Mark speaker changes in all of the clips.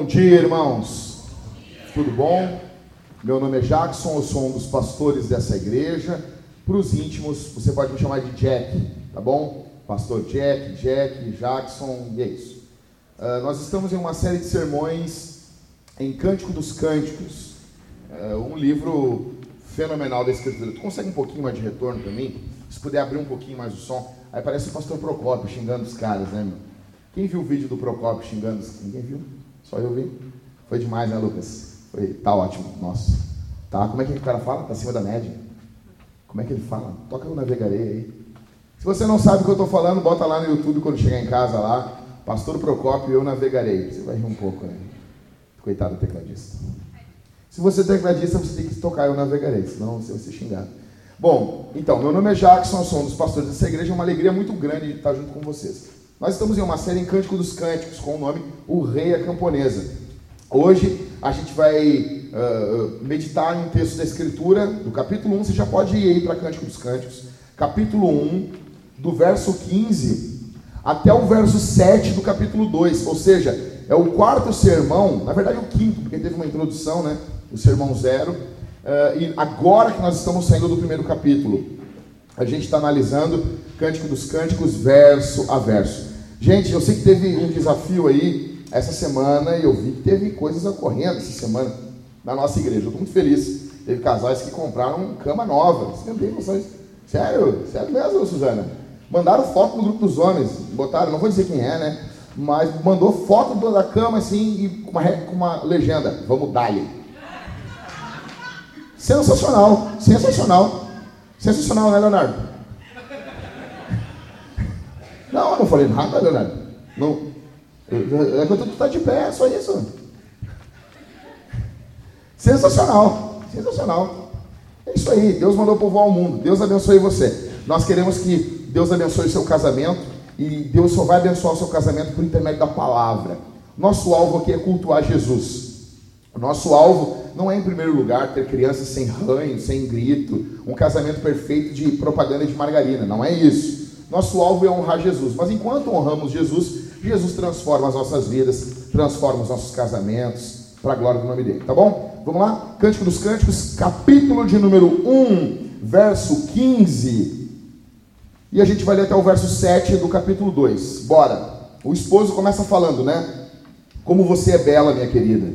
Speaker 1: Bom dia, irmãos. Tudo bom? Meu nome é Jackson, eu sou um dos pastores dessa igreja. Para os íntimos, você pode me chamar de Jack, tá bom? Pastor Jack, Jack, Jackson, e é isso. Uh, nós estamos em uma série de sermões em Cântico dos Cânticos, uh, um livro fenomenal da Escritura. Tu consegue um pouquinho mais de retorno para mim? Se puder abrir um pouquinho mais o som. Aí parece o pastor Procópio xingando os caras, né, meu? Quem viu o vídeo do Procópio xingando os... Ninguém viu? Só eu vi. Foi demais, né, Lucas? Foi, tá ótimo, nossa. Tá, como é que o cara fala? Tá acima da média. Como é que ele fala? Toca no navegarei aí. Se você não sabe o que eu estou falando, bota lá no YouTube quando chegar em casa lá. Pastor Procópio, eu navegarei. Você vai rir um pouco, né? Coitado do tecladista. Se você é tecladista, você tem que tocar eu navegarei, senão você vai ser xingado. Bom, então, meu nome é Jackson, sou um dos pastores dessa igreja. É uma alegria muito grande estar junto com vocês. Nós estamos em uma série em Cântico dos Cânticos com o nome O Rei a Camponesa. Hoje a gente vai uh, meditar em um texto da Escritura, do capítulo 1. Você já pode ir aí para Cântico dos Cânticos. Capítulo 1, do verso 15 até o verso 7 do capítulo 2. Ou seja, é o quarto sermão, na verdade é o quinto, porque teve uma introdução, né? O sermão zero. Uh, e agora que nós estamos saindo do primeiro capítulo, a gente está analisando Cântico dos Cânticos, verso a verso. Gente, eu sei que teve um desafio aí essa semana e eu vi que teve coisas ocorrendo essa semana na nossa igreja. Eu estou muito feliz. Teve casais que compraram cama nova. Você não tem noção Sério? Sério mesmo, Suzana? Mandaram foto no grupo dos homens. Botaram, não vou dizer quem é, né? Mas mandou foto da cama assim e com uma, com uma legenda. Vamos dar-lhe. Sensacional, sensacional. Sensacional, né, Leonardo? Não, eu não falei nada, Leonardo. Não. É quando tu está de pé, é só isso. Sensacional. Sensacional. É isso aí. Deus mandou povoar o mundo. Deus abençoe você. Nós queremos que Deus abençoe o seu casamento. E Deus só vai abençoar o seu casamento por intermédio da palavra. Nosso alvo aqui é cultuar Jesus. Nosso alvo não é, em primeiro lugar, ter crianças sem ranho, sem grito, um casamento perfeito de propaganda de margarina. Não é isso. Nosso alvo é honrar Jesus. Mas enquanto honramos Jesus, Jesus transforma as nossas vidas, transforma os nossos casamentos, para a glória do nome dele. Tá bom? Vamos lá? Cântico dos Cânticos, capítulo de número 1, verso 15. E a gente vai ler até o verso 7 do capítulo 2. Bora. O esposo começa falando, né? Como você é bela, minha querida.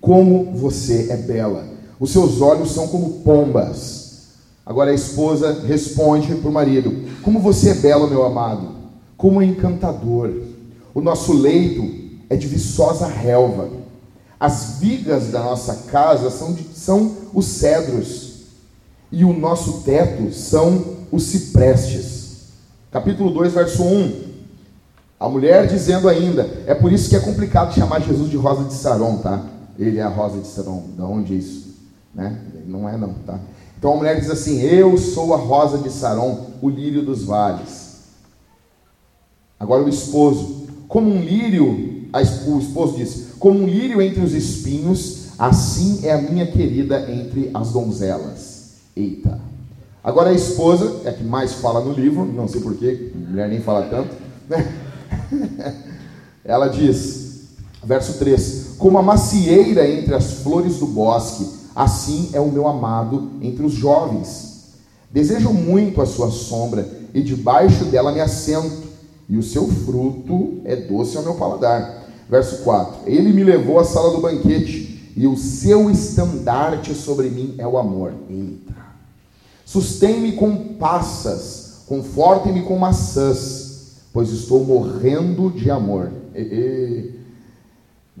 Speaker 1: Como você é bela. Os seus olhos são como pombas Agora a esposa responde para o marido: Como você é belo, meu amado, como encantador. O nosso leito é de viçosa relva. As vigas da nossa casa são, de, são os cedros, e o nosso teto são os ciprestes. Capítulo 2, verso 1. A mulher dizendo ainda, é por isso que é complicado chamar Jesus de rosa de Saron, tá? Ele é a rosa de Saron. Da onde é isso? Né? Não é não, tá? Então a mulher diz assim: Eu sou a rosa de Saron, o lírio dos vales. Agora o esposo, como um lírio, o esposo diz: Como um lírio entre os espinhos, assim é a minha querida entre as donzelas. Eita. Agora a esposa, é a que mais fala no livro, não sei porquê, mulher nem fala tanto, né? Ela diz, verso 3: Como a macieira entre as flores do bosque, Assim é o meu amado entre os jovens. Desejo muito a sua sombra, e debaixo dela me assento, e o seu fruto é doce ao meu paladar. Verso 4: Ele me levou à sala do banquete, e o seu estandarte sobre mim é o amor. Eita! Sustém-me com passas, conforte-me com maçãs, pois estou morrendo de amor. E, e,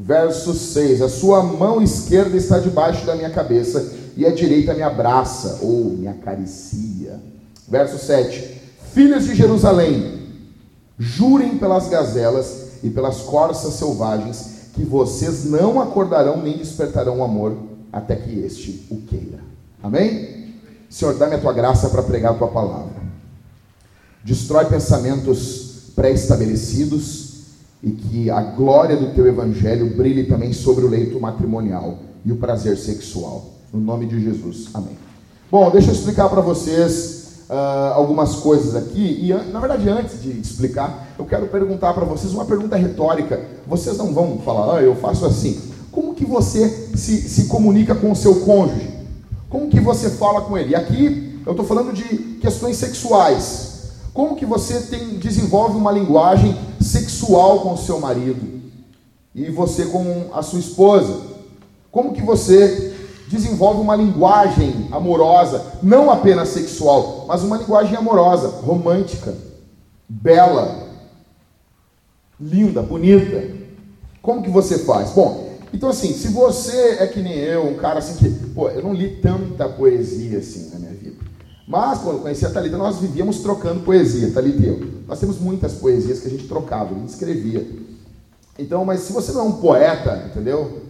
Speaker 1: Verso 6: A sua mão esquerda está debaixo da minha cabeça, e a direita me abraça, ou me acaricia. Verso 7: Filhos de Jerusalém, jurem pelas gazelas e pelas corças selvagens, que vocês não acordarão nem despertarão o amor, até que este o queira. Amém? Senhor, dá-me a tua graça para pregar a tua palavra. Destrói pensamentos pré-estabelecidos e que a glória do teu evangelho brilhe também sobre o leito matrimonial e o prazer sexual. No nome de Jesus. Amém. Bom, deixa eu explicar para vocês uh, algumas coisas aqui. E na verdade, antes de explicar, eu quero perguntar para vocês uma pergunta retórica. vocês não vão falar, ah, eu faço assim. Como que você se, se comunica com o seu cônjuge? Como que você fala com ele? E aqui eu estou falando de questões sexuais. Como que você tem, desenvolve uma linguagem sexual com o seu marido? E você com a sua esposa? Como que você desenvolve uma linguagem amorosa, não apenas sexual, mas uma linguagem amorosa, romântica, bela, linda, bonita. Como que você faz? Bom, então assim, se você é que nem eu, um cara assim que, pô, eu não li tanta poesia assim na minha vida. Mas quando eu conheci a Thalita, nós vivíamos trocando poesia, Thalita e eu. Nós temos muitas poesias que a gente trocava, a gente escrevia. Então, mas se você não é um poeta, entendeu?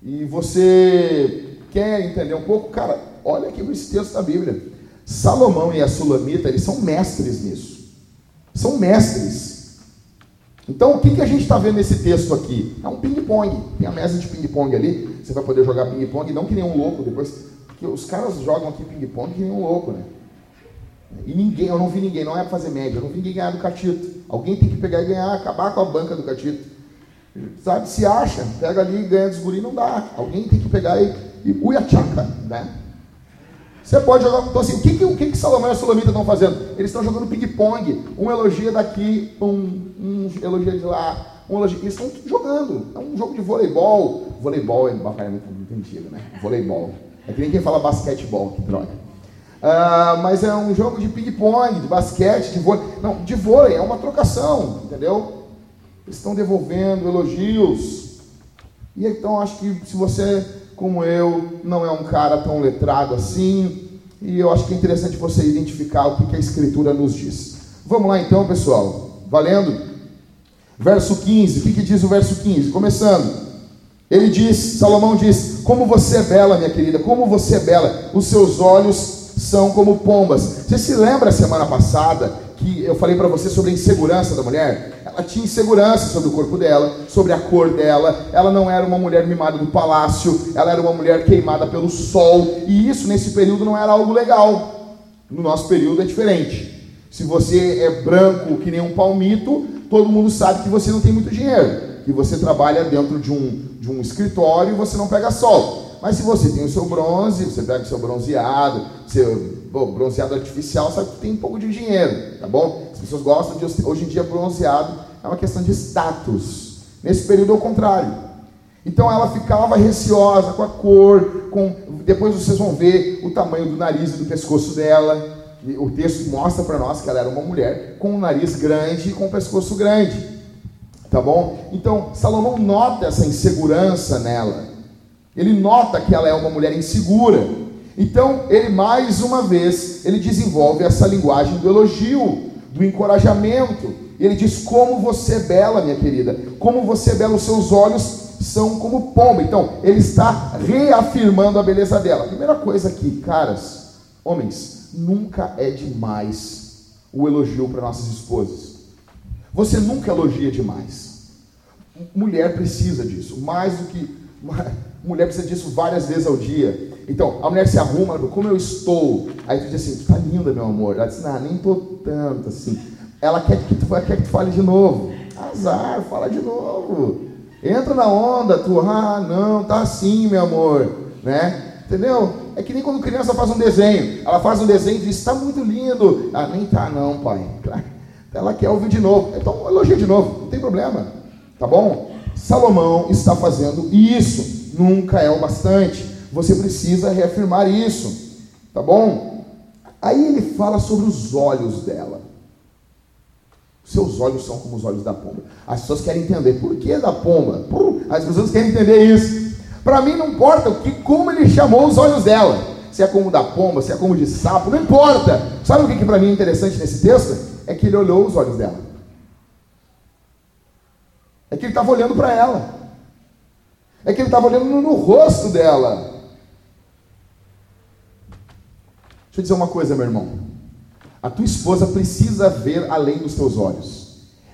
Speaker 1: E você quer entender um pouco, cara, olha aqui esse texto da Bíblia. Salomão e a Sulamita, eles são mestres nisso. São mestres. Então, o que, que a gente está vendo nesse texto aqui? É um ping-pong. Tem a mesa de ping-pong ali. Você vai poder jogar ping-pong, não que nem um louco depois. Os caras jogam aqui ping-pong que nem um louco, né? E ninguém, eu não vi ninguém, não é para fazer média, eu não vi ninguém ganhar do catito. Alguém tem que pegar e ganhar, acabar com a banca do catito. Sabe, se acha, pega ali e ganha dos guri, não dá. Alguém tem que pegar e, e uiachaca, né? Você pode jogar. Então, assim, o que, que, o que, que Salomão e a Sulamita estão fazendo? Eles estão jogando ping-pong. Um elogia daqui, um, um elogia de lá. Um elogia. Eles estão jogando. É um jogo de voleibol. Voleibol é, é muito, muito antigo, né? Voleibol. É que nem quem fala basquetebol, que droga. Uh, mas é um jogo de ping-pong, de basquete, de vôlei. Não, de vôlei, é uma trocação, entendeu? Eles estão devolvendo elogios. E então acho que se você como eu, não é um cara tão letrado assim, e eu acho que é interessante você identificar o que a Escritura nos diz. Vamos lá então, pessoal, valendo? Verso 15, o que, que diz o verso 15? Começando, ele diz, Salomão diz: Como você é bela, minha querida, como você é bela, os seus olhos são como pombas. Você se lembra semana passada que eu falei para você sobre a insegurança da mulher? Ela tinha insegurança sobre o corpo dela, sobre a cor dela. Ela não era uma mulher mimada do palácio, ela era uma mulher queimada pelo sol. E isso nesse período não era algo legal. No nosso período é diferente. Se você é branco que nem um palmito, todo mundo sabe que você não tem muito dinheiro, que você trabalha dentro de um, de um escritório você não pega sol. Mas se você tem o seu bronze, você pega o seu bronzeado, seu bom, bronzeado artificial, sabe que tem um pouco de dinheiro, tá bom? As pessoas gostam de hoje em dia bronzeado é uma questão de status. Nesse período é o contrário. Então ela ficava receosa com a cor, com depois vocês vão ver o tamanho do nariz e do pescoço dela. O texto mostra para nós que ela era uma mulher com um nariz grande e com um pescoço grande. Tá bom? Então, Salomão nota essa insegurança nela. Ele nota que ela é uma mulher insegura. Então, ele mais uma vez, ele desenvolve essa linguagem do elogio, do encorajamento. Ele diz: "Como você é bela, minha querida. Como você é bela, os seus olhos são como pomba". Então, ele está reafirmando a beleza dela. primeira coisa aqui, caras, homens, nunca é demais o elogio para nossas esposas. Você nunca elogia demais. Mulher precisa disso, mais do que mulher precisa disso várias vezes ao dia. Então, a mulher se arruma, como eu estou? Aí tu diz assim, tá linda, meu amor. Ela diz, não, nem tô tanto assim. Ela quer que tu, quer que tu fale de novo. Azar, fala de novo. Entra na onda, tu, ah, não, tá assim, meu amor. Né? Entendeu? É que nem quando criança faz um desenho. Ela faz um desenho e diz, está muito lindo. Ah, nem tá não, pai. Ela quer ouvir de novo. Então, elogia de novo, não tem problema. Tá bom? Salomão está fazendo isso. Nunca é o bastante. Você precisa reafirmar isso, tá bom? Aí ele fala sobre os olhos dela. Seus olhos são como os olhos da pomba. As pessoas querem entender por que da pomba. As pessoas querem entender isso. Para mim não importa o que, como ele chamou os olhos dela. Se é como da pomba, se é como de sapo, não importa. Sabe o que, que para mim é interessante nesse texto? É que ele olhou os olhos dela. É que ele estava olhando para ela. É que ele estava olhando no, no rosto dela. Deixa eu dizer uma coisa, meu irmão. A tua esposa precisa ver além dos teus olhos.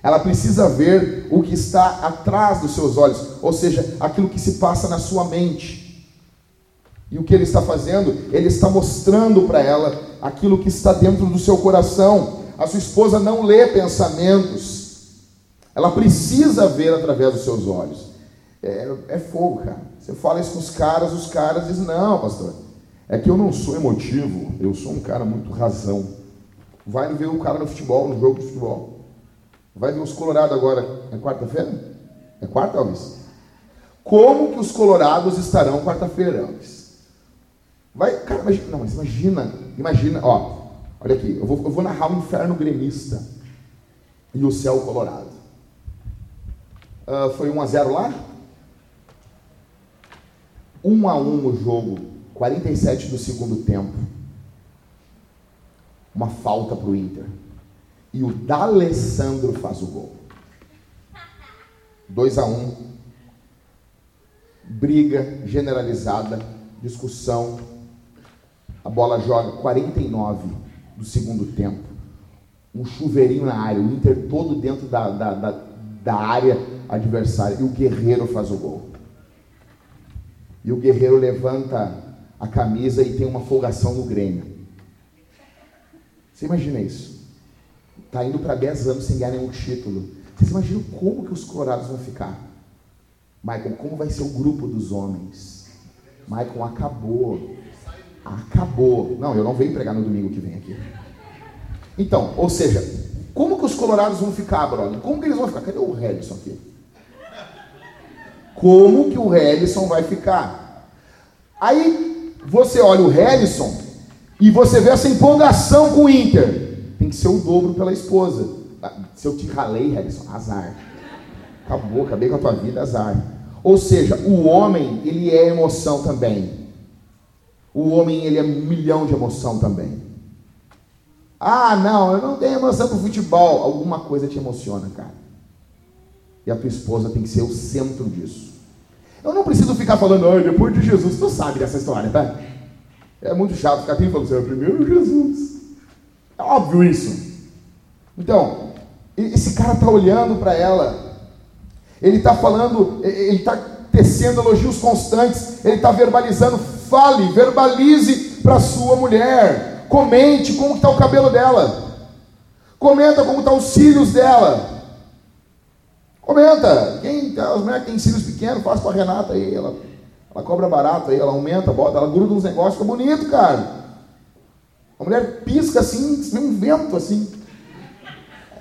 Speaker 1: Ela precisa ver o que está atrás dos seus olhos, ou seja, aquilo que se passa na sua mente. E o que ele está fazendo? Ele está mostrando para ela aquilo que está dentro do seu coração. A sua esposa não lê pensamentos. Ela precisa ver através dos seus olhos. É, é fogo, cara. Você fala isso com os caras, os caras dizem, não, pastor, é que eu não sou emotivo, eu sou um cara muito razão. Vai ver o cara no futebol, no jogo de futebol. Vai ver os Colorados agora. É quarta-feira? É quarta, Alves? Como que os Colorados estarão quarta-feira, Alves? Vai, cara, imagina, não, mas imagina, imagina, ó, olha aqui, eu vou, eu vou narrar o inferno gremista e o céu colorado. Uh, foi 1 a 0 lá? 1 a 1 o jogo, 47 do segundo tempo. Uma falta para o Inter. E o D'Alessandro faz o gol. 2 a 1 Briga generalizada, discussão. A bola joga 49 do segundo tempo. Um chuveirinho na área, o Inter todo dentro da, da, da, da área adversária. E o Guerreiro faz o gol. E o guerreiro levanta a camisa e tem uma folgação no Grêmio. Você imagina isso? Está indo para 10 anos sem ganhar nenhum título. Vocês imaginam como que os colorados vão ficar? Michael, como vai ser o grupo dos homens? Michael, acabou. Acabou. Não, eu não venho pregar no domingo que vem aqui. Então, ou seja, como que os colorados vão ficar, brother? Como que eles vão ficar? Cadê o Redson aqui? como que o Helison vai ficar. Aí você olha o Helison e você vê essa empolgação com o Inter. Tem que ser o dobro pela esposa. Ah, se eu te ralei, Helison, azar. Acabou, acabei com a tua vida, azar. Ou seja, o homem, ele é emoção também. O homem, ele é um milhão de emoção também. Ah, não, eu não tenho emoção pro futebol. Alguma coisa te emociona, cara. E a tua esposa tem que ser o centro disso. Eu não preciso ficar falando, ai, depois de Jesus, tu sabe dessa história, tá? É muito chato ficar aqui falando assim, primeiro Jesus. É óbvio isso. Então, esse cara está olhando para ela, ele está falando, ele está tecendo elogios constantes, ele está verbalizando, fale, verbalize para sua mulher, comente como está o cabelo dela, comenta como estão tá os cílios dela, Comenta. Quem, as mulheres que têm cílios pequenos, faz com a Renata aí. Ela, ela cobra barato aí, ela aumenta, bota, ela gruda uns negócios, fica bonito, cara. A mulher pisca assim, um vento assim.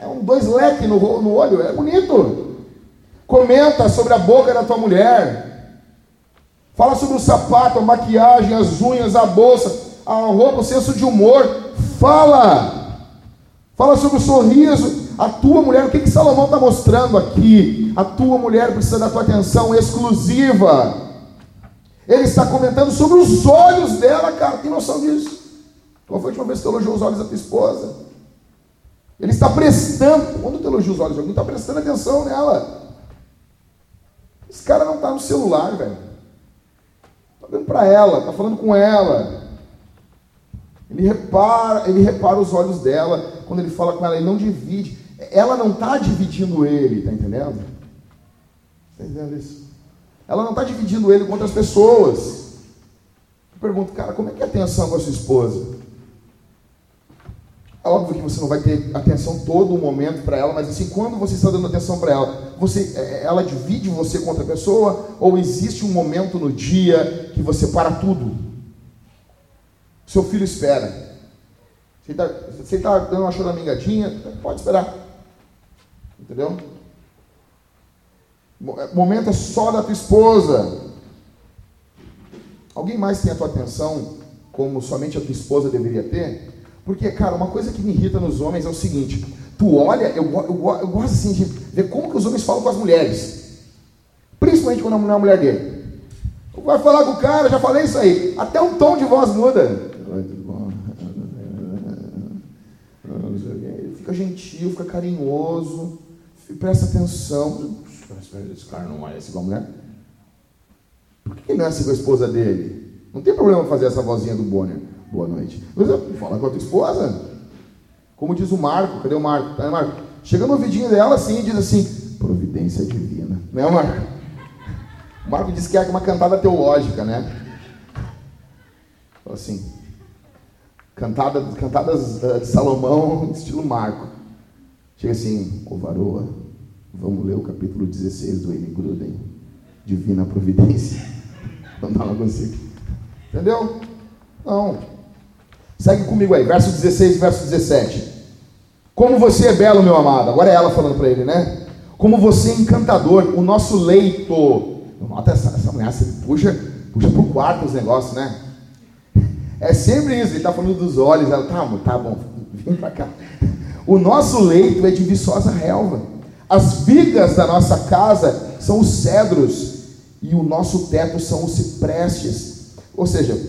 Speaker 1: É um dois leques no, no olho, é bonito. Comenta sobre a boca da tua mulher. Fala sobre o sapato, a maquiagem, as unhas, a bolsa, a roupa, o senso de humor. Fala. Fala sobre o sorriso, a tua mulher, o que, que Salomão está mostrando aqui? A tua mulher precisa da tua atenção exclusiva. Ele está comentando sobre os olhos dela, cara. Tem noção disso? Qual foi a última vez que tu elogiou os olhos da tua esposa? Ele está prestando. Quando tu elogia os olhos de alguém, está prestando atenção nela. Esse cara não está no celular, velho. Olhando para ela, está falando com ela. Ele repara, ele repara os olhos dela quando ele fala com ela, ele não divide ela não está dividindo ele, está entendendo? Está entendendo isso? Ela não está dividindo ele com outras pessoas. Eu pergunto, cara, como é que é a atenção com a sua esposa? É óbvio que você não vai ter atenção todo o momento para ela, mas assim, quando você está dando atenção para ela, você, é, é, ela divide você com outra pessoa? Ou existe um momento no dia que você para tudo? Seu filho espera. Você está tá dando uma choramingadinha? Pode esperar. Entendeu? Momento é só da tua esposa. Alguém mais tem a tua atenção como somente a tua esposa deveria ter? Porque, cara, uma coisa que me irrita nos homens é o seguinte: tu olha, eu, eu, eu gosto assim de ver como que os homens falam com as mulheres, principalmente quando mulher é a mulher dele. Vai falar com o cara, já falei isso aí. Até o tom de voz muda. Fica gentil, fica carinhoso presta atenção. Esse cara não é esse igual a mulher. Por que ele não é assim com a esposa dele? Não tem problema fazer essa vozinha do Bonner. Boa noite. Mas fala com a tua esposa. Como diz o Marco, cadê o Marco? Tá, Marco? Chega no vidinho dela assim e diz assim: Providência divina. Não é, Marco? O Marco disse que é uma cantada teológica, né? Fala assim: cantada, cantadas de Salomão, estilo Marco. Chega assim, ô varoa, Vamos ler o capítulo 16 do N. Gruden. Divina Providência. Não, não consigo. Entendeu? Não. Segue comigo aí, verso 16 e verso 17. Como você é belo, meu amado. Agora é ela falando para ele, né? Como você é encantador, o nosso leito. Nota essa, essa mulher, você puxa, puxa pro quarto os negócios, né? É sempre isso, ele está falando dos olhos. Ela, tá, amor, tá bom, vem para cá. O nosso leito é de viçosa relva. As vigas da nossa casa são os cedros e o nosso teto são os ciprestes. Ou seja,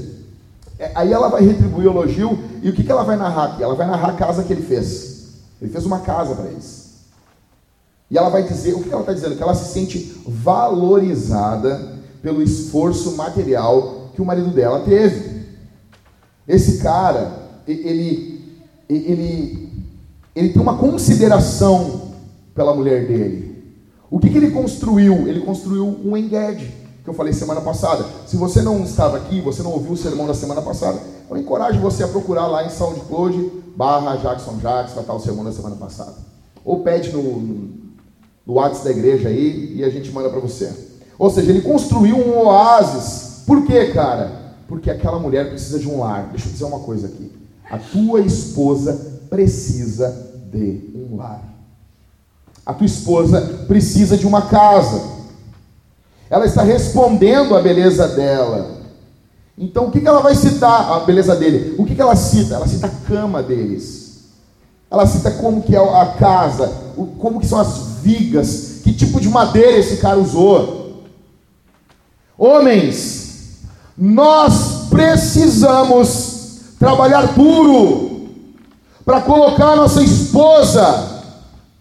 Speaker 1: aí ela vai retribuir o elogio e o que, que ela vai narrar aqui? Ela vai narrar a casa que ele fez. Ele fez uma casa para eles. E ela vai dizer, o que ela está dizendo? Que ela se sente valorizada pelo esforço material que o marido dela teve. Esse cara, ele, ele, ele tem uma consideração pela mulher dele. O que, que ele construiu? Ele construiu um engede, que eu falei semana passada. Se você não estava aqui, você não ouviu o sermão da semana passada, eu encorajo você a procurar lá em SoundCloud, barra Jackson Jackson, vai estar o sermão da semana passada. Ou pede no, no, no WhatsApp da igreja aí e a gente manda para você. Ou seja, ele construiu um oásis. Por quê, cara? Porque aquela mulher precisa de um lar. Deixa eu dizer uma coisa aqui. A tua esposa precisa de um lar. A tua esposa precisa de uma casa. Ela está respondendo à beleza dela. Então, o que, ela vai citar? A beleza dele. O que, ela cita? Ela cita a cama deles. Ela cita como que é a casa, como que são as vigas, que tipo de madeira esse cara usou. Homens, nós precisamos trabalhar duro para colocar nossa esposa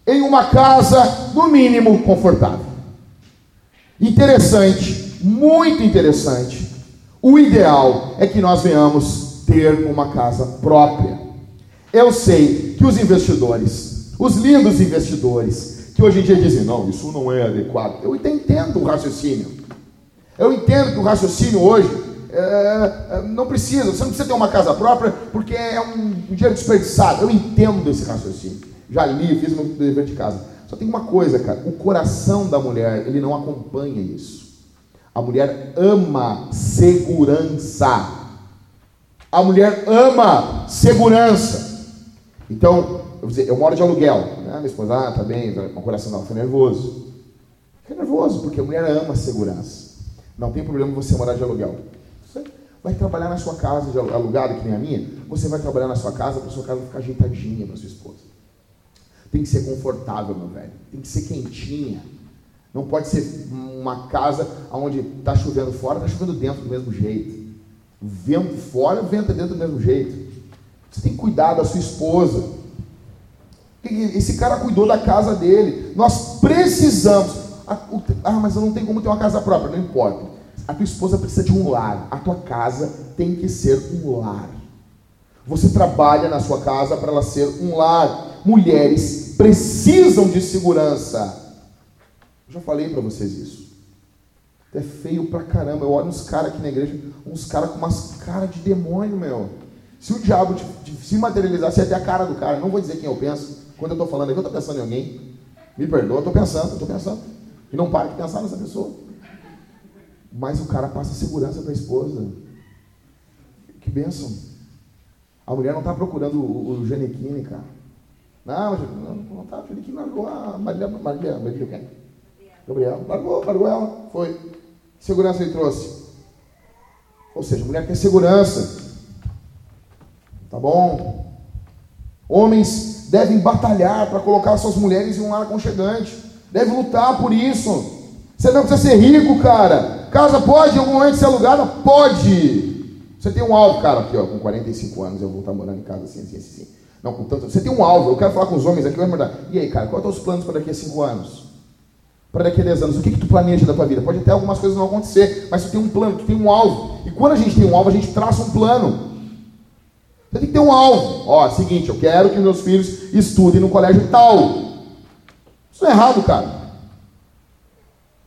Speaker 1: em uma casa, no mínimo, confortável. Interessante, muito interessante. O ideal é que nós venhamos ter uma casa própria. Eu sei que os investidores, os lindos investidores, que hoje em dia dizem, não, isso não é adequado. Eu entendo o raciocínio. Eu entendo que o raciocínio hoje é, é não precisa, você não precisa ter uma casa própria porque é um dinheiro desperdiçado. Eu entendo esse raciocínio já li, fiz meu dever de casa. Só tem uma coisa, cara, o coração da mulher, ele não acompanha isso. A mulher ama segurança. A mulher ama segurança. Então, eu vou dizer, eu moro de aluguel. Né? Minha esposa, ah, tá bem, o coração dela fica nervoso. Fica nervoso, porque a mulher ama segurança. Não tem problema você morar de aluguel. Você vai trabalhar na sua casa de alugado, que nem a minha. Você vai trabalhar na sua casa para sua casa ficar ajeitadinha para sua esposa. Tem que ser confortável, meu velho. Tem que ser quentinha. Não pode ser uma casa onde está chovendo fora, está chovendo dentro do mesmo jeito. Vento fora, vento é dentro do mesmo jeito. Você tem que cuidar da sua esposa. Esse cara cuidou da casa dele. Nós precisamos. Ah, mas eu não tenho como ter uma casa própria. Não importa. A tua esposa precisa de um lar. A tua casa tem que ser um lar. Você trabalha na sua casa para ela ser um lar mulheres precisam de segurança. Eu já falei para vocês isso. É feio pra caramba. Eu olho uns caras aqui na igreja, uns caras com umas caras de demônio, meu. Se o diabo se materializasse até a cara do cara, não vou dizer quem eu penso. Quando eu estou falando aqui, eu estou pensando em alguém. Me perdoa, eu estou pensando, estou pensando. E não pare de pensar nessa pessoa. Mas o cara passa segurança para a esposa. Que bênção. A mulher não está procurando o, o Genequine, cara. Não, não, não tá, que largou a Marília, Marília, Marília quem? Gabriel. Largou, largou ela, foi. Que segurança ele trouxe? Ou seja, mulher quer segurança. Tá bom? Homens devem batalhar para colocar suas mulheres em um lar aconchegante. Deve lutar por isso. Você não precisa ser rico, cara. Casa pode algum momento ser alugada? Pode. Você tem um alvo, cara, aqui, ó, com 45 anos, eu vou estar morando em casa assim, assim, assim. Não, com tanto. Você tem um alvo, eu quero falar com os homens aqui, vai mandar. E aí, cara, quais são os planos para daqui a 5 anos? Para daqui a 10 anos? O que, que tu planeja da tua vida? Pode até algumas coisas não acontecer, mas tu tem um plano, tu tem um alvo. E quando a gente tem um alvo, a gente traça um plano. Você tem que ter um alvo. Ó, seguinte, eu quero que meus filhos estudem no colégio tal. Isso não é errado, cara.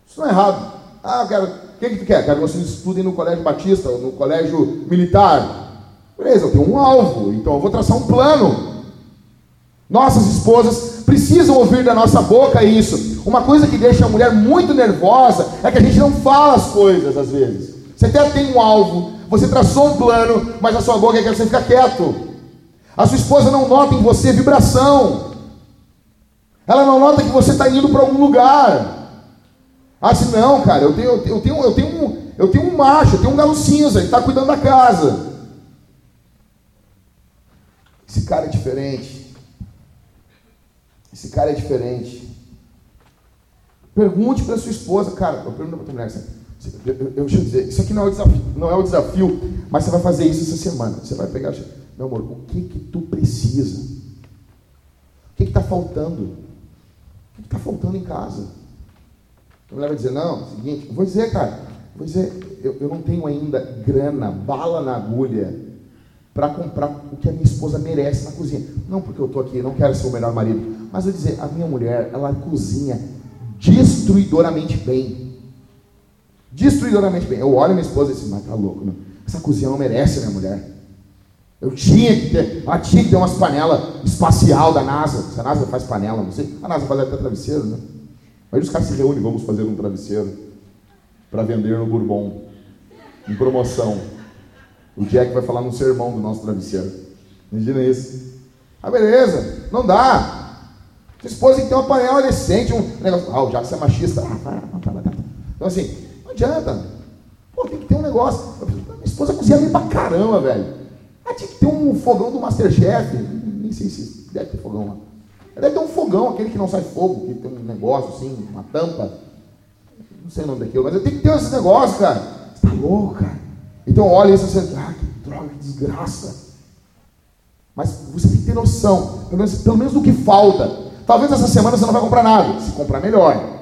Speaker 1: Isso não é errado. Ah, eu quero. O que, que tu quer? Quero que filhos estudem no colégio batista, ou no colégio militar. Beleza, eu tenho um alvo, então eu vou traçar um plano. Nossas esposas precisam ouvir da nossa boca isso. Uma coisa que deixa a mulher muito nervosa é que a gente não fala as coisas às vezes. Você até tem um alvo, você traçou um plano, mas a sua boca é que você fica quieto. A sua esposa não nota em você vibração. Ela não nota que você está indo para algum lugar. Ah, assim, não, cara, eu tenho, eu tenho, eu tenho, um, eu tenho um macho, eu tenho um galo cinza, ele está cuidando da casa. Esse cara é diferente. Esse cara é diferente. Pergunte para sua esposa, cara, eu pergunto para tua mulher, eu, eu, deixa eu dizer, isso aqui não é, o desafio, não é o desafio, mas você vai fazer isso essa semana. Você vai pegar, meu amor, o que que tu precisa? O que está faltando? O que está faltando em casa? A mulher vai dizer, não, é seguinte, eu vou dizer, cara, vou dizer, eu, eu não tenho ainda grana, bala na agulha para comprar o que a minha esposa merece na cozinha. Não porque eu estou aqui, não quero ser o melhor marido, mas eu dizer, a minha mulher, ela cozinha destruidoramente bem. Destruidoramente bem. Eu olho minha esposa e disse, mas tá louco? Essa cozinha não merece minha mulher. Eu tinha que ter, ela tinha que ter umas panelas espacial da NASA. Se a NASA faz panela, não sei. A NASA faz até travesseiro, né? Aí os caras se reúnem, vamos fazer um travesseiro para vender no Bourbon, em promoção. O Jack vai falar no sermão do nosso travesseiro. Imagina isso. Ah, beleza, não dá. Sua esposa tem que ter uma panela decente, um negócio. Ah, o Jack é machista. Então assim, não adianta. Pô, tem que ter um negócio. Minha esposa cozinha bem pra caramba, velho. Ah, tinha que ter um fogão do Masterchef. Nem sei se deve ter fogão lá. Deve ter um fogão, aquele que não sai fogo, que tem um negócio assim, uma tampa. Não sei o nome daquilo, mas eu tenho que ter esse negócio, cara. Você tá louco, cara. Então olha isso e ah, que droga, que desgraça. Mas você tem que ter noção, pelo menos, pelo menos do que falta. Talvez essa semana você não vai comprar nada. Se comprar, melhor.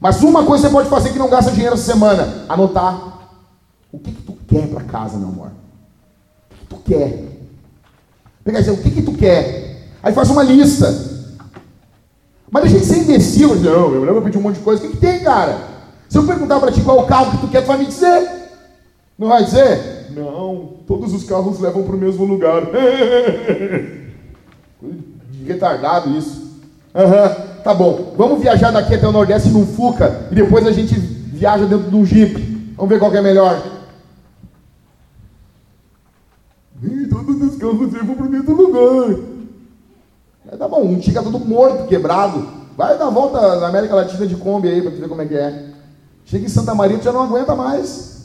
Speaker 1: Mas uma coisa você pode fazer que não gasta dinheiro essa semana: anotar. O que, que tu quer para casa, meu amor? O que, que tu quer? Pegar e dizer, o que, que tu quer? Aí faz uma lista. Mas a gente ser imbecil, não, meu mulher vai pedir um monte de coisa. O que, que tem, cara? Se eu perguntar para ti qual é o carro que tu quer, tu vai me dizer. Não vai dizer? Não, todos os carros levam para o mesmo lugar. Retardado isso. Uhum, tá bom, vamos viajar daqui até o Nordeste num Fuca e depois a gente viaja dentro de um Jeep. Vamos ver qual é melhor. E todos os carros levam para o mesmo lugar. É, tá bom, um fica todo morto, quebrado. Vai dar volta na América Latina de Kombi aí para ver como é que é. Chega em Santa Maria, tu já não aguenta mais.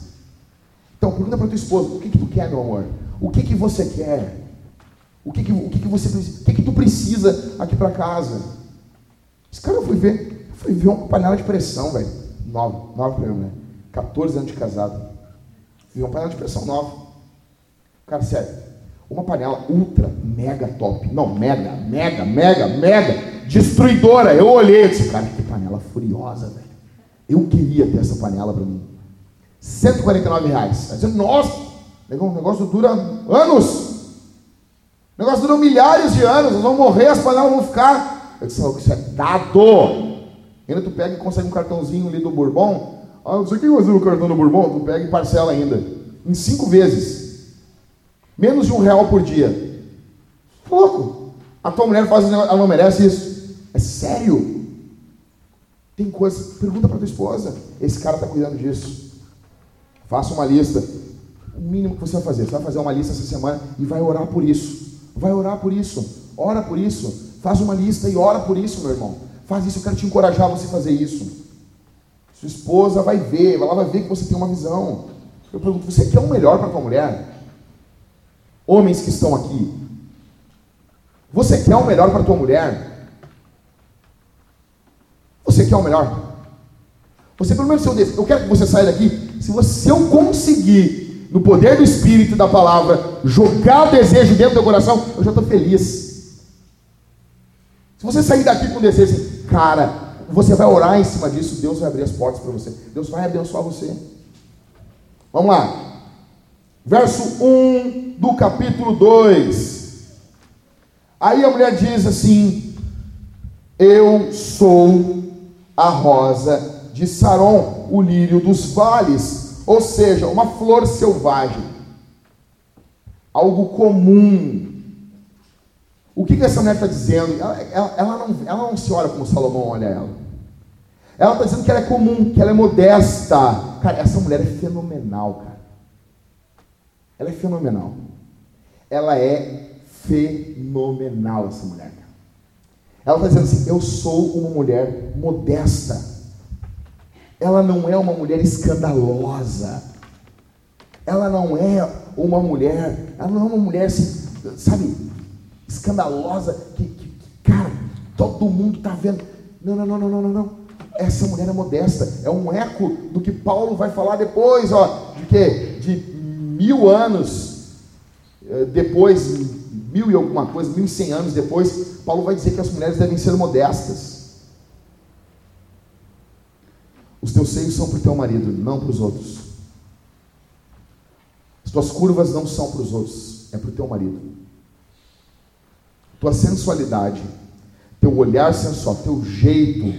Speaker 1: Então pergunta para tua esposa, o que, que tu quer, meu amor? O que, que você quer? O que, que, o que, que você? O que, que tu precisa aqui para casa? Esse cara eu fui ver, eu fui ver uma panela de pressão, velho. Nova, nova mim, né? 14 anos de casado. Ver uma panela de pressão nova. Cara, sério. Uma panela ultra, mega top. Não, mega, mega, mega, mega. Destruidora. Eu olhei e disse, cara, que panela furiosa, velho. Eu queria ter essa panela para mim. 149 reais. Aí você, nossa, o negócio dura anos. O negócio dura milhares de anos. Nós vamos morrer, as panelas vão ficar. Eu disse, isso é dado. Ainda tu pega e consegue um cartãozinho ali do Bourbon. Ah, você quer fazer o cartão do Bourbon? Tu pega e parcela ainda. Em cinco vezes. Menos de um real por dia. Louco. A tua mulher faz ela não merece isso. É sério. Tem coisa. Pergunta para tua esposa. Esse cara está cuidando disso. Faça uma lista. O mínimo que você vai fazer, você vai fazer uma lista essa semana e vai orar por isso. Vai orar por isso. Ora por isso. Faz uma lista e ora por isso, meu irmão. Faz isso, eu quero te encorajar a você fazer isso. Sua esposa vai ver, ela vai ver que você tem uma visão. Eu pergunto, você quer o melhor para tua mulher? Homens que estão aqui, você quer o melhor para tua mulher? Você quer o melhor? Você pelo menos seu desejo. Eu quero que você saia daqui. Se, você, se eu conseguir, no poder do Espírito da palavra, jogar o desejo dentro do coração, eu já estou feliz. Se você sair daqui com desejo cara, você vai orar em cima disso, Deus vai abrir as portas para você. Deus vai abençoar você. Vamos lá. Verso 1 do capítulo 2. Aí a mulher diz assim: Eu sou a rosa de Saron, o lírio dos vales, ou seja, uma flor selvagem, algo comum. O que, que essa mulher está dizendo? Ela, ela, ela, não, ela não se olha como Salomão olha ela. Ela está dizendo que ela é comum, que ela é modesta. Cara, essa mulher é fenomenal, cara. Ela é fenomenal. Ela é fenomenal, essa mulher. Ela está dizendo assim: Eu sou uma mulher modesta. Ela não é uma mulher escandalosa. Ela não é uma mulher, ela não é uma mulher assim, sabe, escandalosa, que, que, que cara, todo mundo está vendo. Não, não, não, não, não, não. Essa mulher é modesta. É um eco do que Paulo vai falar depois, ó, de quê? De mil anos eh, depois, mil e alguma coisa, mil e cem anos depois, Paulo vai dizer que as mulheres devem ser modestas. Os teus seios são para o teu marido, não para os outros. As tuas curvas não são para os outros, é para o teu marido. Tua sensualidade, teu olhar sensual, teu jeito,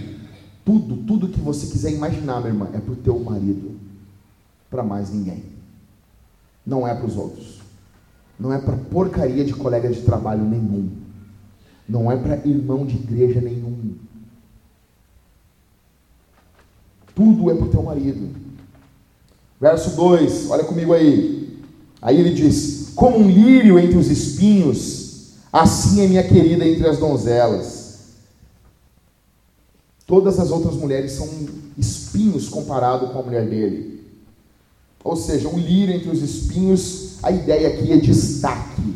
Speaker 1: tudo, tudo que você quiser imaginar, minha irmã, é para o teu marido, para mais ninguém. Não é para os outros. Não é para porcaria de colega de trabalho nenhum. Não é para irmão de igreja nenhum. Tudo é para o teu marido. Verso 2, olha comigo aí. Aí ele diz: Como um lírio entre os espinhos, assim é minha querida entre as donzelas. Todas as outras mulheres são espinhos comparado com a mulher dele. Ou seja, o lírio entre os espinhos, a ideia aqui é destaque.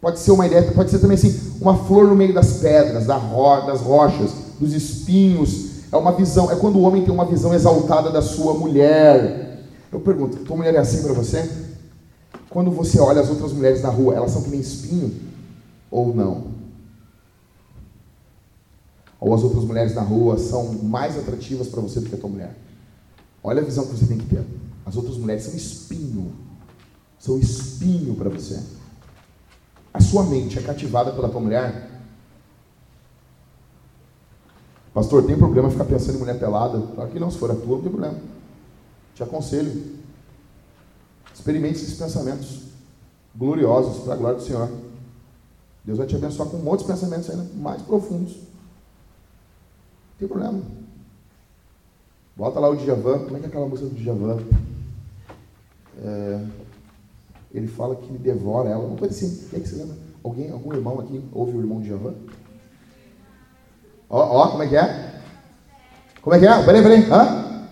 Speaker 1: Pode ser uma ideia, pode ser também assim, uma flor no meio das pedras, das rochas, dos espinhos. É uma visão, é quando o homem tem uma visão exaltada da sua mulher. Eu pergunto, tua mulher é assim para você? Quando você olha as outras mulheres na rua, elas são que nem espinho ou não? ou as outras mulheres na rua são mais atrativas para você do que a tua mulher. Olha a visão que você tem que ter. As outras mulheres são espinho. São espinho para você. A sua mente é cativada pela tua mulher? Pastor, tem problema ficar pensando em mulher pelada? Claro que não, se for a tua, não tem problema. Te aconselho. Experimente esses pensamentos gloriosos para a glória do Senhor. Deus vai te abençoar com outros pensamentos ainda mais profundos. Não tem problema. Bota lá o Djavan. Como é que é aquela música do Djavan? É, ele fala que devora ela. Uma coisa assim. Quem é que você lembra? Alguém, algum irmão aqui ouve o irmão Djavan? Ó, ó, como é que é? Como é que é? Peraí, peraí. Hã?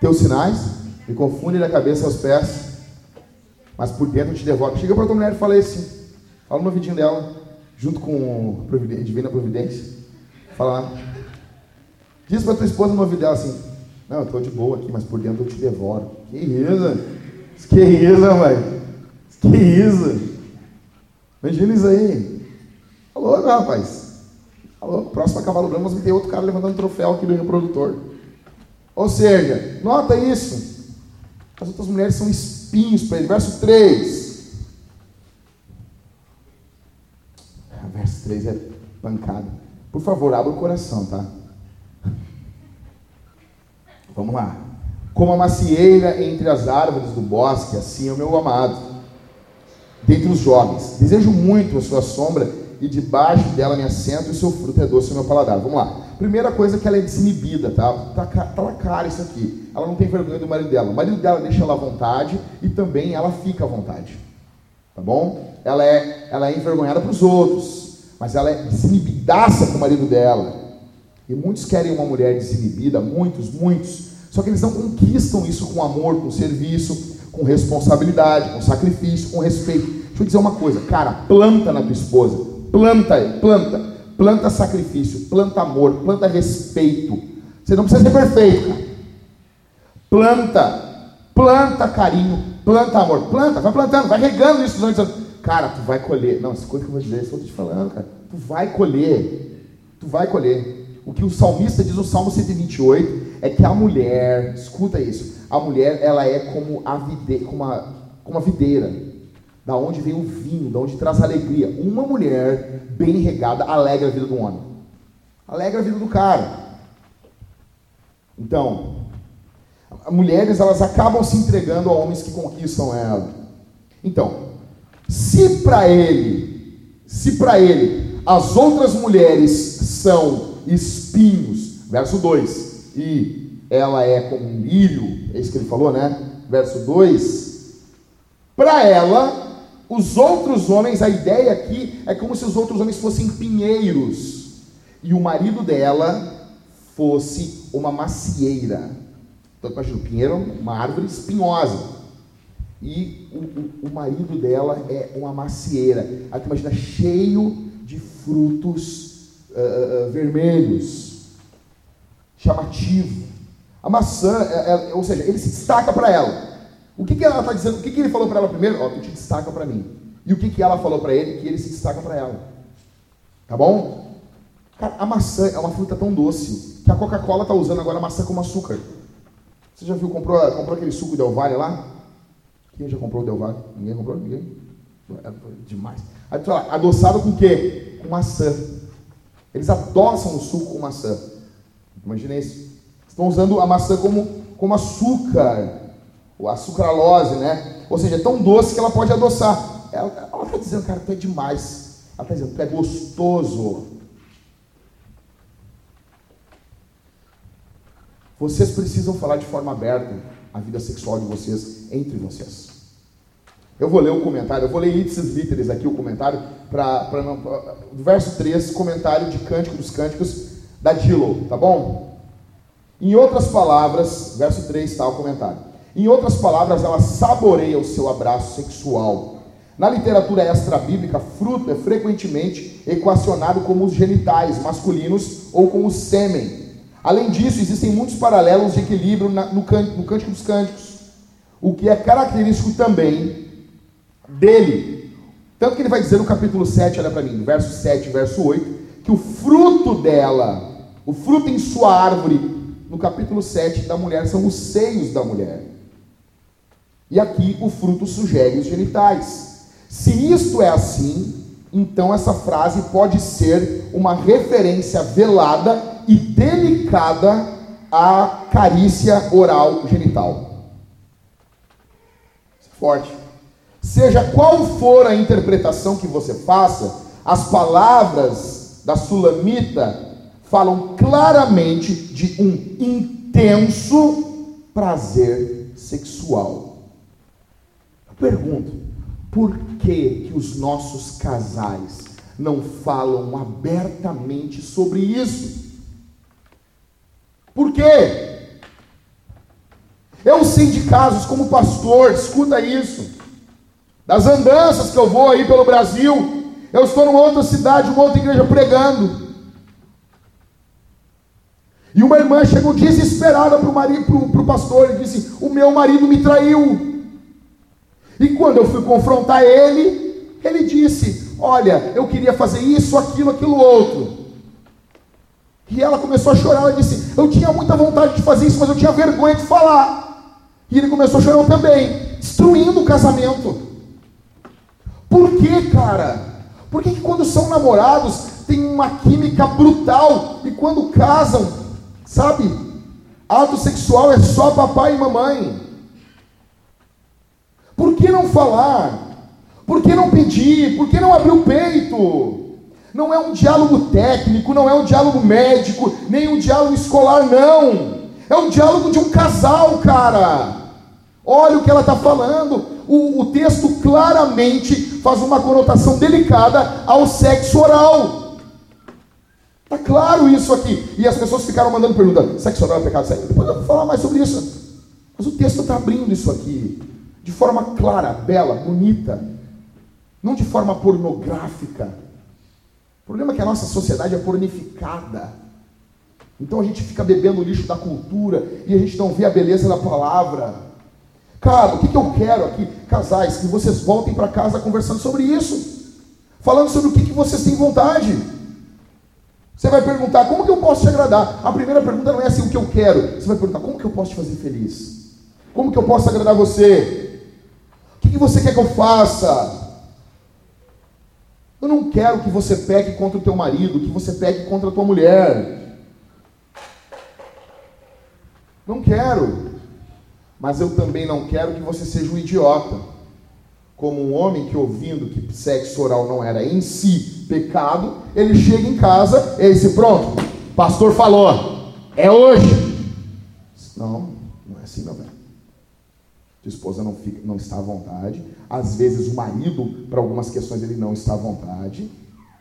Speaker 1: Teus sinais me confundem da cabeça aos pés, mas por dentro te devoro. Chega para tua mulher e fala assim. Fala no ouvidinho dela, junto com a Divina Providência. Fala Diz para tua esposa no ouvido dela assim: Não, eu estou de boa aqui, mas por dentro eu te devoro. Que isso? Que isso, velho? Que isso? Imagina isso aí. Falou, não, rapaz. Falou, próximo a cavalo branco, vamos ter outro cara levantando troféu aqui do reprodutor. Ou seja, nota isso. As outras mulheres são espinhos para ele. Verso 3. Verso 3 é pancada. Por favor, abra o coração, tá? Vamos lá. Como a macieira entre as árvores do bosque, assim é o meu amado. Dentre os jovens, desejo muito a sua sombra e debaixo dela me assento e seu fruto é doce no meu paladar. Vamos lá. Primeira coisa que ela é desinibida, tá? Tá, tá lá cara isso aqui. Ela não tem vergonha do marido dela. O marido dela deixa ela à vontade e também ela fica à vontade. Tá bom? Ela é, ela é envergonhada para os outros mas ela é desinibidaça com o marido dela. E muitos querem uma mulher desinibida, muitos, muitos. Só que eles não conquistam isso com amor, com serviço, com responsabilidade, com sacrifício, com respeito. Deixa eu dizer uma coisa, cara, planta na tua esposa, planta, planta, planta sacrifício, planta amor, planta respeito. Você não precisa ser perfeito. Planta, planta carinho, planta amor, planta, vai plantando, vai regando isso durante. Cara, tu vai colher. Não, essa coisa que eu vou dizer, isso eu te falando, cara. Tu vai colher. Tu vai colher. O que o salmista diz no Salmo 128 é que a mulher, escuta isso, a mulher ela é como a, como a, como a videira, da onde vem o vinho, da onde traz alegria. Uma mulher bem regada alegra a vida do homem. Alegra a vida do cara. Então, mulheres elas acabam se entregando a homens que conquistam ela. Então, se para ele Se para ele as outras mulheres são espinhos, verso 2, e ela é como um lírio, é isso que ele falou, né? Verso 2, para ela, os outros homens, a ideia aqui é como se os outros homens fossem pinheiros, e o marido dela fosse uma macieira. Então, imagina, o pinheiro é uma árvore espinhosa. E o, o, o, marido dela é uma macieira. Aí tu imagina cheio de frutos uh, uh, vermelhos, chamativo. A maçã, é, é, ou seja, ele se destaca para ela. O que, que ela está dizendo? O que, que ele falou para ela primeiro? Ó, tu te destaca para mim. E o que, que ela falou para ele? Que ele se destaca para ela. Tá bom? Cara, a maçã é uma fruta tão doce que a Coca-Cola está usando agora a maçã como açúcar. Você já viu, comprou, comprou aquele suco de Vale lá? Quem já comprou o Del Valle? Ninguém comprou? Ninguém? É demais. Aí tu fala, adoçado com o quê? Com maçã. Eles adoçam o suco com maçã. Imagina isso. Estão usando a maçã como, como açúcar. O açucralose, né? Ou seja, é tão doce que ela pode adoçar. Ela está dizendo, cara, tu é demais. Ela está dizendo, tu é gostoso. Vocês precisam falar de forma aberta a vida sexual de vocês entre vocês. Eu vou ler o comentário, eu vou ler ipsis literis aqui o comentário, para do verso 3, comentário de Cântico dos Cânticos da Dilo, tá bom? Em outras palavras, verso 3 está o comentário. Em outras palavras, ela saboreia o seu abraço sexual. Na literatura extra-bíblica, fruto é frequentemente equacionado como os genitais masculinos ou com o sêmen. Além disso, existem muitos paralelos de equilíbrio no, no Cântico dos Cânticos, o que é característico também dele. Tanto que ele vai dizer no capítulo 7, olha para mim, verso 7, verso 8, que o fruto dela, o fruto em sua árvore, no capítulo 7 da mulher, são os seios da mulher. E aqui o fruto sugere os genitais. Se isto é assim, então essa frase pode ser uma referência velada e delicada a carícia oral genital. Forte. Seja qual for a interpretação que você faça, as palavras da sulamita falam claramente de um intenso prazer sexual. Pergunto, por que, que os nossos casais não falam abertamente sobre isso? Por quê? Eu sei de casos como pastor, escuta isso, das andanças que eu vou aí pelo Brasil, eu estou numa outra cidade, uma outra igreja pregando. E uma irmã chegou desesperada para o marido, para o pastor, e disse: O meu marido me traiu. E quando eu fui confrontar ele, ele disse: Olha, eu queria fazer isso, aquilo, aquilo outro. E ela começou a chorar. Ela disse: Eu tinha muita vontade de fazer isso, mas eu tinha vergonha de falar. E ele começou a chorar também, destruindo o casamento. Por que, cara? Por que, que quando são namorados tem uma química brutal e quando casam, sabe? Ato sexual é só papai e mamãe. Por que não falar? Por que não pedir? Por que não abrir o peito? Não é um diálogo técnico, não é um diálogo médico, nem um diálogo escolar, não. É um diálogo de um casal, cara. Olha o que ela está falando. O, o texto claramente faz uma conotação delicada ao sexo oral. Está claro isso aqui. E as pessoas ficaram mandando pergunta: sexo oral é pecado? Depois eu vou falar mais sobre isso. Mas o texto está abrindo isso aqui de forma clara, bela, bonita, não de forma pornográfica. O problema é que a nossa sociedade é pornificada. Então a gente fica bebendo o lixo da cultura e a gente não vê a beleza da palavra. Cara, o que, que eu quero aqui, casais, que vocês voltem para casa conversando sobre isso, falando sobre o que, que vocês têm vontade. Você vai perguntar, como que eu posso te agradar? A primeira pergunta não é assim o que eu quero. Você vai perguntar, como que eu posso te fazer feliz? Como que eu posso agradar você? Que, você quer que eu faça? Eu não quero que você peque contra o teu marido, que você peque contra a tua mulher. Não quero. Mas eu também não quero que você seja um idiota. como um homem que ouvindo que sexo oral não era em si pecado, ele chega em casa e diz: Pronto, pastor falou, é hoje. Não, não é assim, meu velho. Sua esposa não, fica, não está à vontade. Às vezes o marido, para algumas questões, ele não está à vontade.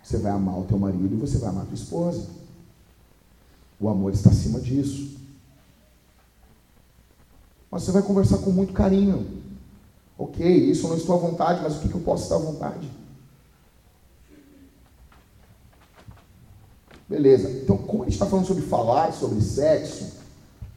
Speaker 1: Você vai amar o teu marido e você vai amar a tua esposa. O amor está acima disso. Mas você vai conversar com muito carinho. Ok, isso eu não estou à vontade, mas o que, eu posso estar à vontade? Beleza. Então, como a gente está falando sobre falar, sobre sexo,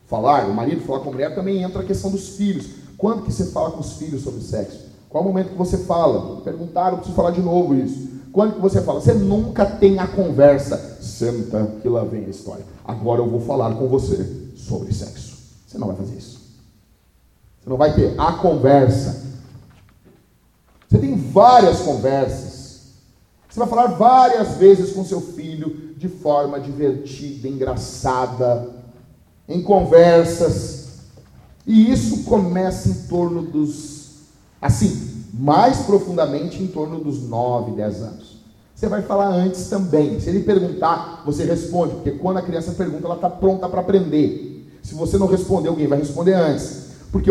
Speaker 1: falar, o marido falar com a mulher, também entra a questão dos filhos. Quando que você fala com os filhos sobre sexo? Qual o momento que você fala? Perguntaram, preciso falar de novo isso. Quando que você fala? Você nunca tem a conversa. Senta que lá vem a história. Agora eu vou falar com você sobre sexo. Você não vai fazer isso. Você não vai ter a conversa. Você tem várias conversas. Você vai falar várias vezes com seu filho de forma divertida, engraçada, em conversas. E isso começa em torno dos, assim, mais profundamente em torno dos 9, 10 anos. Você vai falar antes também. Se ele perguntar, você responde, porque quando a criança pergunta, ela está pronta para aprender. Se você não responder, alguém vai responder antes. Porque,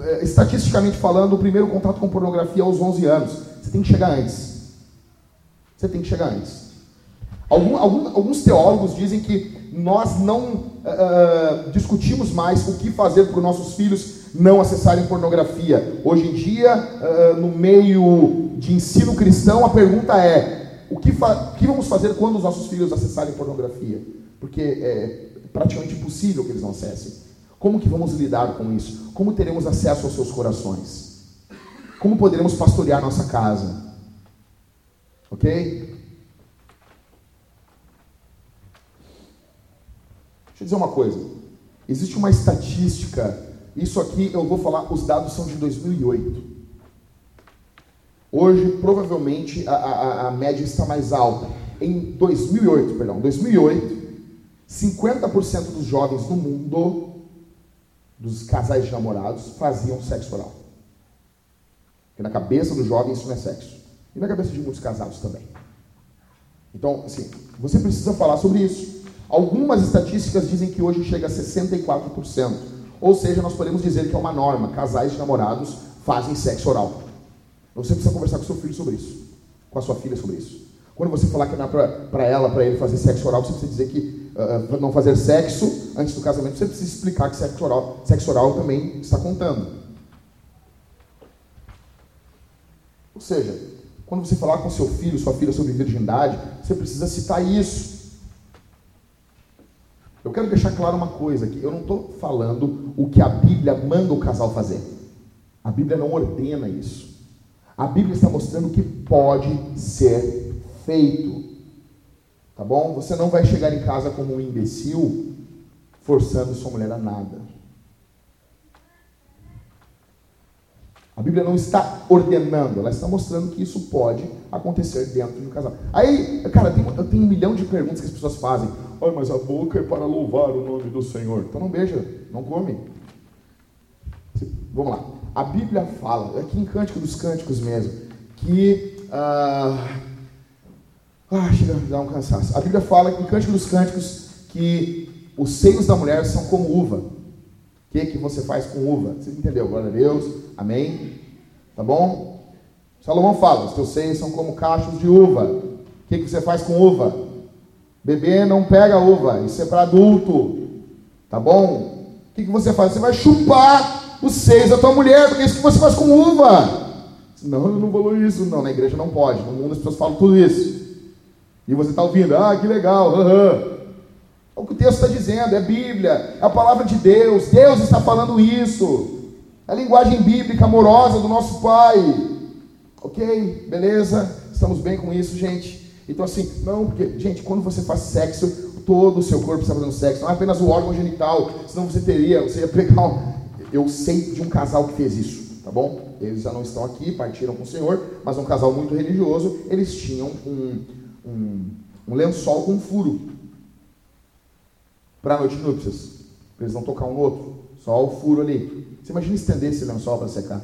Speaker 1: é, estatisticamente falando, o primeiro contato com pornografia é aos 11 anos. Você tem que chegar antes. Você tem que chegar antes. Algum, algum, alguns teólogos dizem que nós não uh, discutimos mais o que fazer para os nossos filhos não acessarem pornografia. Hoje em dia, uh, no meio de ensino cristão, a pergunta é: o que, o que, vamos fazer quando os nossos filhos acessarem pornografia? Porque é praticamente impossível que eles não acessem. Como que vamos lidar com isso? Como teremos acesso aos seus corações? Como poderemos pastorear nossa casa? Ok? Deixa eu dizer uma coisa. Existe uma estatística. Isso aqui eu vou falar, os dados são de 2008. Hoje, provavelmente, a, a, a média está mais alta. Em 2008, perdão, 2008, 50% dos jovens no mundo dos casais de namorados faziam sexo oral. Porque na cabeça do jovem isso não é sexo. E na cabeça de muitos casados também. Então, assim, você precisa falar sobre isso. Algumas estatísticas dizem que hoje chega a 64%. Ou seja, nós podemos dizer que é uma norma. Casais de namorados fazem sexo oral. Você precisa conversar com seu filho sobre isso. Com a sua filha sobre isso. Quando você falar que não é para ela, para ele fazer sexo oral, você precisa dizer que uh, não fazer sexo antes do casamento, você precisa explicar que sexo oral, sexo oral também está contando. Ou seja, quando você falar com seu filho, sua filha sobre virgindade, você precisa citar isso. Eu quero deixar claro uma coisa aqui. Eu não estou falando o que a Bíblia manda o casal fazer. A Bíblia não ordena isso. A Bíblia está mostrando que pode ser feito. Tá bom? Você não vai chegar em casa como um imbecil forçando sua mulher a nada. A Bíblia não está ordenando, ela está mostrando que isso pode acontecer dentro de um casal. Aí, cara, tem, tenho um milhão de perguntas que as pessoas fazem. Olha, mas a boca é para louvar o nome do Senhor. Então não beija, não come. Vamos lá. A Bíblia fala, aqui em Cântico dos Cânticos mesmo, que uh, ah, chega a dar um cansaço. A Bíblia fala em Cântico dos Cânticos que os seios da mulher são como uva. O que, que você faz com uva? Você entendeu? Glória a Deus. Amém? Tá bom? Salomão fala: os teus seios são como cachos de uva. O que, que você faz com uva? Bebê não pega uva, isso é para adulto. Tá bom? O que, que você faz? Você vai chupar os seios da tua mulher, porque é isso que você faz com uva. Não, eu não falou isso. Não, na igreja não pode. No mundo as pessoas falam tudo isso. E você está ouvindo, ah, que legal. É o que o texto está dizendo, é Bíblia, é a palavra de Deus, Deus está falando isso. A linguagem bíblica amorosa do nosso Pai. Ok? Beleza? Estamos bem com isso, gente? Então, assim, não, porque, gente, quando você faz sexo, todo o seu corpo está fazendo sexo, não é apenas o órgão genital, senão você teria, você ia pegar. Eu sei de um casal que fez isso, tá bom? Eles já não estão aqui, partiram com o Senhor, mas um casal muito religioso, eles tinham um, um, um lençol com furo para a noite de núpcias, para eles não tocar um no outro, só o furo ali. Você imagina estender esse lençol para secar?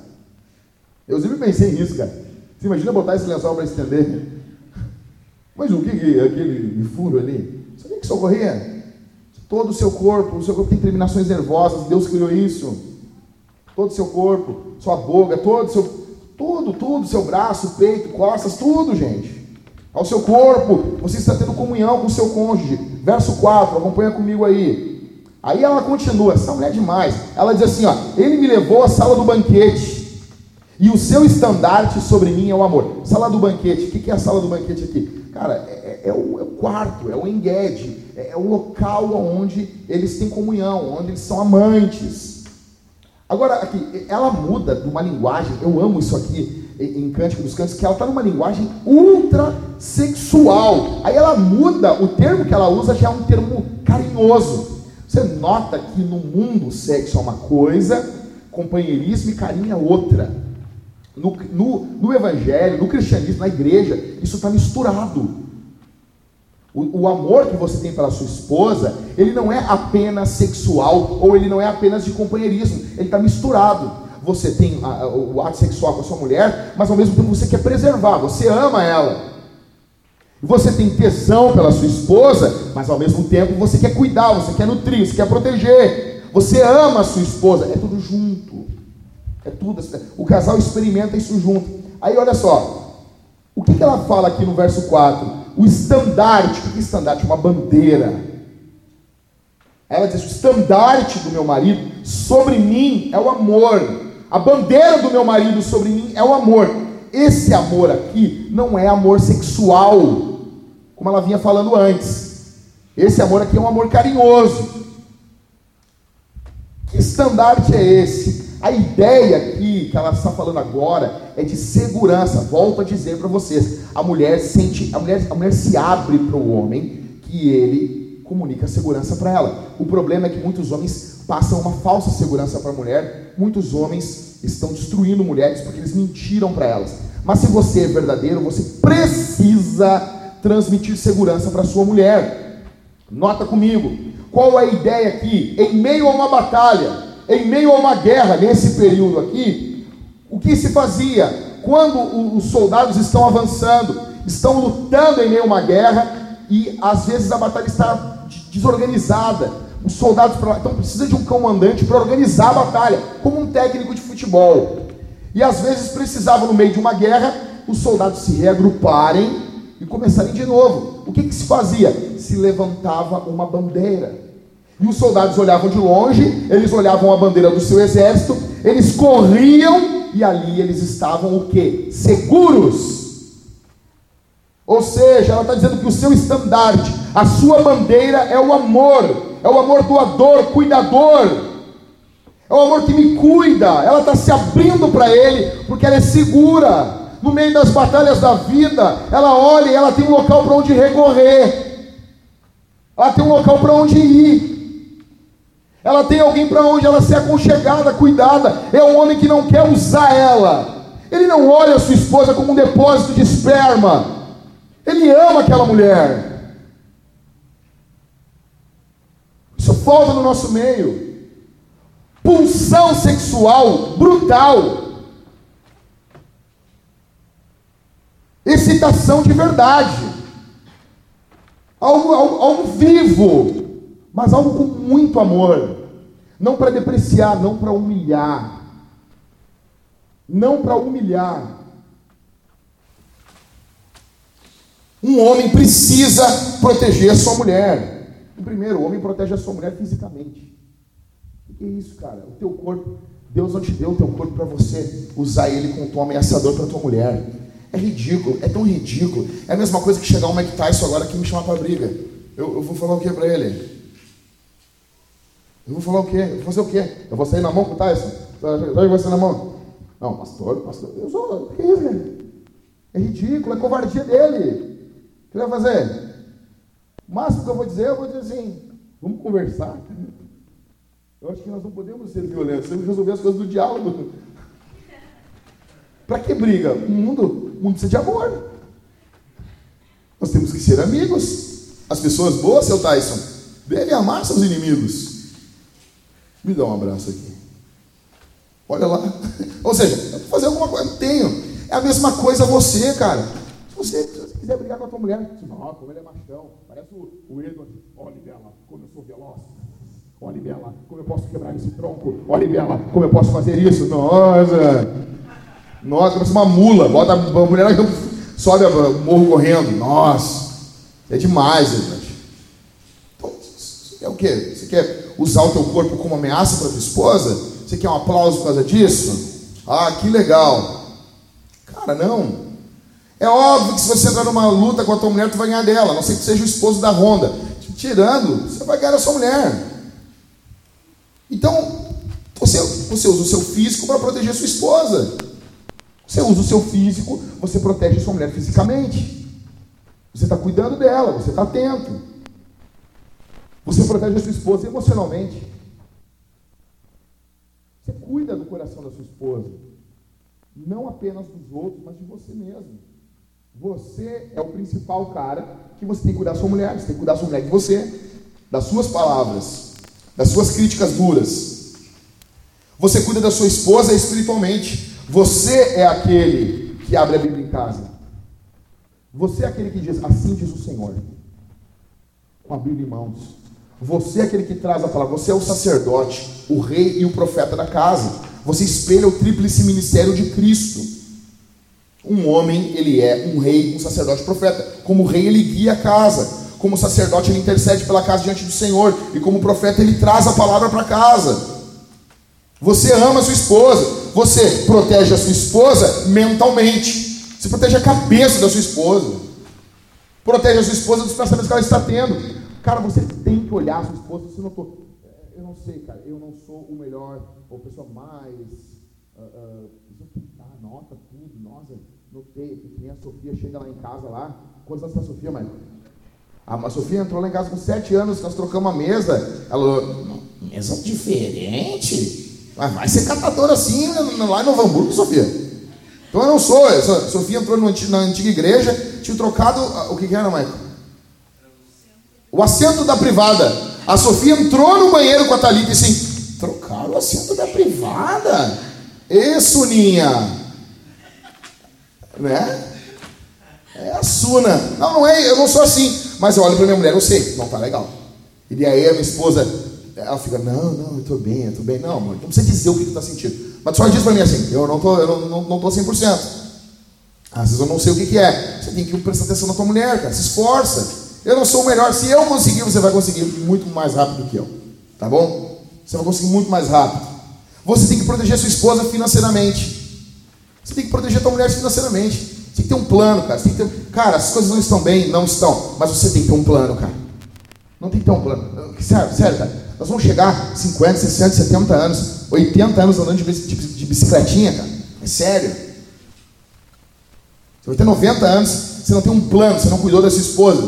Speaker 1: Eu sempre pensei nisso, cara. Você imagina botar esse lençol para estender? Mas o que é aquele furo ali? Sabia que socorria? Todo o seu corpo, o seu corpo tem terminações nervosas, Deus criou isso. Todo o seu corpo, sua boca, todo o seu. Tudo, tudo, seu braço, peito, costas, tudo, gente. Ao seu corpo, você está tendo comunhão com o seu cônjuge. Verso 4, acompanha comigo aí. Aí ela continua, essa mulher é demais. Ela diz assim: ó, ele me levou à sala do banquete. E o seu estandarte sobre mim é o amor. Sala do banquete, o que é a sala do banquete aqui? Cara, é, é, é, o, é o, quarto, é o enguede, é, é o local onde eles têm comunhão, onde eles são amantes. Agora, aqui, ela muda de uma linguagem, eu amo isso aqui em Cântico dos Cantos, que ela está numa linguagem ultra sexual. Aí ela muda, o termo que ela usa já é um termo carinhoso. Você nota que no mundo sexo é uma coisa, companheirismo e carinho é outra. No, no, no evangelho, no cristianismo, na igreja, isso está misturado. O, o, amor que você tem pela sua esposa, ele não é apenas sexual ou ele não é apenas de companheirismo, ele está misturado. Você tem a, o ato sexual com a sua mulher, mas ao mesmo tempo você quer preservar, você ama ela. Você tem tesão pela sua esposa, mas ao mesmo tempo você quer cuidar, você quer nutrir, você quer proteger. Você ama a sua esposa, é tudo junto. É tudo. O casal experimenta isso junto. Aí olha só. O que, que ela fala aqui no verso 4? O estandarte. O que é estandarte? Uma bandeira. Ela diz: o estandarte do meu marido sobre mim é o amor. A bandeira do meu marido sobre mim é o amor. Esse amor aqui não é amor sexual, como ela vinha falando antes. Esse amor aqui é um amor carinhoso. Que estandarte é esse? A ideia aqui que ela está falando agora é de segurança. Volto a dizer para vocês: a mulher sente, a mulher, a mulher se abre para o homem que ele comunica segurança para ela. O problema é que muitos homens passam uma falsa segurança para a mulher. Muitos homens estão destruindo mulheres porque eles mentiram para elas. Mas se você é verdadeiro, você precisa transmitir segurança para sua mulher. Nota comigo. Qual é a ideia aqui? Em meio a uma batalha, em meio a uma guerra, nesse período aqui, o que se fazia? Quando os soldados estão avançando, estão lutando em meio a uma guerra, e às vezes a batalha está desorganizada. Os soldados então precisa de um comandante para organizar a batalha, como um técnico de futebol. E às vezes precisava no meio de uma guerra os soldados se reagruparem e começarem de novo. O que, que se fazia? Se levantava uma bandeira. E os soldados olhavam de longe, eles olhavam a bandeira do seu exército, eles corriam e ali eles estavam o que? Seguros. Ou seja, ela está dizendo que o seu estandarte, a sua bandeira é o amor, é o amor doador, cuidador, é o amor que me cuida. Ela está se abrindo para ele porque ela é segura. No meio das batalhas da vida, ela olha e ela tem um local para onde recorrer, ela tem um local para onde ir. Ela tem alguém para onde ela ser aconchegada, cuidada. É um homem que não quer usar ela. Ele não olha a sua esposa como um depósito de esperma. Ele ama aquela mulher. Isso falta no nosso meio. Pulsão sexual brutal. Excitação de verdade. Algo, algo, algo vivo mas algo com muito amor. Não para depreciar, não para humilhar. Não para humilhar. Um homem precisa proteger a sua mulher. Primeiro, o homem protege a sua mulher fisicamente. O que é isso, cara? O teu corpo, Deus não te deu o teu corpo para você usar ele com um ameaçador para tua mulher. É ridículo, é tão ridículo. É a mesma coisa que chegar um Mike Tyson agora que me chamar para briga. Eu, eu vou falar o que para ele? Eu vou falar o quê? Eu vou fazer o quê? Eu vou sair na mão com o Tyson? Você vai sair na mão? Não, pastor, pastor, eu sou. O que é isso, cara? É ridículo, é covardia dele. O que ele vai fazer? O máximo que eu vou dizer, eu vou dizer assim: vamos conversar. Eu acho que nós não podemos ser violentos, temos que resolver as coisas do diálogo. Para que briga? O mundo, o mundo precisa de amor. Nós temos que ser amigos. As pessoas boas, seu Tyson, devem amar seus inimigos. Me dá um abraço aqui. Olha lá. Ou seja, fazer alguma coisa, tenho. É a mesma coisa você, cara. Se você, se quiser brigar com a tua mulher, não, como ele é machão, parece o, o Edward. Olha, Bela, como eu sou veloz. Olha, Bela, como eu posso quebrar esse tronco. Olha, Bela, como eu posso fazer isso. Nossa. Nossa, parece uma mula. Bota a mulher sobe o morro correndo. Nossa. É demais, Edward. Então, você quer o quê? Você quer usar o teu corpo como ameaça para tua esposa? Você quer um aplauso por causa disso? Ah, que legal. Cara, não. É óbvio que se você entrar numa luta com a tua mulher, tu vai ganhar dela. Não sei que seja o esposo da Honda. Tirando, você vai ganhar a sua mulher. Então, você, você usa o seu físico para proteger a sua esposa. Você usa o seu físico, você protege a sua mulher fisicamente. Você está cuidando dela, você está atento. Você protege a sua esposa emocionalmente. Você cuida do coração da sua esposa. Não apenas dos outros, mas de você mesmo. Você é o principal cara que você tem que cuidar da sua mulher. Você tem que cuidar da sua mulher de você, das suas palavras, das suas críticas duras. Você cuida da sua esposa espiritualmente. Você é aquele que abre a Bíblia em casa. Você é aquele que diz, assim diz o Senhor. Com a Bíblia em mãos. Você é aquele que traz a palavra. Você é o sacerdote, o rei e o profeta da casa. Você espelha o tríplice ministério de Cristo. Um homem, ele é um rei, um sacerdote, profeta. Como rei, ele guia a casa. Como sacerdote, ele intercede pela casa diante do Senhor. E como profeta, ele traz a palavra para casa. Você ama sua esposa. Você protege a sua esposa mentalmente. Você protege a cabeça da sua esposa. Protege a sua esposa dos pensamentos que ela está tendo. Cara, você tem que olhar a sua esposa. Você não é, eu não sei, cara. Eu não sou o melhor ou a pessoa mais. Uh, uh, nota tudo. Nossa, notei que nem a Sofia chega lá em casa lá. Quantos anos tem a Sofia, mãe? A Sofia entrou lá em casa com sete anos, nós trocamos a mesa. Ela mesa diferente? Mas vai ser catadora assim lá em Novo Hamburgo, Sofia. Então eu não sou. Essa Sofia entrou na antiga igreja, tinha trocado. O que, que era, Michael? O assento da privada. A Sofia entrou no banheiro com a Thalita e assim, trocaram o assento da privada. Ê, Suninha, né? É a Suna. Não, não é, eu não sou assim. Mas eu olho para minha mulher, eu sei, não tá legal. E aí a minha esposa, ela fica, não, não, eu tô bem, eu tô bem. Não, amor, não precisa dizer o que tu tá sentindo. Mas só diz para mim assim, eu não tô, eu não, não, não tô 100%. Às vezes eu não sei o que, que é. Você tem que prestar atenção na tua mulher, cara. Se esforça. Eu não sou o melhor. Se eu conseguir, você vai conseguir muito mais rápido do que eu. Tá bom? Você vai conseguir muito mais rápido. Você tem que proteger sua esposa financeiramente. Você tem que proteger a tua mulher financeiramente. Você tem que ter um plano, cara. Ter... Cara, as coisas não estão bem, não estão. Mas você tem que ter um plano, cara. Não tem que ter um plano. Sério, sério, cara. Nós vamos chegar 50, 60, 70 anos, 80 anos andando de, bicicletinha, cara. É sério. Você vai ter 90 anos, você não tem um plano, você não cuidou da sua esposa,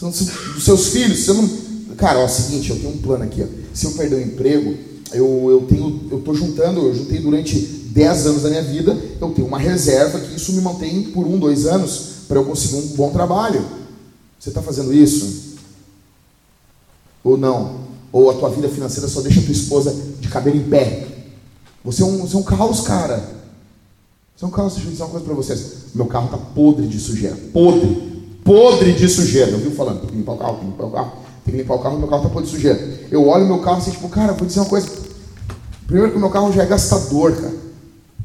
Speaker 1: não, dos seus filhos, você não. Cara, ó, é o seguinte, eu tenho um plano aqui, ó. Se eu perder o emprego, eu, eu tenho, eu estou juntando, eu juntei durante 10 anos da minha vida, eu tenho uma reserva que isso me mantém por um, dois anos para eu conseguir um bom trabalho. Você está fazendo isso? Ou não? Ou a tua vida financeira só deixa a tua esposa de cabelo em pé? Você é um, você é um caos, cara. Você é um caos. Deixa eu dizer uma coisa para vocês. Meu carro está podre de sujeira. Podre. Podre de sujeira. Eu viu falando? Tem que limpar o carro, tem que limpar o carro. Tem que limpar o carro, meu carro está podre de sujeira. Eu olho meu carro assim, tipo, cara, vou dizer uma coisa. Primeiro que meu carro já é gastador, cara.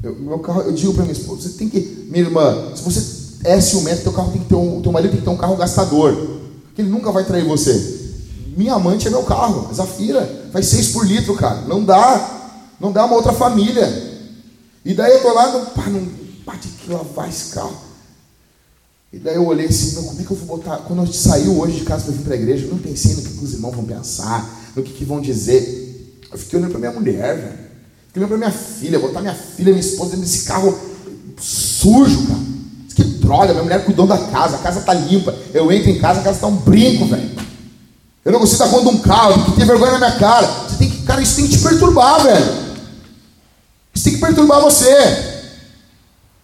Speaker 1: Eu, meu carro, eu digo para minha esposa, você tem que, minha irmã, se você é ciumento, teu carro tem que ter um, teu marido tem que ter um carro gastador, porque ele nunca vai trair você. Minha amante é meu carro, Zafira, faz seis por litro, cara, não dá, não dá uma outra família. E daí eu tô lá, não, pá, não bate que lavar esse carro. E daí eu olhei assim, meu, como é que eu vou botar? Quando eu saiu hoje de casa para vir para a igreja, eu não pensei no que os irmãos vão pensar, no que, que vão dizer. Eu fiquei olhando para minha mulher, velho. Fiquei olhando para minha filha, botar minha filha, minha esposa dentro desse carro sujo, cara. Que droga, minha mulher cuidou da casa, a casa tá limpa. Eu entro em casa, a casa tá um brinco, velho. Eu não consigo dar conta de um carro, que tem vergonha na minha cara. Você tem que, cara, isso tem que te perturbar, velho. Isso tem que perturbar você.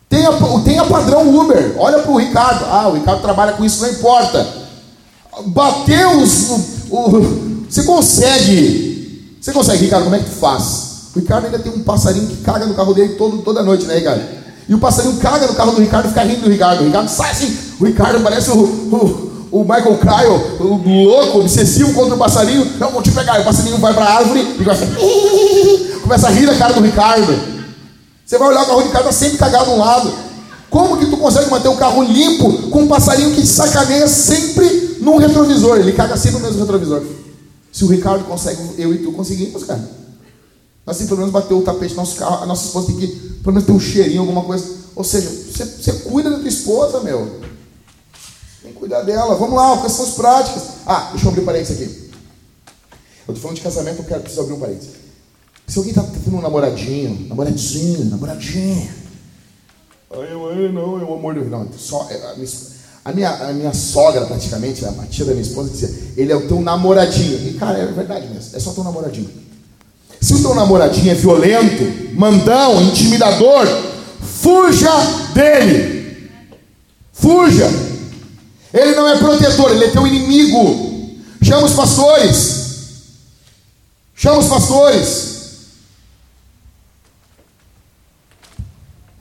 Speaker 1: Tenha, tenha padrão Uber. Olha para o Ricardo. Ah, o Ricardo trabalha com isso, não importa. Bateu os. O, o, você consegue. Você consegue, Ricardo? Como é que tu faz? O Ricardo ainda tem um passarinho que caga no carro dele todo, toda noite, né, Ricardo? E o passarinho caga no carro do Ricardo e fica rindo do Ricardo. O Ricardo sai assim. O Ricardo parece o, o, o Michael Cryo, o louco, obsessivo contra o passarinho. Não, vou te pegar. E o passarinho vai para a árvore e começa, começa a rir da cara do Ricardo. Você vai olhar o carro do Ricardo, está sempre cagado de um lado. Como que tu consegue manter o carro limpo com um passarinho que sacaneia sempre no retrovisor? Ele caga sempre no mesmo retrovisor. Se o Ricardo consegue, eu e tu conseguimos, cara. Temos pelo menos bater o tapete nosso carro, a nossa esposa tem que pelo menos ter um cheirinho, alguma coisa. Ou seja, você, você cuida da tua esposa, meu. Tem que cuidar dela. Vamos lá, questões práticas. Ah, deixa eu abrir um parênteses aqui. Eu estou falando de casamento, eu quero preciso abrir um parênteses. Se alguém está tendo um namoradinho, namoradinho, namoradinha. Ai, eu, não, é o amor do. Não, só. É, a minha, a minha, a minha sogra, praticamente, a tia da minha esposa, dizia: ele é o teu namoradinho. E, cara, é verdade mesmo, é só teu namoradinho. Se o teu namoradinho é violento, mandão, intimidador, fuja dele. Fuja. Ele não é protetor, ele é teu inimigo. Chama os pastores. Chama os pastores.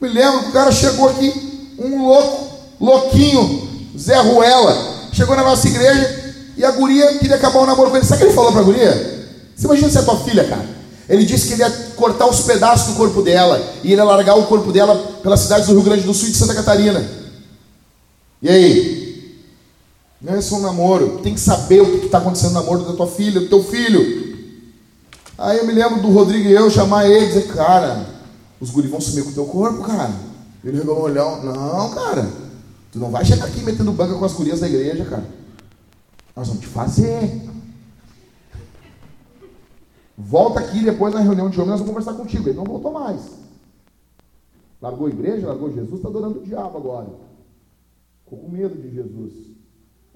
Speaker 1: Me lembro que o cara chegou aqui, um louco, louquinho, Zé Ruela, chegou na nossa igreja e a guria queria acabar o namoro com ele. Sabe o que ele falou para a guria? Você imagina se é tua filha, cara. Ele disse que ele ia cortar os pedaços do corpo dela e ele ia largar o corpo dela pelas cidades do Rio Grande do Sul e de Santa Catarina. E aí? Não é só um namoro. Tem que saber o que está acontecendo no namoro da tua filha, do teu filho. Aí eu me lembro do Rodrigo e eu chamar ele e dizer, cara, os guris vão sumir com o teu corpo, cara. Ele regalou um olhão. Não, cara. Tu não vai chegar aqui metendo banca com as gurias da igreja, cara. Nós vamos te fazer. Volta aqui depois na reunião de homens, nós vamos conversar contigo. Ele não voltou mais. Largou a igreja, largou Jesus, está adorando o diabo agora. Ficou com medo de Jesus.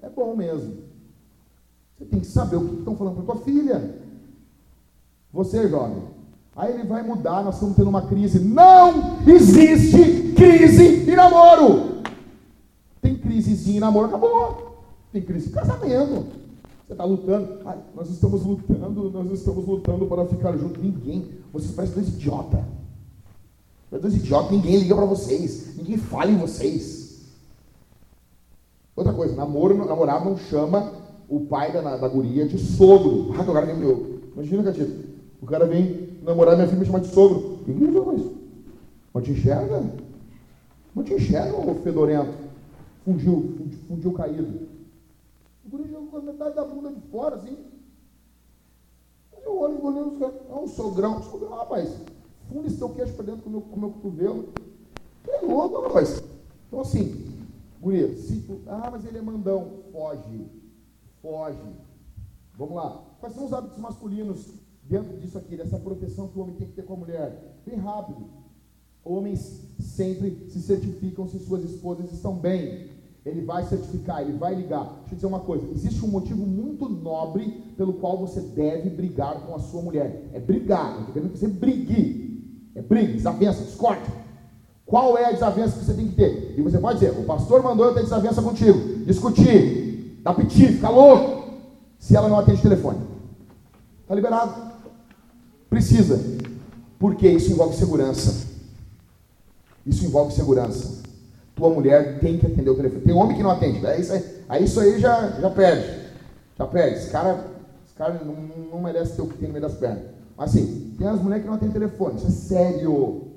Speaker 1: É bom mesmo. Você tem que saber o que estão falando para tua filha. Você, jovem. Aí ele vai mudar, nós estamos tendo uma crise. Não existe crise em namoro. Tem crisezinha em namoro, acabou. Tem crise em casamento. Você está lutando. Ai, nós estamos lutando, nós estamos lutando para ficar junto. Ninguém. Vocês parecem dois idiotas. Dois idiotas, ninguém liga para vocês. Ninguém fala em vocês. Outra coisa, namoro, namorado não chama o pai da, da guria de sogro. Ah, o cara meu. Imagina, Catito. O cara vem namorar minha filha e me chamar de sogro. Ninguém chama isso. Mas te enxerga? Mas te enxerga, ô fedorento. Fundiu, fundiu, caído. O guri jogou com a metade da bunda de fora, assim. Eu olho olhando os caras. É um sogrão. Sogrão, rapaz. Funda esse teu queixo para dentro com o meu, com meu cotovelo. Que é louco, rapaz. Então, assim, guri, se tu, ah, mas ele é mandão. Foge. Foge. Vamos lá. Quais são os hábitos masculinos dentro disso aqui, dessa proteção que o homem tem que ter com a mulher? Bem rápido. Homens sempre se certificam se suas esposas estão bem. Ele vai certificar, ele vai ligar. Deixa eu dizer uma coisa: existe um motivo muito nobre pelo qual você deve brigar com a sua mulher. É brigar, não estou querendo brigue. É briga, desavença, discorde. Qual é a desavença que você tem que ter? E você pode dizer: o pastor mandou eu ter desavença contigo. Discutir, dar piti, ficar louco. Se ela não atende o telefone, está liberado. Precisa. Porque isso envolve segurança. Isso envolve segurança tua mulher tem que atender o telefone. Tem homem que não atende, aí isso aí, aí, isso aí já, já perde. Já perde. Esse cara, esse cara não, não merece ter o que tem no meio das pernas. Mas assim, tem as mulheres que não atendem telefone. Isso é sério.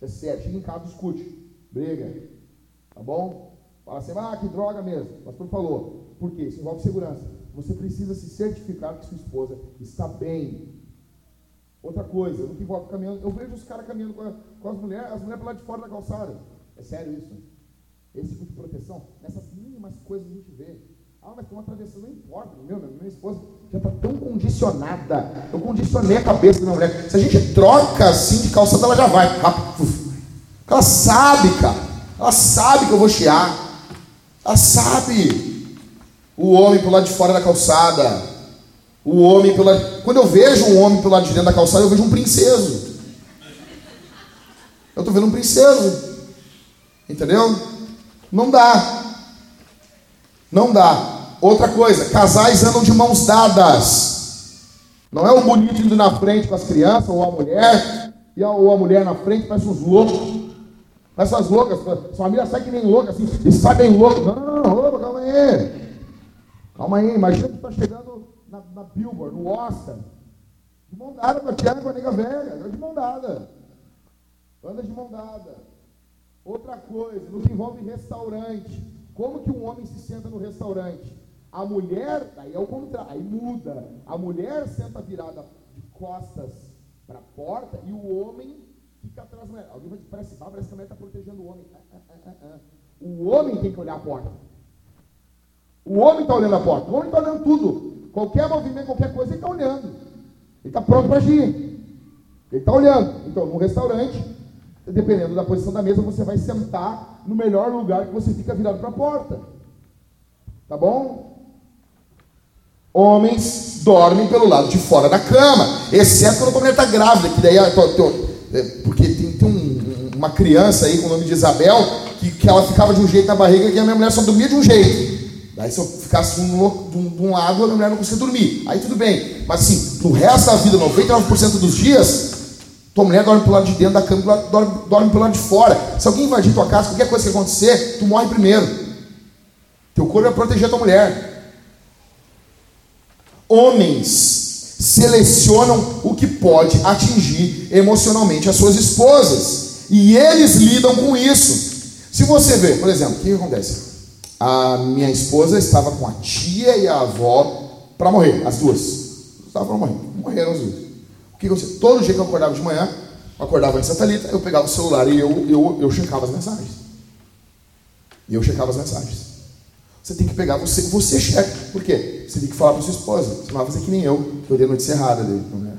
Speaker 1: É sério. Chega em casa, discute. Briga. Tá bom? Fala assim, ah, que droga mesmo. O pastor falou. Por quê? Isso envolve segurança. Você precisa se certificar que sua esposa está bem. Outra coisa, no que envolve caminhando, eu vejo os caras caminhando com, a, com as mulheres, as mulheres para lá de fora da calçada. É sério isso? Esse tipo de proteção, nessas mínimas coisas a gente vê. Ah, mas tem uma travessão, não importa. Meu, minha esposa já está tão condicionada. Eu condicionei a cabeça da minha mulher. Se a gente troca assim de calçada, ela já vai. Ela sabe, cara. Ela sabe que eu vou chiar. Ela sabe. O homem pelo lado de fora da calçada. O homem pelo. Quando eu vejo um homem pelo lado de dentro da calçada, eu vejo um princeso. Eu estou vendo um princeso. Entendeu? Não dá. Não dá. Outra coisa, casais andam de mãos dadas. Não é o bonito indo na frente com as crianças, ou a mulher, e a, ou a mulher na frente, parece uns loucos. Umas loucas, sua família sai que nem louca, assim, e sai bem louco. Não, opa, calma aí. Calma aí, imagina que está chegando na, na Billboard, no Oscar. De mão dada com a Tiago com a nega velha, de mão dada. Anda de mão dada. Outra coisa, no que envolve restaurante. Como que um homem se senta no restaurante? A mulher, aí é o contrário, aí muda. A mulher senta virada de costas para a porta e o homem fica atrás mulher. Alguém vai dizer, parece, parece que a mulher está protegendo o homem. Ah, ah, ah, o homem tem que olhar a porta. O homem está olhando a porta. O homem está olhando tudo. Qualquer movimento, qualquer coisa, ele está olhando. Ele está pronto para agir. Ele está olhando. Então, no restaurante, dependendo da posição da mesa, você vai sentar no melhor lugar que você fica virado para a porta. Tá bom? Homens dormem pelo lado de fora da cama, exceto quando a mulher está grávida, que daí é, porque tem, tem um, uma criança aí com o nome de Isabel, que, que ela ficava de um jeito na barriga e a minha mulher só dormia de um jeito. Daí se eu ficasse de um, de um lado, a minha mulher não conseguia dormir. Aí tudo bem. Mas assim, no resto da vida, 99% dos dias, tua mulher dorme pelo lado de dentro da cama, dorme, dorme pelo lado de fora. Se alguém invadir tua casa, qualquer coisa que acontecer, tu morre primeiro. Teu corpo vai proteger a tua mulher homens selecionam o que pode atingir emocionalmente as suas esposas. E eles lidam com isso. Se você vê, por exemplo, o que acontece? A minha esposa estava com a tia e a avó para morrer, as duas. Estavam para morrer, morreram as duas. O que aconteceu? Todo dia que eu acordava de manhã, eu acordava em Santa Lita, eu pegava o celular e eu, eu, eu checava as mensagens. E eu checava as mensagens. Você tem que pegar, você, você checa. Por quê? Você tem que falar para sua esposa. Você não vai fazer que nem eu, que eu dei a notícia errada dele. Não é?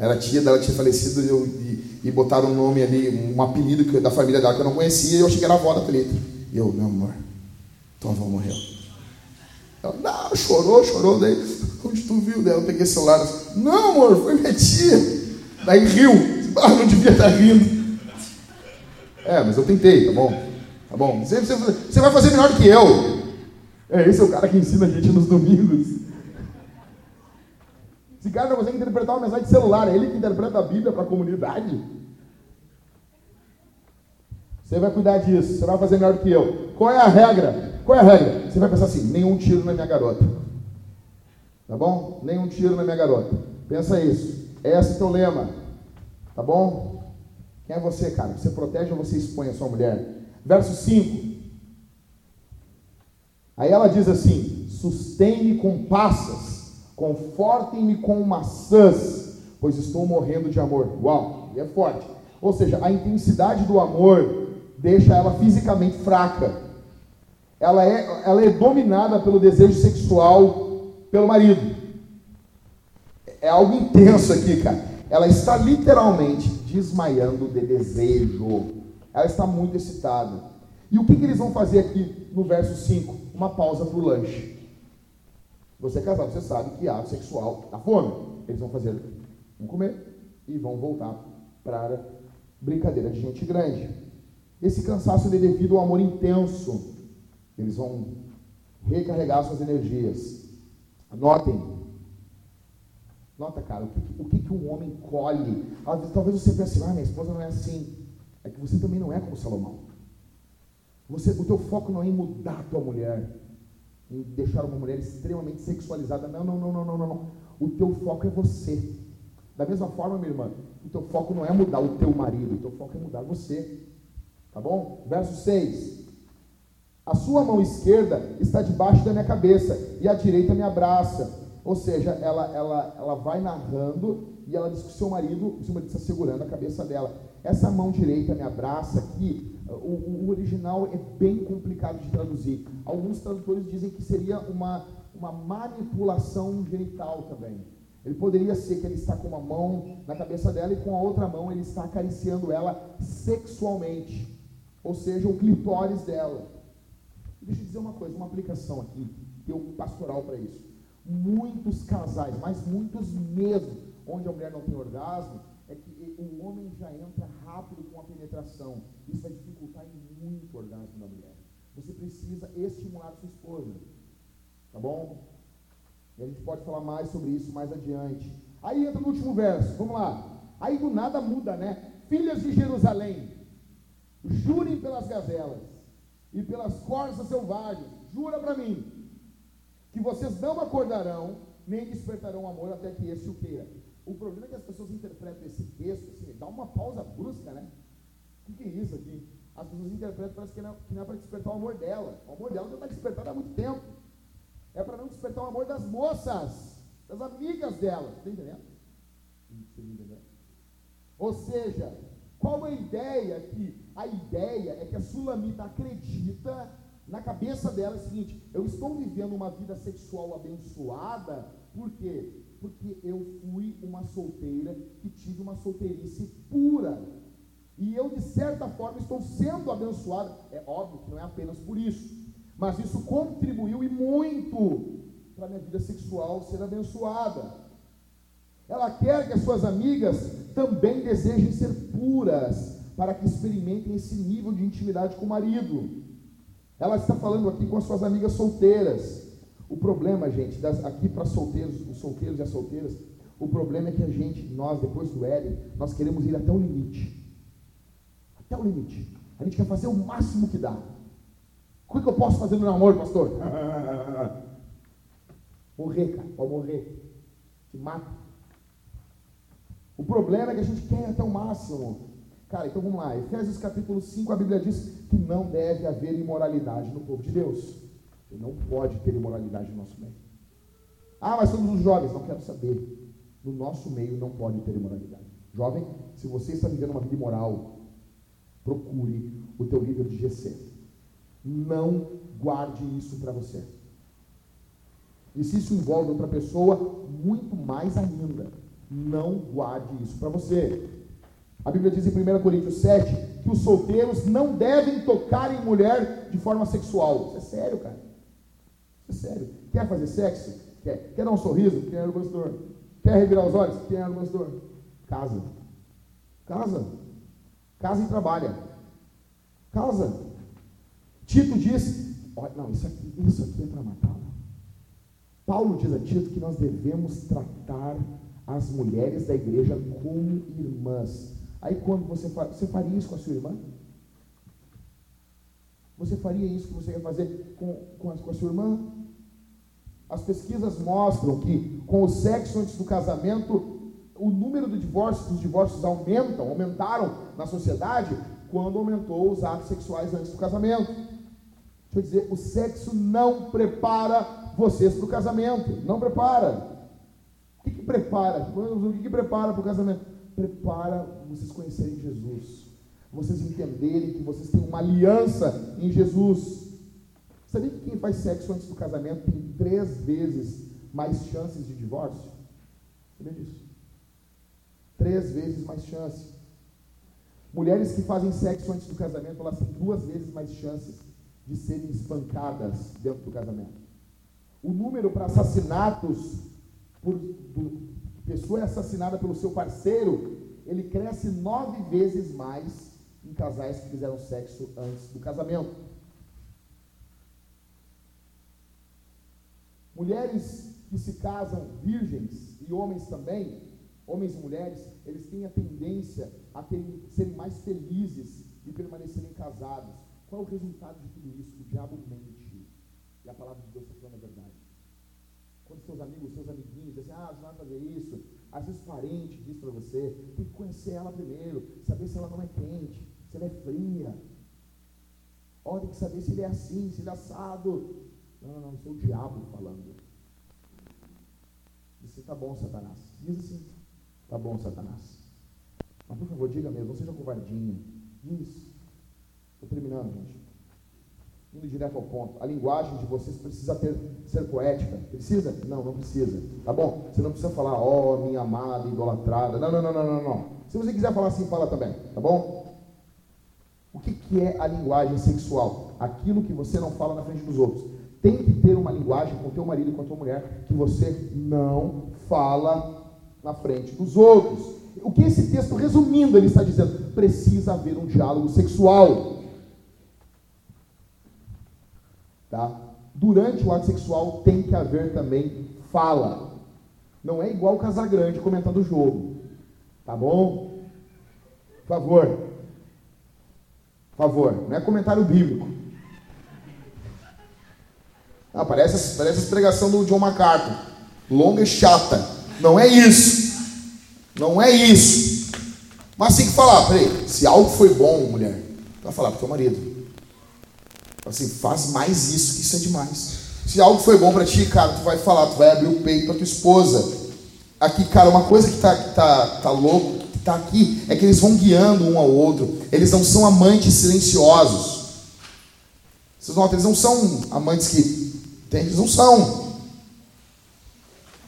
Speaker 1: Era tia dela, tinha falecido eu, e, e botaram um nome ali, um apelido que, da família dela que eu não conhecia, e eu achei que era a avó da Thalita. E eu, meu amor, tua avó morreu. Ela, não, chorou, chorou. Daí, onde tu viu? Daí eu peguei o celular. Não, amor, foi minha tia. Daí riu. Ah, não devia estar rindo. É, mas eu tentei, tá bom? Tá bom? Você, você, vai fazer melhor do que eu. É, esse é o cara que ensina a gente nos domingos. Esse cara não consegue interpretar uma mensagem de celular, é ele que interpreta a Bíblia para a comunidade. Você vai cuidar disso, você vai fazer melhor do que eu. Qual é a regra? Qual é a regra? Você vai pensar assim: nenhum tiro na minha garota. Tá bom? Nenhum tiro na minha garota. Pensa isso. Esse é o teu lema. Tá bom? Quem é você, cara? Você protege ou você expõe a sua mulher? Verso 5. Aí ela diz assim: Sustém-me com passas, confortem-me com maçãs, pois estou morrendo de amor. Uau, e é forte. Ou seja, a intensidade do amor deixa ela fisicamente fraca. Ela é, ela é dominada pelo desejo sexual pelo marido. É algo intenso aqui, cara. Ela está literalmente desmaiando de desejo. Ela está muito excitada. E o que, que eles vão fazer aqui no verso 5? Uma pausa para o lanche. Você é casado, você sabe que ato sexual dá fome. Eles vão fazer, vão comer e vão voltar para brincadeira de gente grande. Esse cansaço é devido ao amor intenso. Eles vão recarregar suas energias. Anotem. Nota, cara, o que, o que, que um homem colhe? Talvez você pense assim, ah, minha esposa não é assim é que você também não é como Salomão. Você, o teu foco não é em mudar a tua mulher, em deixar uma mulher extremamente sexualizada. Não, não, não, não, não, não. O teu foco é você. Da mesma forma, minha irmã, o teu foco não é mudar o teu marido, o teu foco é mudar você. Tá bom? Verso 6. A sua mão esquerda está debaixo da minha cabeça e a direita me abraça. Ou seja, ela, ela, ela vai narrando e ela diz que o seu marido, o seu marido está segurando a cabeça dela. Essa mão direita me abraça aqui, o, o, original é bem complicado de traduzir. Alguns tradutores dizem que seria uma, uma manipulação genital também. Ele poderia ser que ele está com uma mão na cabeça dela e com a outra mão ele está acariciando ela sexualmente, ou seja, o clitóris dela. Deixa eu dizer uma coisa, uma aplicação aqui, tem um pastoral para isso. Muitos casais, mas muitos mesmo, onde a mulher não tem orgasmo, é que o homem já entra rápido com a penetração. Isso vai dificultar muito o orgasmo da mulher. Você precisa estimular sua esposa. Tá bom? E a gente pode falar mais sobre isso mais adiante. Aí entra no último verso, vamos lá. Aí do nada muda, né? Filhas de Jerusalém, jurem pelas gazelas e pelas corças selvagens, jura para mim, que vocês não acordarão, nem despertarão amor até que esse o queira. O problema é que as pessoas interpretam esse texto, assim, dá uma pausa brusca, né? O que, é isso aqui? As pessoas interpretam parece que não, que não é para despertar o amor dela. O amor dela já está despertado há muito tempo. É para não despertar o amor das moças, das amigas dela. Está entendendo? Ou seja, qual a ideia aqui? A ideia é que a Sulamita acredita na cabeça dela é o seguinte: eu estou vivendo uma vida sexual abençoada, por quê? Porque eu fui uma solteira que tive uma solteirice pura. E eu, de certa forma, estou sendo abençoada. É óbvio que não é apenas por isso, mas isso contribuiu e muito para a minha vida sexual ser abençoada. Ela quer que as suas amigas também desejem ser puras, para que experimentem esse nível de intimidade com o marido. Ela está falando aqui com as suas amigas solteiras. O problema, gente, das, aqui para solteiros, os solteiros e as solteiras, o problema é que a gente, nós, depois do Éden, nós queremos ir até o limite. Até o limite. A gente quer fazer o máximo que dá. O que, que eu posso fazer no namoro, pastor? morrer, cara, pode morrer. Te mata. O problema é que a gente quer até o máximo. Cara, então vamos lá. Efésios capítulo 5, a Bíblia diz que não deve haver imoralidade no povo de Deus. Não pode ter imoralidade no nosso meio. Ah, mas somos os jovens. Não quero saber. No nosso meio não pode ter imoralidade. Jovem, se você está vivendo uma vida imoral, procure o teu líder de GC. Não guarde isso para você. E se isso envolve outra pessoa, muito mais ainda. Não guarde isso para você. A Bíblia diz em 1 Coríntios 7 que os solteiros não devem tocar em mulher de forma sexual. Isso é sério, cara. É sério. Quer fazer sexo? Quer. Quer dar um sorriso? Quem é o gostor? Quer revirar os olhos? Quem é o gostor? Casa. Casa. Casa e trabalha. Casa. Tito diz, olha, não, isso aqui, isso aqui é para matar. Paulo diz a Tito que nós devemos tratar as mulheres da igreja como irmãs. Aí quando você, você faria isso com a sua irmã? Você faria isso que você ia fazer com, com, a, com a sua irmã? As pesquisas mostram que com o sexo antes do casamento, o número de divórcios, dos divórcios aumentam, aumentaram na sociedade quando aumentou os atos sexuais antes do casamento. Deixa eu dizer, o sexo não prepara vocês para o casamento. Não prepara. O que, que prepara? O que, que prepara para o casamento? prepara vocês conhecerem Jesus, vocês entenderem que vocês têm uma aliança em Jesus. Sabia que quem faz sexo antes do casamento tem três vezes mais chances de divórcio? Sabia disso? Três vezes mais chances. Mulheres que fazem sexo antes do casamento, elas têm duas vezes mais chances de serem espancadas dentro do casamento. O número para assassinatos por, pessoa é assassinada pelo seu parceiro, ele cresce nove vezes mais em casais que fizeram sexo antes do casamento. Mulheres que se casam virgens e homens também, homens e mulheres, eles têm a tendência a serem mais felizes e permanecerem casados. Qual é o resultado de tudo isso? O diabo mente. E a palavra de Deus está falando a verdade. Quando seus amigos, seus amiguinhos dizem, ah, você vai fazer isso. Às vezes parente diz para você, tem que conhecer ela primeiro, saber se ela não é quente, se ela é fria. Ó, tem que saber se ele é assim, se ele é assado. Não, não, não, isso é o diabo falando. Disse, tá bom, Satanás. Diz assim, tá bom, Satanás. Mas por favor, diga mesmo, não seja covardinho. Diz. Estou terminando, gente indo direto ao ponto. A linguagem de vocês precisa ter, ser poética. Precisa? Não, não precisa. Tá bom? Você não precisa falar, ó, oh, minha amada, idolatrada. Não, não, não, não, não, não. Se você quiser falar assim, fala também. Tá bom? O que, que é a linguagem sexual? Aquilo que você não fala na frente dos outros. Tem que ter uma linguagem com teu marido e com a tua mulher que você não fala na frente dos outros. O que esse texto, resumindo, ele está dizendo? Precisa haver um diálogo sexual. Tá? Durante o ato sexual tem que haver também fala. Não é igual o Casagrande comentando o jogo. Tá bom? Por favor. Por favor. Não é comentário bíblico. Ah, parece, parece a pregação do John MacArthur. Longa e chata. Não é isso. Não é isso. Mas tem que falar, peraí, se algo foi bom, mulher, vai falar pro teu marido. Assim, faz mais isso, que isso é demais. Se algo foi bom para ti, cara, tu vai falar, tu vai abrir o peito para tua esposa. Aqui, cara, uma coisa que tá, que tá, tá louco, que tá aqui, é que eles vão guiando um ao outro. Eles não são amantes silenciosos. Vocês notam, eles não são amantes que. Eles não são.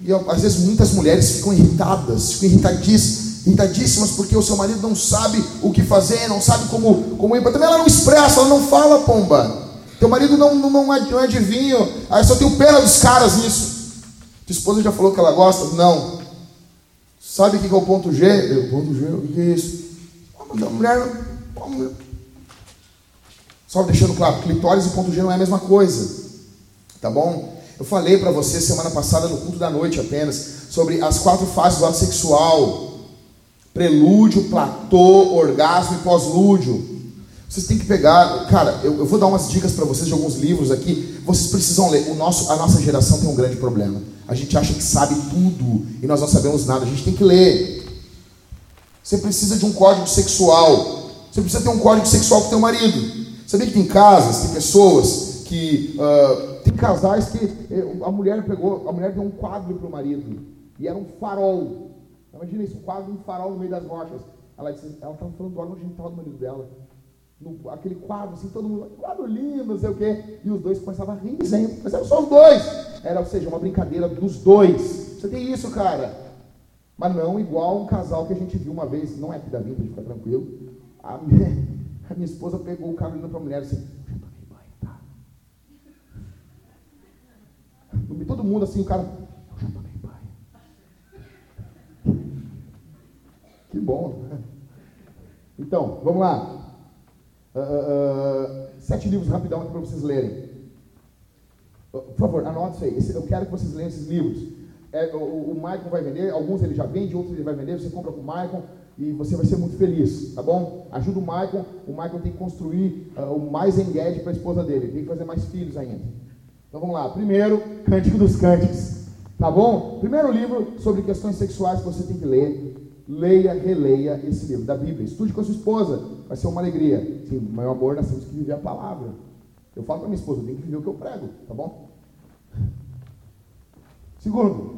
Speaker 1: E às vezes muitas mulheres ficam irritadas, ficam irritadíssimas, porque o seu marido não sabe o que fazer, não sabe como, como ir. Também ela não expressa, ela não fala, pomba. Teu marido não, não, não, é, é adivinho. Aí só tenho pena dos caras nisso. Tua esposa já falou que ela gosta? Não. Sabe o que é o ponto G? Eu, ponto G, o que é isso? A mulher. Só deixando claro, clitóris e ponto G não é a mesma coisa. Tá bom? Eu falei para você semana passada no culto da noite apenas sobre as quatro fases do ato sexual: prelúdio, platô, orgasmo e pós-lúdio. Vocês têm que pegar, cara, eu, eu vou dar umas dicas para vocês de alguns livros aqui. Vocês precisam ler. O nosso, a nossa geração tem um grande problema. A gente acha que sabe tudo e nós não sabemos nada. A gente tem que ler. Você precisa de um código sexual. Você precisa ter um código sexual com teu marido. Sabia que tem casas, tem pessoas que uh, casais que eh, a mulher pegou, a mulher deu um quadro para o marido e era um farol. Imagina isso, quadro, um farol no meio das rochas. Ela disse, ela estava falando do órgão genital do marido dela no, aquele quadro, assim, todo mundo, quadro lindo, não sei o quê, e os dois começavam a rir sempre, mas eram só os dois. Era, ou seja, uma brincadeira dos dois. Você tem isso, cara. Mas não igual um casal que a gente viu uma vez, não é aqui da Vintage, fica tranquilo. A minha, a minha esposa pegou o Carolina para a mulher assim, já tomei banho, tá? Todo mundo assim, o cara, eu já tomei banho. Que bom. Então, vamos lá. Uh, sete livros rapidão aqui para vocês lerem. Por favor, anote isso aí. Esse, eu quero que vocês leiam esses livros. É, o, o Michael vai vender, alguns ele já vende, outros ele vai vender. Você compra com o Michael e você vai ser muito feliz, tá bom? Ajuda o Michael. O Michael tem que construir uh, o mais engage para a esposa dele. Tem que fazer mais filhos ainda. Então vamos lá. Primeiro, Cântico dos Cânticos. Tá bom? Primeiro livro sobre questões sexuais que você tem que ler leia, releia esse livro da Bíblia. Estude com a sua esposa, vai ser uma alegria. Sim, meu amor, nós temos que viver a palavra. Eu falo para minha esposa, tenho que viver o que eu prego, tá bom? Segundo,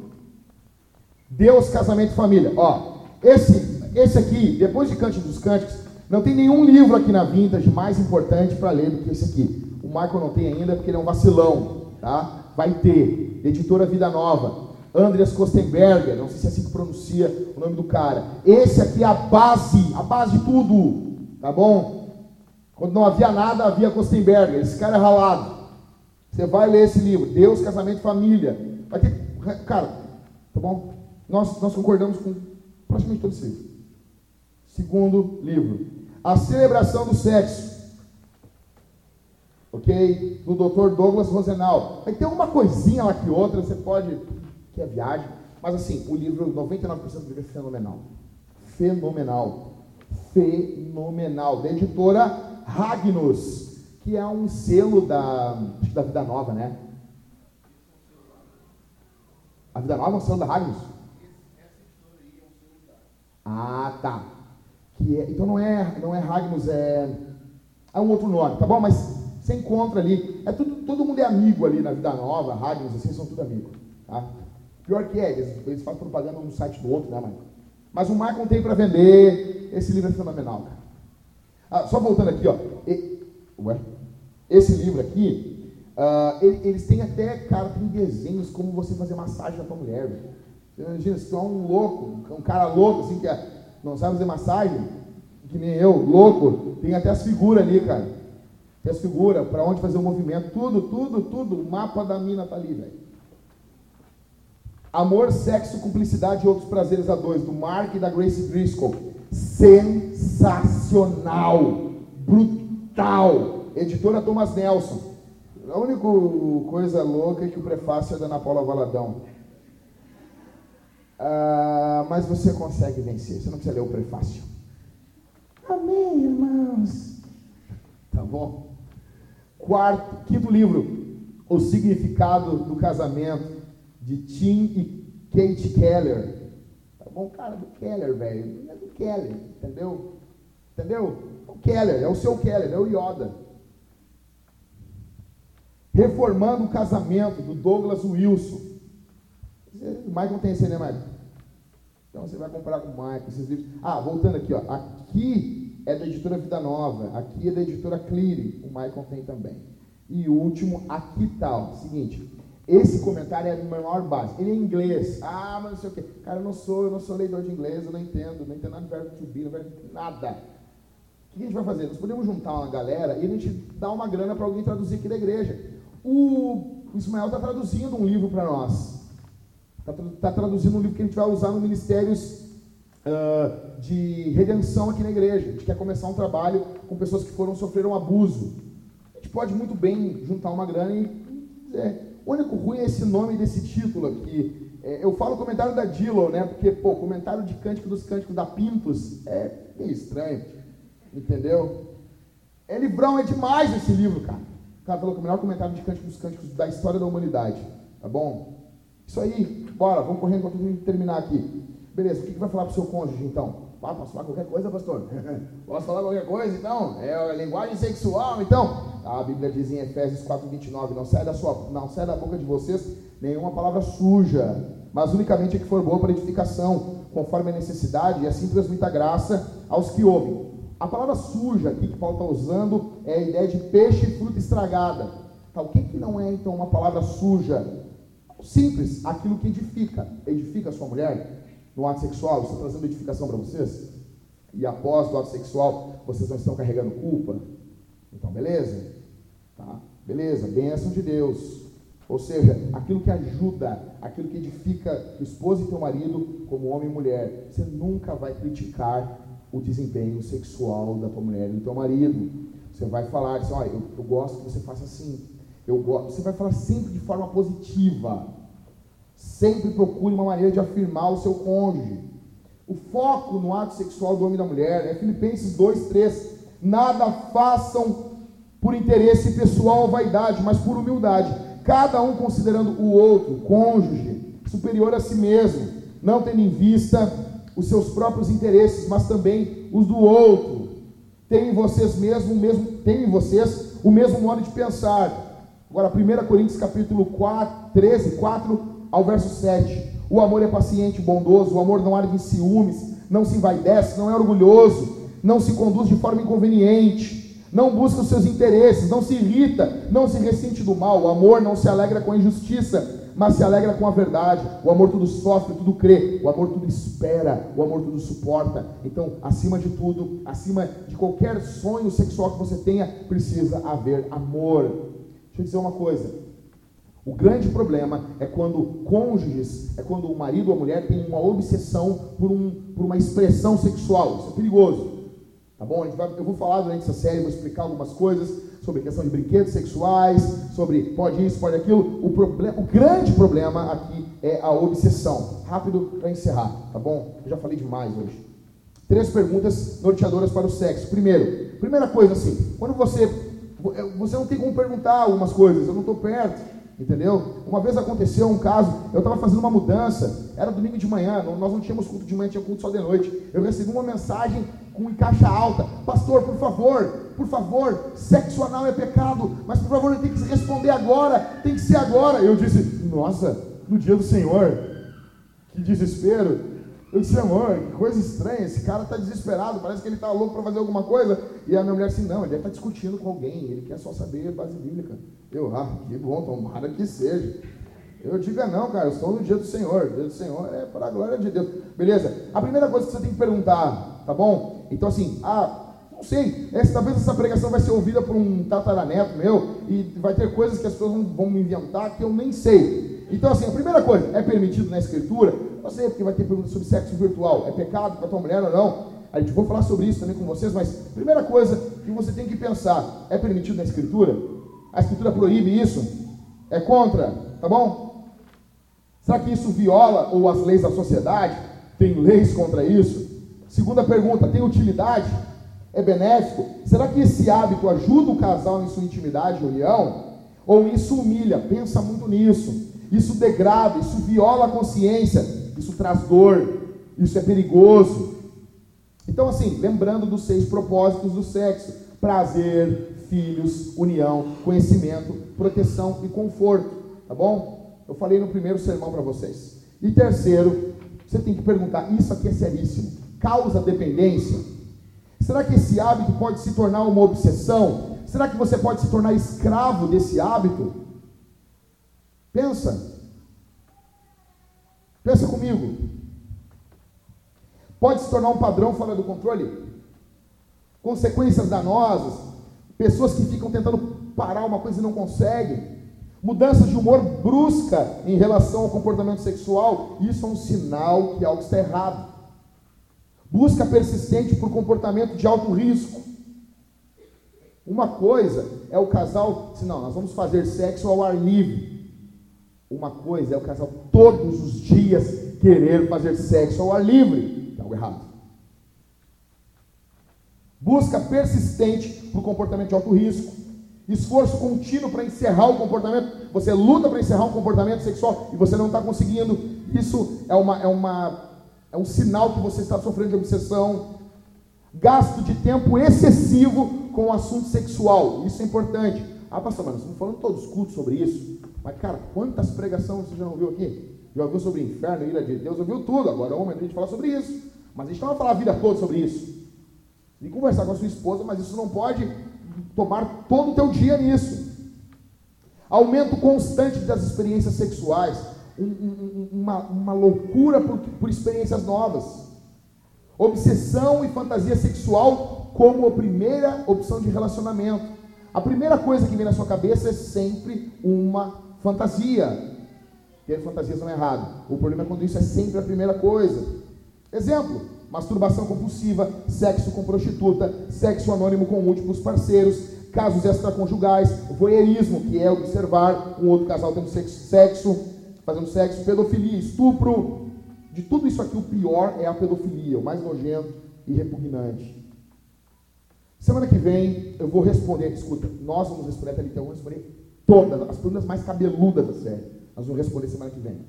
Speaker 1: Deus, casamento e família. Ó, esse, esse aqui, depois de Cântico dos Cânticos, não tem nenhum livro aqui na Vintage mais importante para ler do que esse aqui. O Michael não tem ainda porque ele é um vacilão, tá? Vai ter. Editora Vida Nova. Andreas Kostenberger, não sei se é assim que pronuncia o nome do cara. Esse aqui é a base, a base de tudo, tá bom? Quando não havia nada, havia Kostenberger. Esse cara é ralado. Você vai ler esse livro, Deus, Casamento e Família. Vai ter, cara, tá bom? Nós, nós concordamos com praticamente todos vocês. Segundo livro, A Celebração do Sexo. Ok? Do Dr. Douglas Rosenal. Vai ter uma coisinha lá que outra, você pode que é viagem. Mas assim, o livro, 99% do livro é fenomenal. Fenomenal. Fenomenal. Da editora Ragnos, que é um selo da, da Vida Nova, né? A Vida Nova é um selo da Ragnos? Ah, tá. Que é, então não é, não é Ragnos, é, é um outro nome, tá bom? Mas você encontra ali. É tudo, todo mundo é amigo ali na Vida Nova, Ragnos, assim, são tudo amigos. Tá? Pior que é, eles, eles fazem propaganda um site do outro, né, Michael? Mas o Michael tem para vender. Esse livro é fenomenal, cara. Ah, só voltando aqui, ó. E, ué, esse livro aqui, uh, ele, eles têm até, cara, tem desenhos como você fazer massagem na tua mulher, velho. Imagina, se tu é um louco, um cara louco, assim, que é, não sabe fazer massagem, que nem eu, louco, tem até as figuras ali, cara. Tem as figuras, para onde fazer o movimento, tudo, tudo, tudo. O mapa da mina tá ali, velho. Amor, Sexo, Cumplicidade e Outros Prazeres a Dois, do Mark e da Grace Driscoll. Sensacional! Brutal! Editora Thomas Nelson. A única coisa louca é que o prefácio é da Ana Paula Valadão. Uh, mas você consegue vencer. Você não precisa ler o prefácio. Amém, irmãos. Tá bom? Quarto, quinto livro, O Significado do Casamento, de Tim e Kate Keller. Tá bom, cara, do Keller, velho. É do Keller, entendeu? Entendeu? O Keller, é o seu Keller, é o Yoda. Reformando o Casamento, do Douglas Wilson. O Michael tem esse, né, Michael? Então você vai comprar com o Michael esses livros. Ah, voltando aqui, ó. Aqui é da editora Vida Nova. Aqui é da editora Cleary. O Michael tem também. E o último, aqui tal. Tá, seguinte, esse comentário é a maior base. Ele é em inglês. Ah, mas não sei o quê. Cara, eu não sou, eu não sou leitor de inglês, eu não entendo, não entendo nada de verbo to be, não entendo nada que a gente vai fazer? Nós podemos juntar uma galera e a gente dá uma grana para alguém traduzir aqui da igreja. O Ismael está traduzindo um livro para nós. Está tá traduzindo um livro que a gente vai usar no Ministérios uh, de Redenção aqui na igreja. A gente quer começar um trabalho com pessoas que foram sofreram abuso. A gente pode muito bem juntar uma grana e. É, o único ruim é esse nome desse título aqui. É, eu falo comentário da Dillon, né? Porque, pô, comentário de Cântico dos Cânticos da Pintos é meio estranho. Entendeu? É livrão, é demais esse livro, cara. O cara falou que é o melhor comentário de Cânticos dos Cânticos da história da humanidade. Tá bom? Isso aí, bora, vamos correndo enquanto a gente terminar aqui. Beleza, o que, que vai falar pro seu cônjuge então? Ah, posso falar qualquer coisa, pastor? posso falar qualquer coisa então? É a linguagem sexual, então? A Bíblia diz em Efésios 4,29: não sai da sua, não sai da boca de vocês nenhuma palavra suja, mas unicamente a que for boa para edificação, conforme a necessidade, e assim transmita graça aos que ouvem. A palavra suja aqui que Paulo está usando é a ideia de peixe e fruta estragada. Tá, o que, que não é então uma palavra suja? Simples, aquilo que edifica. Edifica a sua mulher no ato sexual, está trazendo edificação para vocês? E após o ato sexual, vocês não estão carregando culpa? Então, beleza? Tá? Beleza, bênção de Deus. Ou seja, aquilo que ajuda, aquilo que edifica o esposo e teu marido como homem e mulher. Você nunca vai criticar o desempenho sexual da tua mulher e do teu marido. Você vai falar assim, olha, eu, eu gosto que você faça assim. Eu gosto. Você vai falar sempre de forma positiva. Sempre procure uma maneira de afirmar o seu cônjuge. O foco no ato sexual do homem e da mulher é Filipenses 2, 3. Nada façam por interesse pessoal ou vaidade, mas por humildade. Cada um considerando o outro, cônjuge, superior a si mesmo, não tendo em vista os seus próprios interesses, mas também os do outro. Tem em vocês mesmo o mesmo, tem em vocês o mesmo modo de pensar. Agora, 1 Coríntios capítulo 4, 13, 4 ao verso 7. O amor é paciente, bondoso, o amor não arde em ciúmes, não se envaidece, não é orgulhoso, não se conduz de forma inconveniente, não busca os seus interesses, não se irrita, não se ressente do mal. O amor não se alegra com a injustiça, mas se alegra com a verdade. O amor tudo sofre, tudo crê. O amor tudo espera. O amor tudo suporta. Então, acima de tudo, acima de qualquer sonho sexual que você tenha, precisa haver amor. Deixa eu dizer uma coisa. O grande problema é quando cônjuges, é quando o marido ou a mulher tem uma obsessão por, um, por uma expressão sexual. Isso é perigoso. Tá bom? Vai, eu vou falar durante essa série, vou explicar algumas coisas sobre questão de brinquedos sexuais, sobre pode isso, pode aquilo. O, o grande problema aqui é a obsessão. Rápido para encerrar, tá bom? Eu já falei demais hoje. Três perguntas norteadoras para o sexo. Primeiro, primeira coisa assim, quando você você não tem como perguntar algumas coisas, eu não estou perto, entendeu? Uma vez aconteceu um caso, eu estava fazendo uma mudança, era domingo de manhã, nós não tínhamos culto de manhã, tinha culto só de noite. Eu recebi uma mensagem com caixa alta, pastor, por favor, por favor, sexo anal é pecado, mas por favor, tem que responder agora, tem que ser agora. Eu disse, nossa, no dia do Senhor, que desespero. Eu disse, amor, que coisa estranha, esse cara está desesperado, parece que ele está louco para fazer alguma coisa. E a minha mulher disse, não, ele deve estar tá discutindo com alguém, ele quer só saber a base bíblica. Eu, ah, que bom, tomara que seja. Eu digo, é não, cara, eu estou no dia do Senhor. O dia do Senhor é para a glória de Deus. Beleza? A primeira coisa que você tem que perguntar, tá bom? Então, assim, ah, não sei, essa, talvez essa pregação vai ser ouvida por um tataraneto meu e vai ter coisas que as pessoas vão me inventar que eu nem sei. Então, assim, a primeira coisa, é permitido na Escritura? Sei, porque vai ter pergunta sobre sexo virtual. É pecado para tua mulher ou não? A gente vai falar sobre isso também com vocês, mas primeira coisa que você tem que pensar, é permitido na Escritura? A Escritura proíbe isso? É contra? Tá bom? Será que isso viola ou as leis da sociedade? Tem leis contra isso? Segunda pergunta, tem utilidade? É benéfico? Será que esse hábito ajuda o casal em sua intimidade e união? Ou isso humilha? Pensa muito nisso. Isso degrada, isso viola a consciência, isso traz dor, isso é perigoso. Então, assim, lembrando dos seis propósitos do sexo: prazer, filhos, união, conhecimento, proteção e conforto. Tá bom? Eu falei no primeiro sermão para vocês. E terceiro, você tem que perguntar: isso aqui é seríssimo? Causa dependência? Será que esse hábito pode se tornar uma obsessão? Será que você pode se tornar escravo desse hábito? Pensa. Pensa comigo. Pode se tornar um padrão fora do controle? Consequências danosas, pessoas que ficam tentando parar uma coisa e não conseguem, mudanças de humor brusca em relação ao comportamento sexual, isso é um sinal que algo está errado. Busca persistente por comportamento de alto risco. Uma coisa é o casal, se não, nós vamos fazer sexo ao ar livre. Uma coisa é o casal todos os dias querer fazer sexo ao ar livre algo errado. Busca persistente para o comportamento de alto risco. Esforço contínuo para encerrar o comportamento. Você luta para encerrar um comportamento sexual e você não está conseguindo. Isso é, uma, é, uma, é um sinal que você está sofrendo de obsessão. Gasto de tempo excessivo com o assunto sexual. Isso é importante. Ah, pastor, mas estamos falando todos os cultos sobre isso. Mas, cara, quantas pregações você já não viu aqui? Já ouviu sobre inferno, ira de Deus, ouviu tudo. Agora é o momento de a gente falar sobre isso. Mas a gente não vai falar a vida toda sobre isso. E conversar com a sua esposa, mas isso não pode tomar todo o teu dia nisso. Aumento constante das experiências sexuais, um, um, uma, uma, loucura por, por experiências novas. Obsessão e fantasia sexual como a primeira opção de relacionamento. A primeira coisa que vem na sua cabeça é sempre uma fantasia. Ter fantasias não é errado. O problema é quando isso é sempre a primeira coisa. Exemplo: masturbação compulsiva, sexo com prostituta, sexo anônimo com múltiplos parceiros, casos extraconjugais, voyeurismo, que é observar um outro casal tendo sexo, fazendo sexo, pedofilia, estupro. De tudo isso aqui, o pior é a pedofilia, o mais nojento e repugnante. Semana que vem eu vou responder, escuta, nós vamos responder até então vamos responder todas, as perguntas mais cabeludas da série. Nós vamos responder semana que vem.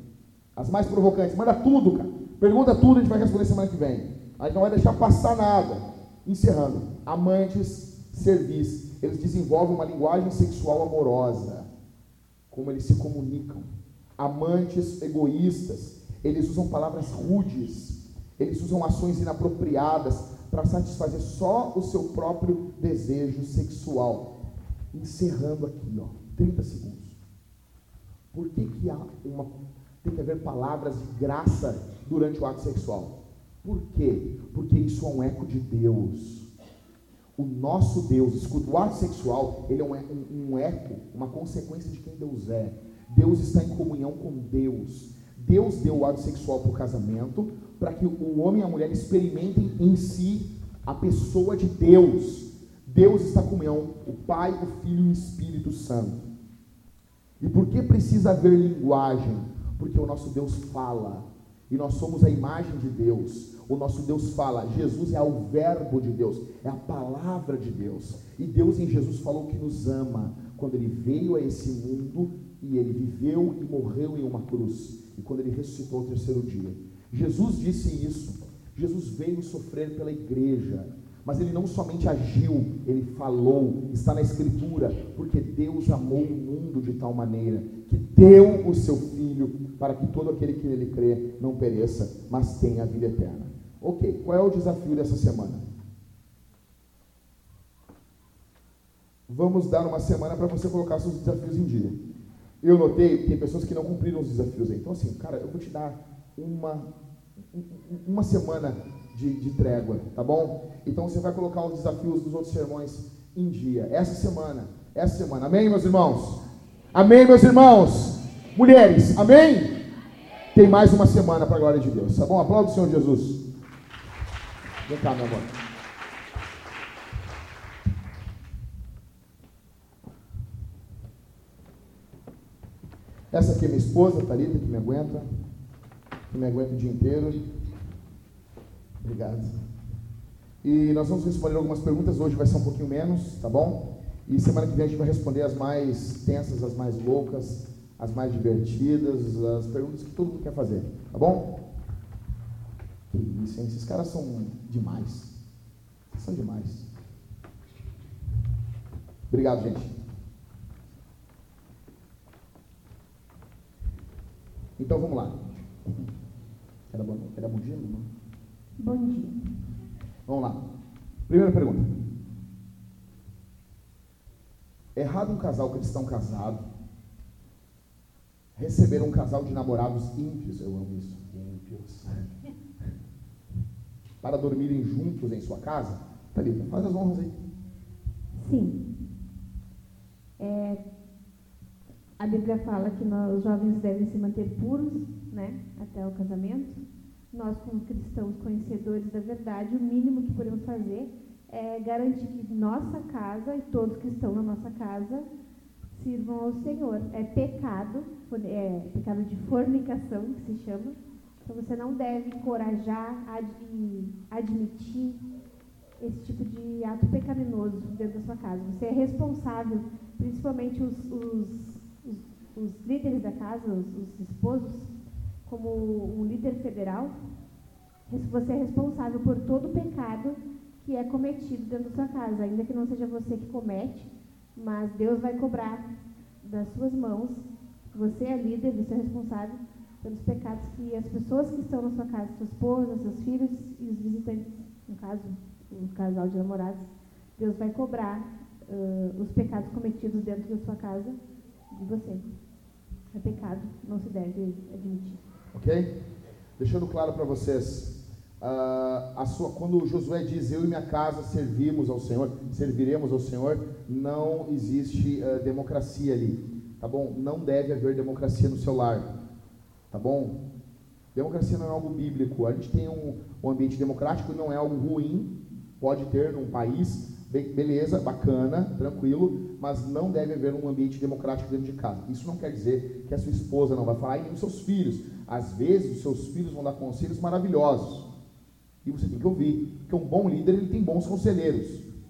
Speaker 1: As mais provocantes, manda tudo, cara. Pergunta tudo, a gente vai responder semana que vem. A gente não vai deixar passar nada. Encerrando. Amantes, serviço. Eles desenvolvem uma linguagem sexual amorosa. Como eles se comunicam. Amantes egoístas. Eles usam palavras rudes. Eles usam ações inapropriadas para satisfazer só o seu próprio desejo sexual. Encerrando aqui, ó, 30 segundos. Por que, que há uma, tem que haver palavras de graça durante o ato sexual. Por quê? Porque isso é um eco de Deus. O nosso Deus, escuta, o ato sexual, ele é um, um, um eco, uma consequência de quem Deus é. Deus está em comunhão com Deus. Deus deu o ato sexual para o casamento, para que o homem e a mulher experimentem em si a pessoa de Deus. Deus está em comunhão, o Pai, o Filho e o Espírito Santo. E por que precisa haver linguagem? Porque o nosso Deus fala. E nós somos a imagem de Deus. O nosso Deus fala, Jesus é o verbo de Deus, é a palavra de Deus. E Deus em Jesus falou que nos ama quando ele veio a esse mundo e ele viveu e morreu em uma cruz. E quando ele ressuscitou ao terceiro dia. Jesus disse isso. Jesus veio sofrer pela igreja. Mas ele não somente agiu, ele falou, está na Escritura, porque Deus amou o de tal maneira que deu o seu Filho para que todo aquele que nele crê não pereça, mas tenha a vida eterna. Ok, qual é o desafio dessa semana? Vamos dar uma semana para você colocar seus desafios em dia. Eu notei que tem pessoas que não cumpriram os desafios aí. Então, assim, cara, eu vou te dar uma, uma semana de, de trégua, tá bom? Então você vai colocar os desafios dos outros sermões em dia. Essa semana, essa semana. Amém, meus irmãos? Amém, meus irmãos? Mulheres, amém? Tem mais uma semana para a glória de Deus, tá bom? Aplauda o Senhor Jesus. Vem cá, meu amor. Essa aqui é minha esposa, Thalita, que me aguenta. Que me aguenta o dia inteiro. Obrigado. E nós vamos responder algumas perguntas. Hoje vai ser um pouquinho menos, tá bom? E semana que vem a gente vai responder as mais tensas, as mais loucas, as mais divertidas, as perguntas que todo mundo quer fazer, tá bom? Que isso, hein? Esses caras são demais. São demais. Obrigado, gente. Então vamos lá. Era bom, era bom dia, não?
Speaker 2: Bom dia.
Speaker 1: Vamos lá. Primeira pergunta. É errado um casal cristão casado receber um casal de namorados ímpios, eu amo isso, ímpios, para dormirem juntos em sua casa? Thalita, faz as honras aí.
Speaker 2: Sim. É, a Bíblia fala que nós, os jovens devem se manter puros né, até o casamento. Nós, como cristãos conhecedores da verdade, o mínimo que podemos fazer é garantir que nossa casa e todos que estão na nossa casa sirvam ao Senhor. É pecado, é pecado de fornicação, que se chama. Então você não deve encorajar e admitir esse tipo de ato pecaminoso dentro da sua casa. Você é responsável, principalmente os, os, os, os líderes da casa, os, os esposos, como um líder federal, você é responsável por todo o pecado que é cometido dentro da sua casa, ainda que não seja você que comete, mas Deus vai cobrar das suas mãos. Você é líder, você é responsável pelos pecados que as pessoas que estão na sua casa, sua esposa, seus filhos e os visitantes, no caso, o casal de namorados, Deus vai cobrar uh, os pecados cometidos dentro da sua casa de você. É pecado, não se deve admitir.
Speaker 1: Ok? Deixando claro para vocês, uh, sua, quando Josué diz eu e minha casa servimos ao Senhor, serviremos ao Senhor, não existe uh, democracia ali, tá bom? Não deve haver democracia no seu lar, tá bom? Democracia não é algo bíblico. A gente tem um, um ambiente democrático, não é algo ruim, pode ter num país, beleza, bacana, tranquilo, mas não deve haver um ambiente democrático dentro de casa. Isso não quer dizer que a sua esposa não vai falar, e nem os seus filhos. Às vezes, os seus filhos vão dar conselhos maravilhosos. E você tem que ouvir, porque um bom líder ele tem bons conselheiros,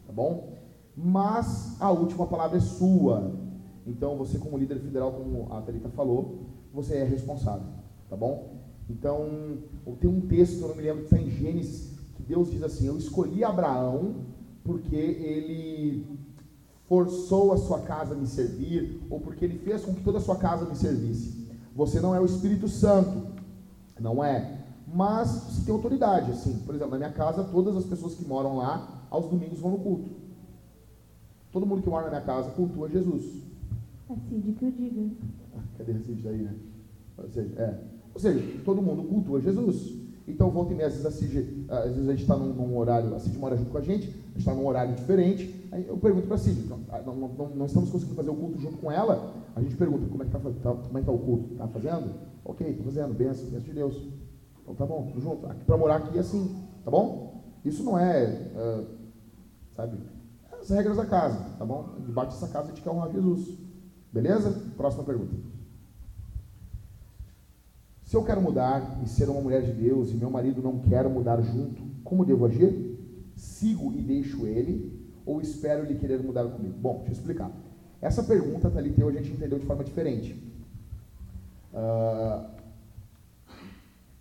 Speaker 1: tá bom? Mas a última palavra é sua. Então você como líder federal, como a Thalita falou, você é responsável, tá bom? Então, tem um texto, eu não me lembro, que está em Gênesis, que Deus diz assim, eu escolhi Abraão porque ele forçou a sua casa a me servir, ou porque ele fez com que toda a sua casa me servisse. Você não é o Espírito Santo, não é mas você tem autoridade, assim. Por exemplo, na minha casa, todas as pessoas que moram lá, aos domingos vão no culto. Todo mundo que mora na minha casa cultua Jesus.
Speaker 2: A Cid que eu diga.
Speaker 1: Ah, cadê a Cid daí, né? Ou seja, é. Ou seja, todo mundo cultua Jesus. Então, volta e meia, às vezes a Cid, às vezes a gente está num, num, horário, a Cid mora junto com a gente, a gente está num horário diferente, aí eu pergunto para a Cid, então, ah, não, não, não, não, estamos conseguindo fazer o culto junto com ela, a gente pergunta, como é que está tá, como é que tá o culto? Está fazendo? Ok, estou fazendo, benção, benção de Deus. Então tá bom, tudo junto. Para morar aqui é assim, tá bom? Isso não é, uh, sabe, as regras da casa, tá bom? Debaixo dessa casa a gente quer honrar Jesus. Beleza? Próxima pergunta. Se eu quero mudar e ser uma mulher de Deus e meu marido não quer mudar junto, como devo agir? Sigo e deixo ele ou espero ele querer mudar comigo? Bom, deixa eu explicar. Essa pergunta, Thalita, a gente entendeu de forma diferente. Uh,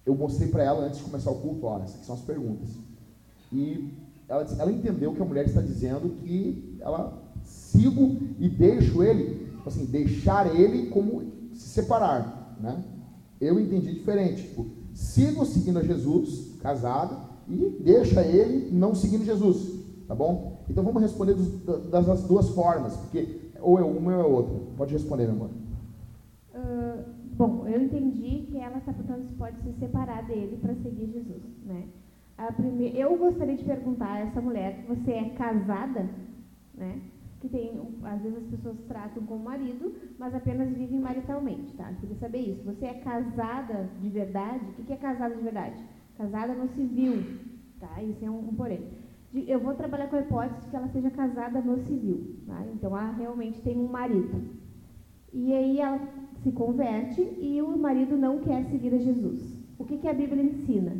Speaker 1: eu mostrei para ela antes de começar o culto, olha, essas são as perguntas. E ela, ela entendeu que a mulher está dizendo que ela sigo e deixo ele, tipo assim, deixar ele como se separar, né? Eu entendi diferente, tipo, sigo seguindo a Jesus, casada, e deixa ele não seguindo Jesus, tá bom? Então vamos responder dos, das duas formas, porque ou é uma ou é outra. Pode responder, meu amor.
Speaker 2: Uh Bom, eu entendi que ela está perguntando se pode se separar dele para seguir Jesus, né? Primeira, eu gostaria de perguntar a essa mulher, você é casada, né? Que tem, às vezes as pessoas tratam como marido, mas apenas vivem maritalmente, tá? Eu queria saber isso. Você é casada de verdade? O que é casada de verdade? Casada no civil, tá? Isso é um, um porém. Eu vou trabalhar com a hipótese de que ela seja casada no civil, tá? Então ela realmente tem um marido. E aí ela se converte e o marido não quer seguir a Jesus. O que, que a Bíblia ensina?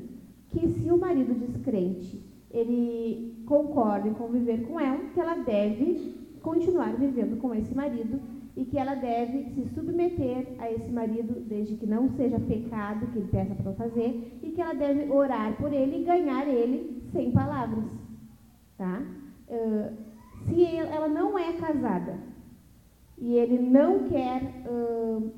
Speaker 2: Que se o marido descrente ele concorda em conviver com ela, que ela deve continuar vivendo com esse marido e que ela deve se submeter a esse marido, desde que não seja pecado que ele peça para fazer, e que ela deve orar por ele e ganhar ele sem palavras. Tá? Uh, se ela não é casada e ele não quer, uh,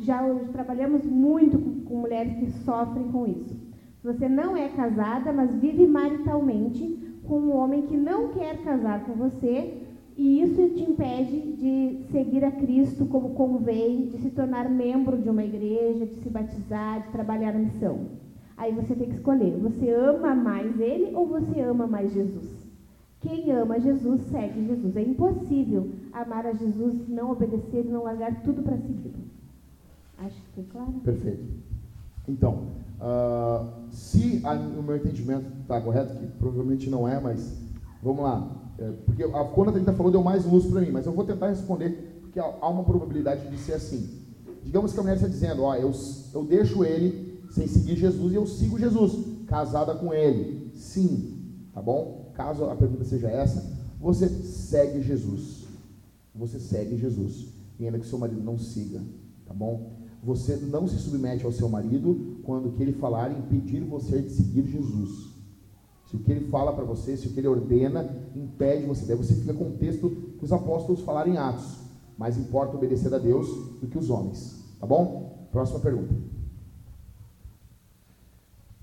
Speaker 2: já trabalhamos muito com, com mulheres que sofrem com isso. Você não é casada, mas vive maritalmente com um homem que não quer casar com você, e isso te impede de seguir a Cristo como convém, de se tornar membro de uma igreja, de se batizar, de trabalhar na missão. Aí você tem que escolher: você ama mais Ele ou você ama mais Jesus? Quem ama Jesus segue Jesus. É impossível amar a Jesus, não obedecer e não largar tudo para segui-lo. Acho que foi claro?
Speaker 1: Perfeito. Então, uh, se a, o meu entendimento está correto, que provavelmente não é, mas vamos lá. É, porque a, quando a Thalita falou, deu mais luz para mim, mas eu vou tentar responder, porque há, há, uma probabilidade de ser assim. Digamos que a mulher está dizendo, ó, eu, eu deixo ele sem seguir Jesus e eu sigo Jesus, casada com ele. Sim, tá bom? Caso a pergunta seja essa, você segue Jesus. Você segue Jesus. E ainda que seu marido não siga, tá bom? Você não se submete ao seu marido quando que ele falar em pedir você de seguir Jesus. Se o que ele fala para você, se o que ele ordena, impede você. Daí você fica com o texto que os apóstolos falaram em Atos. Mais importa obedecer a Deus do que os homens. Tá bom? Próxima pergunta.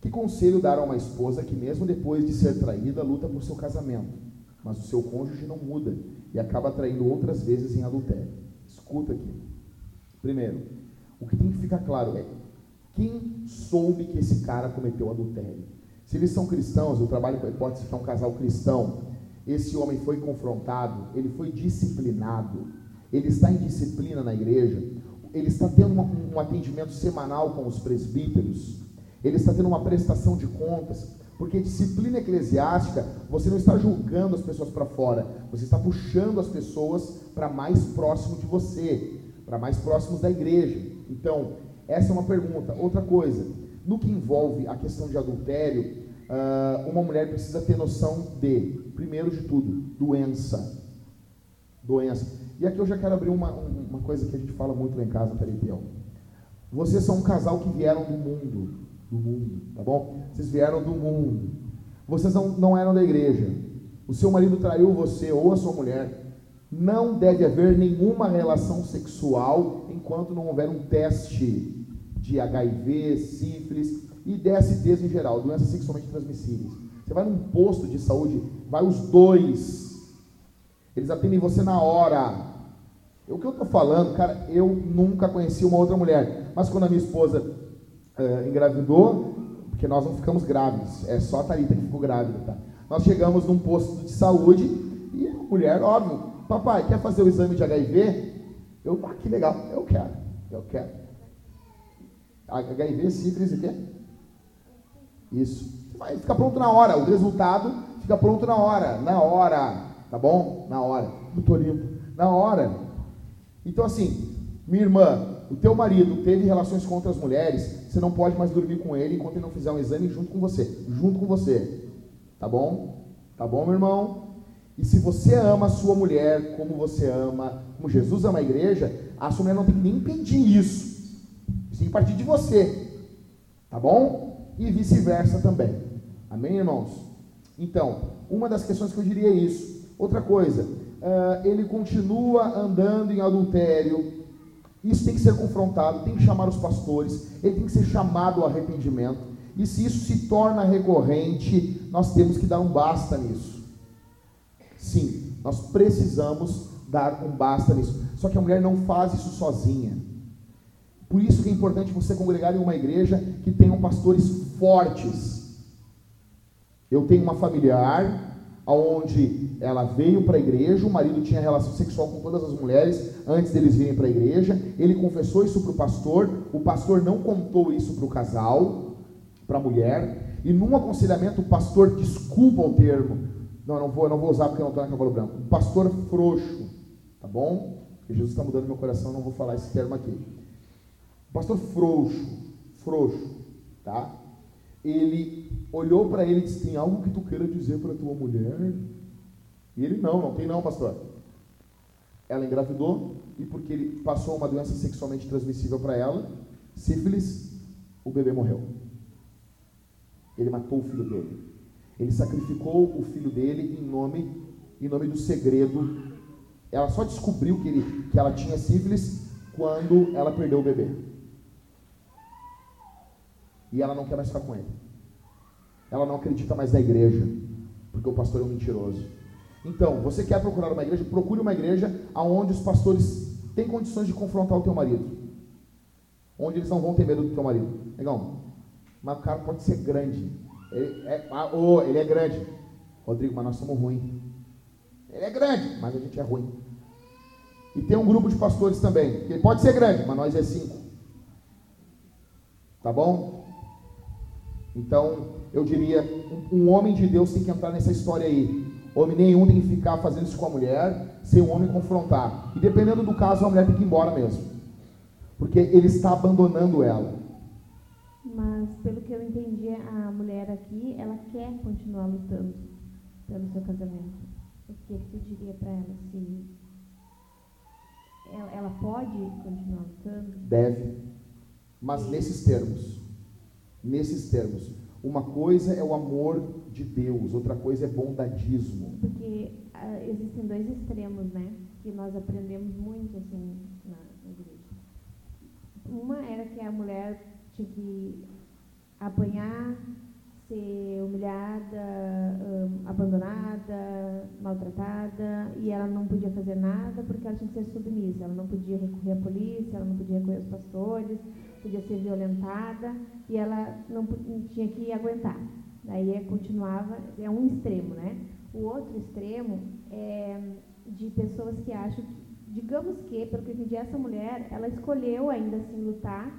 Speaker 1: Que conselho dar a uma esposa que, mesmo depois de ser traída, luta por seu casamento, mas o seu cônjuge não muda e acaba traindo outras vezes em adultério? Escuta aqui. Primeiro, o que tem que ficar claro é: quem soube que esse cara cometeu adultério? Se eles são cristãos, eu trabalho com a hipótese que é um casal cristão, esse homem foi confrontado, ele foi disciplinado, ele está em disciplina na igreja, ele está tendo um, um atendimento semanal com os presbíteros, ele está tendo uma prestação de contas, porque disciplina eclesiástica, você não está julgando as pessoas para fora, você está puxando as pessoas para mais próximo de você, para mais próximos da igreja. Então, essa é uma pergunta. Outra coisa, no que envolve a questão de adultério, uh, uma mulher precisa ter noção de, primeiro de tudo, doença. Doença. E aqui eu já quero abrir uma, uma coisa que a gente fala muito lá em casa, Taripiel. Vocês são um casal que vieram do mundo. Do mundo, tá bom? Vocês vieram do mundo. Vocês não, não eram da igreja. O seu marido traiu você ou a sua mulher. Não deve haver nenhuma relação sexual enquanto não houver um teste de HIV, sífilis, e DSTs em geral, doenças sexualmente transmissíveis. Você vai num posto de saúde, vai os dois. Eles atendem você na hora. O que eu estou falando, cara, eu nunca conheci uma outra mulher. Mas quando a minha esposa uh, engravidou, porque nós não ficamos grávidos, é só a Thalita que ficou grávida, tá? Nós chegamos num posto de saúde e a mulher, óbvio, papai, quer fazer o exame de HIV? Eu, ah, que legal, eu quero, eu quero. HIV, sífilis e quê? Isso. Vai ficar pronto na hora. O resultado fica pronto na hora. Na hora. Tá bom? Na hora. Doutor limpo. Na hora. Então, assim, minha irmã, o teu marido teve relações com outras mulheres, você não pode mais dormir com ele enquanto ele não fizer um exame junto com você. Junto com você. Tá bom? Tá bom, meu irmão? E se você ama a sua mulher como você ama, como Jesus ama a igreja, a sua mulher não tem que nem pedir isso. Isso tem que partir de você. Tá bom? e vice-versa também. Amém, irmãos? Então, uma das questões que eu diria é isso. Outra coisa, uh, ele continua andando em adultério. Isso tem que ser confrontado, tem que chamar os pastores, ele tem que ser chamado ao arrependimento. E se isso se torna recorrente, nós temos que dar um basta nisso. Sim, nós precisamos dar um basta nisso. Só que a mulher não faz isso sozinha. Por isso que é importante você congregar em uma igreja que tenham pastores fortes. Eu tenho uma familiar onde ela veio para a igreja, o marido tinha relação sexual com todas as mulheres antes deles virem para a igreja, ele confessou isso para o pastor, o pastor não contou isso para o casal, para a mulher, e num aconselhamento o pastor, desculpa o termo, não, não vou, não vou usar porque eu não estou na cavalo branco, o pastor frouxo, tá bom? Porque Jesus está mudando meu coração, não vou falar esse termo aqui pastor frouxo, frouxo, tá? Ele olhou para ele e disse: Tem algo que tu queira dizer para tua mulher? E ele: Não, não tem não, pastor. Ela engravidou e porque ele passou uma doença sexualmente transmissível para ela, sífilis, o bebê morreu. Ele matou o filho dele. Ele sacrificou o filho dele em nome, em nome do segredo. Ela só descobriu que, ele, que ela tinha sífilis quando ela perdeu o bebê. E ela não quer mais ficar com ele. Ela não acredita mais na igreja, porque o pastor é um mentiroso. Então, você quer procurar uma igreja? Procure uma igreja onde os pastores têm condições de confrontar o teu marido. Onde eles não vão ter medo do teu marido. Legal? Mas o cara pode ser grande. Ele é, ah, oh, ele é grande. Rodrigo, mas nós somos ruins. Ele é grande, mas a gente é ruim. E tem um grupo de pastores também, ele pode ser grande, mas nós é cinco. Tá bom? Então, eu diria, um, homem de Deus tem que entrar nessa história aí. Homem nenhum tem que ficar fazendo isso com a mulher, sem o homem confrontar. E dependendo do caso, a mulher tem que ir embora mesmo. Porque ele está abandonando ela.
Speaker 2: Mas, pelo que eu entendi, a mulher aqui, ela quer continuar lutando pelo seu casamento. O que você diria para ela? Se ela, ela, pode continuar lutando?
Speaker 1: Deve. Mas nesses termos. Nesses termos. Uma coisa é o amor de Deus, outra coisa é bondadismo.
Speaker 2: Porque uh, existem dois extremos, né? Que nós aprendemos muito assim na, igreja. Uma era que a mulher tinha que apanhar, ser humilhada, um, abandonada, maltratada, e ela não podia fazer nada porque ela tinha que ser submissa. Ela não podia recorrer à polícia, ela não podia recorrer aos pastores, podia ser violentada, e ela não tinha que aguentar. Daí é, continuava, é um extremo, né? O outro extremo é de pessoas que acham que, digamos que, pelo que eu entendi, essa mulher, ela escolheu ainda assim lutar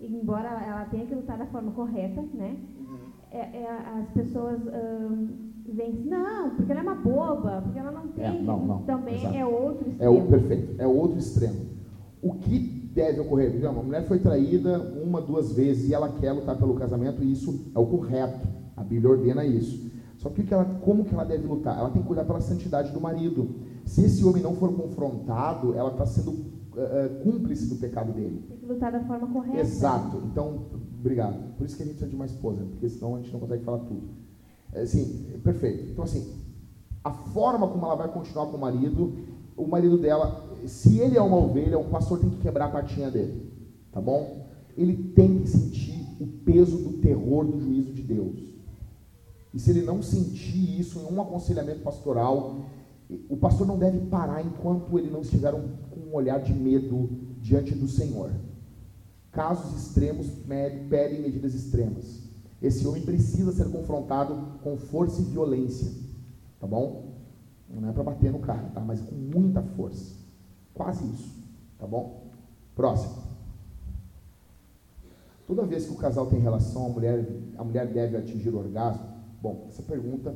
Speaker 2: embora ela tenha que lutar da forma correta, né? É, é, as pessoas um, veem, não, porque ela é uma boba, porque ela não tem. É,
Speaker 1: não, não,
Speaker 2: também
Speaker 1: exato.
Speaker 2: é outro extremo.
Speaker 1: É o perfeito, é outro extremo. O que deve ocorrer? Uma mulher foi traída uma, duas vezes e ela quer lutar pelo casamento e isso é o correto. A Bíblia ordena isso. Só que, ela, como que ela deve lutar? Ela tem que cuidar pela santidade do marido. Se esse homem não for confrontado, ela está sendo uh, cúmplice do pecado dele.
Speaker 2: Tem que lutar da forma correta.
Speaker 1: Exato. Então, obrigado. Por isso que a gente precisa de uma esposa, porque senão a gente não consegue falar tudo. É, assim, perfeito. Então, assim, a forma como ela vai continuar com o marido, o marido dela, se ele é uma ovelha, o pastor tem que quebrar a patinha dele. Tá bom? Ele tem que sentir o peso do terror do juízo de Deus. E se ele não sentir isso em um aconselhamento pastoral, o pastor não deve parar enquanto ele não estiver um, com um olhar de medo diante do Senhor. Casos extremos pedem medidas extremas. Esse homem precisa ser confrontado com força e violência, tá bom? Não é para bater no cara, tá? Mas com muita força. Quase isso, tá bom? Próximo. Toda vez que o casal tem relação, a mulher, a mulher deve atingir o orgasmo? Bom, essa pergunta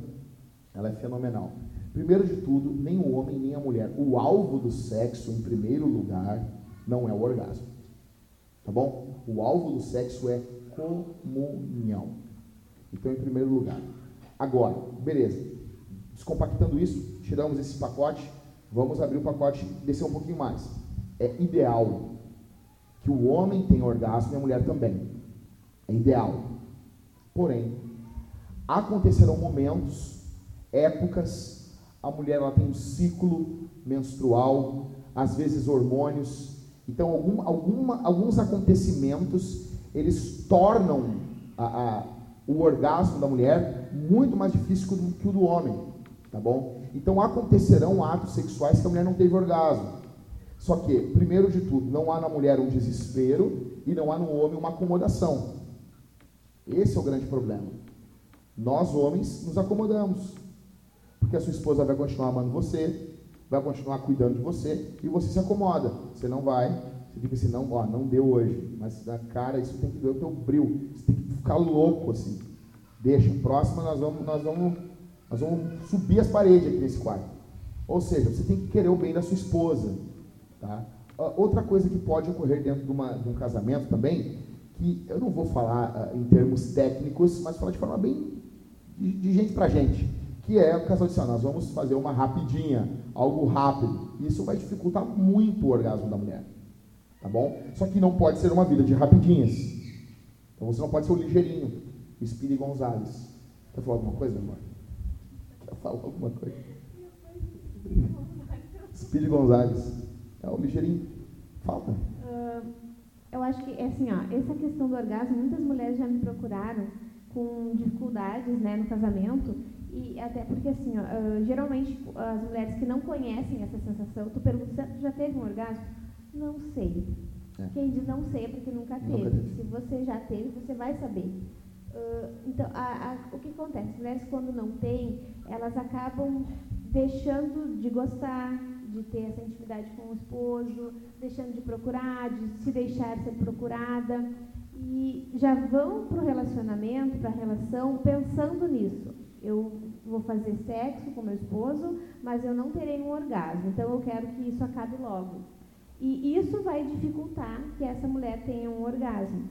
Speaker 1: ela é fenomenal. Primeiro de tudo, nem o homem nem a mulher. O alvo do sexo, em primeiro lugar, não é o orgasmo. Tá bom? O alvo do sexo é comunhão. Então, em primeiro lugar. Agora, beleza. Descompactando isso, tiramos esse pacote, vamos abrir o pacote e descer um pouquinho mais. É ideal que o homem tenha orgasmo e a mulher também. É ideal. Porém, acontecerão momentos, épocas a mulher ela tem um ciclo menstrual, às vezes hormônios. Então, algum, alguma, alguns acontecimentos eles tornam a, a, o orgasmo da mulher muito mais difícil que o, que o do homem, tá bom? Então, acontecerão atos sexuais que a mulher não teve orgasmo. Só que, primeiro de tudo, não há na mulher um desespero e não há no homem uma acomodação. Esse é o grande problema. Nós, homens, nos acomodamos. Porque a sua esposa vai continuar amando você, vai continuar cuidando de você e você se acomoda. Você não vai, você fica assim, não, ó, não deu hoje. Mas na cara, isso tem que ver o teu brilho. Você tem que ficar louco assim. Deixa, próxima nós vamos, nós vamos, nós vamos subir as paredes aqui nesse quarto. Ou seja, você tem que querer o bem da sua esposa. Tá? outra coisa que pode ocorrer dentro de, uma, de um casamento também, que eu não vou falar uh, em termos técnicos, mas falar de forma bem de, de gente para gente, que é o casal disse, ah, nós vamos fazer uma rapidinha, algo rápido. Isso vai dificultar muito o orgasmo da mulher. Tá bom? Só que não pode ser uma vida de rapidinhas. Então você não pode ser o ligeirinho, o Speedy Gonzalez. Quer falar alguma coisa, amor? Quer falar alguma coisa? Speedy Gonzalez. É o ligeirinho. Falta. Uh,
Speaker 2: eu acho que, assim, ó, essa questão do orgasmo, muitas mulheres já me procuraram com dificuldades né, no casamento. E até porque, assim, ó, uh, geralmente as mulheres que não conhecem essa sensação, tu pergunta, já teve um orgasmo? Não sei. É. Quem diz não sei é porque nunca teve. nunca teve. Se você já teve, você vai saber. Uh, então, a, a, o que acontece? As mulheres, quando não têm, elas acabam deixando de gostar, de ter essa intimidade com o esposo, deixando de procurar, de se deixar ser procurada. E já vão para o relacionamento, para a relação, pensando nisso. Eu vou fazer sexo com meu esposo, mas eu não terei um orgasmo. Então eu quero que isso acabe logo. E isso vai dificultar que essa mulher tenha um orgasmo.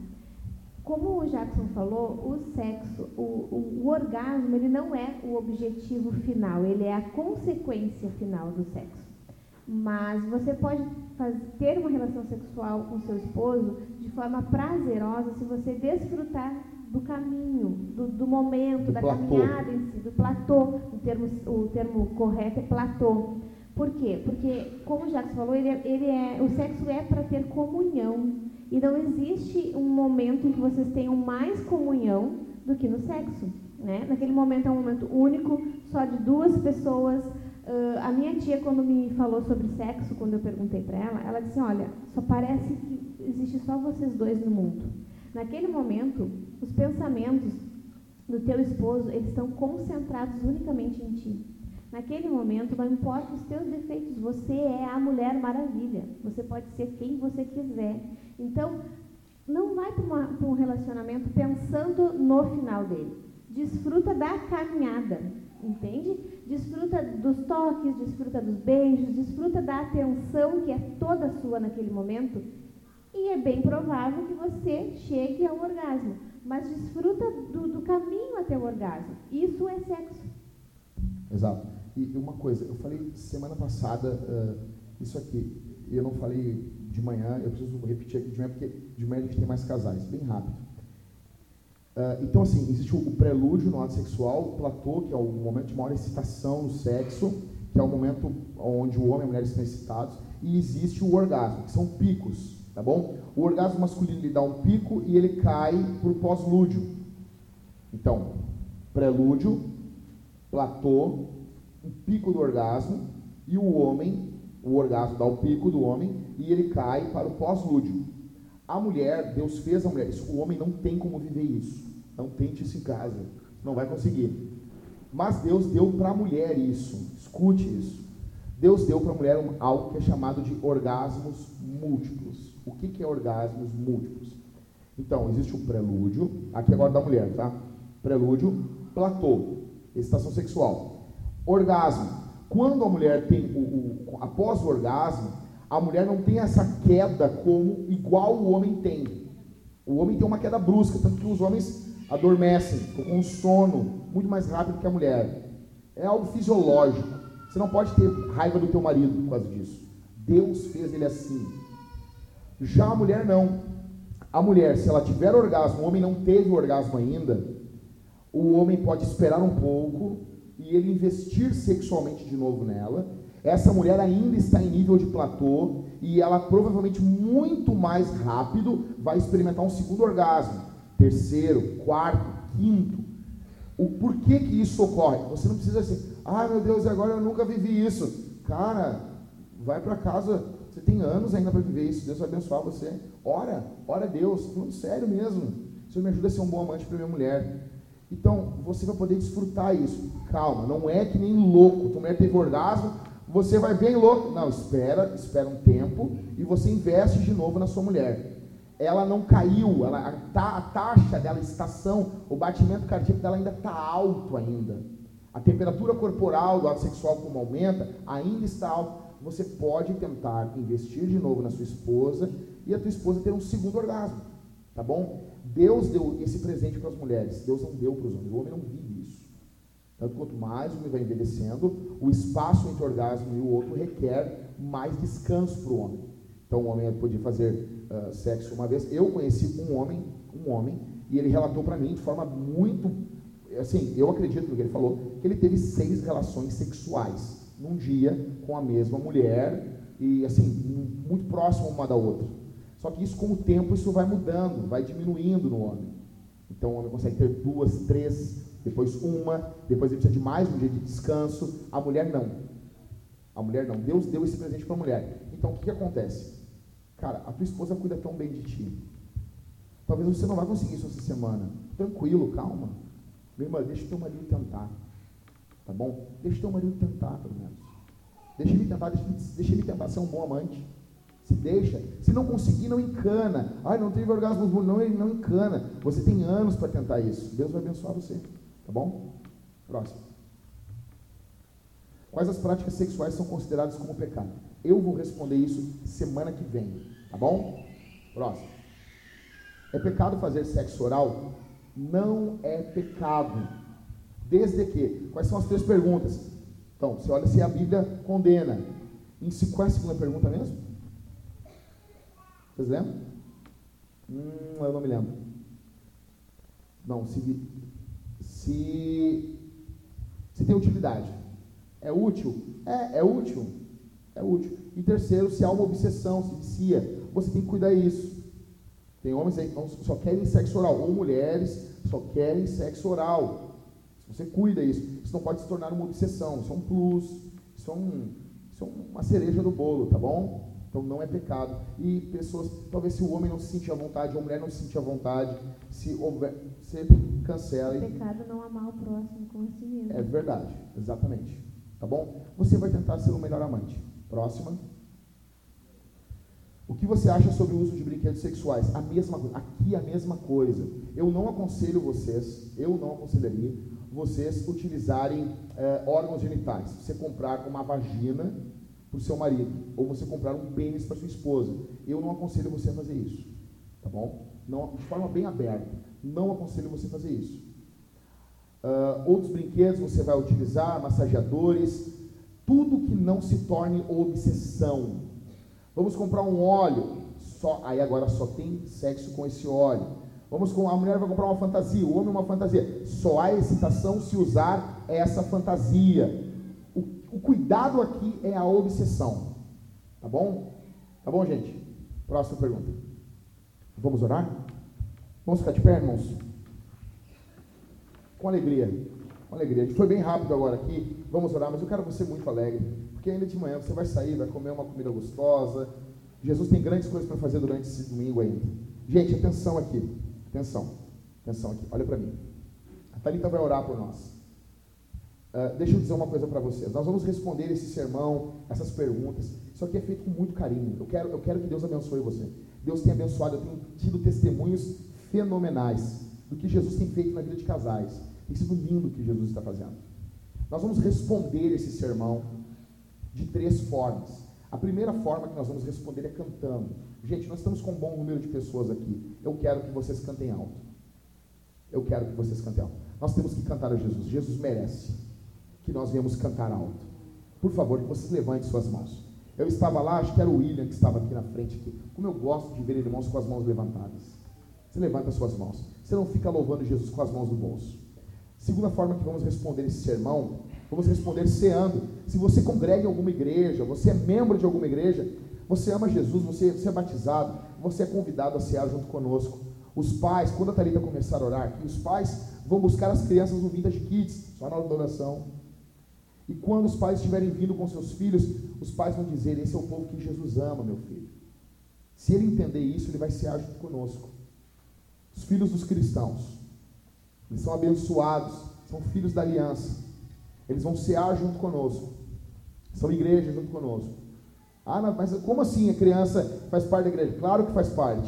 Speaker 2: Como o Jackson falou, o sexo, o, o, o orgasmo, ele não é o objetivo final, ele é a consequência final do sexo. Mas você pode fazer, ter uma relação sexual com seu esposo de forma prazerosa se você desfrutar do caminho, do, do momento, do da platô. caminhada em si, do platô. O termo, o termo correto é platô. Por quê? Porque, como o Jacques falou, ele é, ele é, o sexo é para ter comunhão. E não existe um momento em que vocês tenham mais comunhão do que no sexo. Né? Naquele momento é um momento único, só de duas pessoas. Uh, a minha tia, quando me falou sobre sexo, quando eu perguntei para ela, ela disse: Olha, só parece que existe só vocês dois no mundo. Naquele momento, os pensamentos do teu esposo eles estão concentrados unicamente em ti. Naquele momento, não importa os teus defeitos, você é a mulher maravilha. Você pode ser quem você quiser. Então, não vai para um relacionamento pensando no final dele. Desfruta da caminhada, entende? Desfruta dos toques, desfruta dos beijos, desfruta da atenção que é toda sua naquele momento. E é bem provável que você chegue ao orgasmo. Mas desfruta do, do caminho até o orgasmo. Isso é sexo.
Speaker 1: Exato. E uma coisa, eu falei semana passada uh, isso aqui, eu não falei de manhã, eu preciso repetir aqui de manhã, porque de manhã a gente tem mais casais, bem rápido. Uh, então, assim, existe o, prelúdio no ato sexual, o platô, que é o momento de maior excitação no sexo, que é o momento onde o homem e a mulher estão excitados, e existe o orgasmo, que são picos, tá bom? O orgasmo masculino ele dá um pico e ele cai para o pós-lúdio. Então, prelúdio, platô, o pico do orgasmo e o homem, o orgasmo dá o pico do homem e ele cai para o pós-lúdio. A mulher, Deus fez a mulher, isso, o homem não tem como viver isso. Não tente isso em casa, não vai conseguir. Mas Deus deu para a mulher isso, escute isso. Deus deu para a mulher algo que é chamado de orgasmos múltiplos. O que, que é orgasmos múltiplos? Então, existe o prelúdio, aqui agora da mulher, tá? Prelúdio, platô, excitação sexual. Orgasmo. Quando a mulher tem o, o, após o orgasmo, a mulher não tem essa queda como igual o homem tem. O homem tem uma queda brusca, tanto que os homens adormecem, com um sono muito mais rápido que a mulher. É algo fisiológico. Você não pode ter raiva do teu marido por causa disso. Deus fez ele assim. Já a mulher não. A mulher, se ela tiver orgasmo, o homem não teve orgasmo ainda, o homem pode esperar um pouco e ele investir sexualmente de novo nela, essa mulher ainda está em nível de platô e ela provavelmente muito mais rápido vai experimentar um segundo orgasmo, terceiro, quarto, quinto. O porquê que isso ocorre? Você não precisa assim, ah meu Deus, agora eu nunca vivi isso. Cara, vai para casa, você tem anos ainda para viver isso, Deus vai abençoar você. Ora, ora a Deus, falando sério mesmo. Senhor me ajuda a ser um bom amante para minha mulher. Então, você vai poder desfrutar isso. Calma, não é que nem louco. Tua mulher teve orgasmo, você vai bem louco. Não, espera, espera um tempo e você investe de novo na sua mulher. Ela não caiu, ela, a, a taxa dela, a estação, o batimento cardíaco dela ainda está alto ainda. A temperatura corporal do ato sexual como aumenta, ainda está alto. Você pode tentar investir de novo na sua esposa e a tua esposa ter um segundo orgasmo, tá bom? Deus deu esse presente para as mulheres, Deus não deu para os homens, o homem não vive isso. Tanto quanto mais o homem vai envelhecendo, o espaço entre o orgasmo e o outro requer mais descanso para o homem. Então o homem podia fazer uh, sexo uma vez. Eu conheci um homem, um homem, e ele relatou para mim de forma muito, assim, eu acredito no que ele falou, que ele teve seis relações sexuais num dia com a mesma mulher e assim muito próximo uma da outra. Só que isso com o tempo isso vai mudando, vai diminuindo no homem. Então o homem consegue ter duas, três, depois uma, depois ele precisa de mais um dia de descanso. A mulher não. A mulher não. Deus deu esse presente para a mulher. Então o que, que acontece? Cara, a tua esposa cuida tão bem de ti. Talvez você não vá conseguir isso essa semana. Tranquilo, calma. Meu irmão, deixa o teu marido tentar. Tá bom? Deixa teu marido tentar, pelo menos. Deixa ele tentar, deixa, deixa ele tentar ser um bom amante. Se deixa. Se não conseguir, não encana. Ai, não teve orgasmo não, ele não encana. Você tem anos para tentar isso. Deus vai abençoar você. Tá bom? Próximo. Quais as práticas sexuais são consideradas como pecado? Eu vou responder isso semana que vem. Tá bom? Próximo. É pecado fazer sexo oral? Não é pecado. Desde que. Quais são as três perguntas? Então, você olha se a Bíblia condena. Em, qual é a segunda pergunta mesmo? Vocês lembram? Hum, eu não me lembro. Não, se, se, se tem utilidade. É útil? É, é útil. É útil. E terceiro, se há uma obsessão, se vicia, você tem que cuidar disso. Tem homens aí que só querem sexo oral, ou mulheres só querem sexo oral. Você cuida disso. Isso não pode se tornar uma obsessão. Isso é um plus. Isso é, um, isso é uma cereja do bolo, tá bom? Então não é pecado. E pessoas, talvez se o homem não se sentir à vontade, a mulher não se sentir à vontade, se houver, você cancela.
Speaker 2: É pecado não amar o próximo como a si mesmo.
Speaker 1: É verdade, exatamente. Tá bom? Você vai tentar ser o melhor amante. Próxima. O que você acha sobre o uso de brinquedos sexuais? A mesma coisa. Aqui a mesma coisa. Eu não aconselho vocês, eu não aconselharia vocês utilizarem eh, órgãos genitais. Você comprar uma vagina para o seu marido, ou você comprar um pênis para sua esposa. Eu não aconselho você a fazer isso. Tá bom? Não, de forma bem aberta. Não aconselho você a fazer isso. Uh, outros brinquedos você vai utilizar, massageadores, tudo que não se torne obsessão. Vamos comprar um óleo, só, aí agora só tem sexo com esse óleo. Vamos com a mulher vai comprar uma fantasia, o homem uma fantasia. Só há excitação se usar essa fantasia. O, o cuidado aqui é a obsessão. Tá bom? Tá bom, gente? Próxima pergunta. Vamos orar? Vamos ficar de pé, irmãos? Com alegria. Com alegria. A gente foi bem rápido agora aqui. Vamos orar, mas eu quero você muito alegre. Porque ainda de manhã você vai sair, vai comer uma comida gostosa. Jesus tem grandes coisas para fazer durante esse domingo ainda. Gente, atenção aqui. Atenção. Atenção aqui. Olha para mim. A Thalita vai orar por nós. Uh, deixa eu dizer uma coisa para vocês. Nós vamos responder esse sermão, essas perguntas. Isso aqui é feito com muito carinho. Eu quero, eu quero que Deus abençoe você. Deus tem abençoado. Eu tenho tido testemunhos fenomenais do que Jesus tem feito na vida de casais. Tem sido lindo o que Jesus está fazendo. Nós vamos responder esse sermão de três formas. A primeira forma que nós vamos responder é cantando. Gente, nós estamos com um bom número de pessoas aqui. Eu quero que vocês cantem alto. Eu quero que vocês cantem alto. Nós temos que cantar a Jesus. Jesus merece que nós venhamos cantar alto. Por favor, que vocês levantem suas mãos. Eu estava lá, acho que era o William que estava aqui na frente. Aqui. Como eu gosto de ver irmãos com as mãos levantadas. Você levanta suas mãos. Você não fica louvando Jesus com as mãos no bolso. Segunda forma que vamos responder esse sermão, vamos responder ceando. Se você congrega em alguma igreja, você é membro de alguma igreja, você ama Jesus, você, você é batizado, você é convidado a cear junto conosco. Os pais, quando a Thalita começar a orar aqui, os pais vão buscar as crianças no Vintage Kids, só na hora da oração. E quando os pais estiverem vindo com seus filhos, os pais vão dizer: Esse é o povo que Jesus ama, meu filho. Se ele entender isso, ele vai cear junto conosco os filhos dos cristãos. Eles são abençoados, são filhos da aliança. Eles vão cear junto conosco. São igreja junto conosco. Ah, mas como assim a criança faz parte da igreja? Claro que faz parte.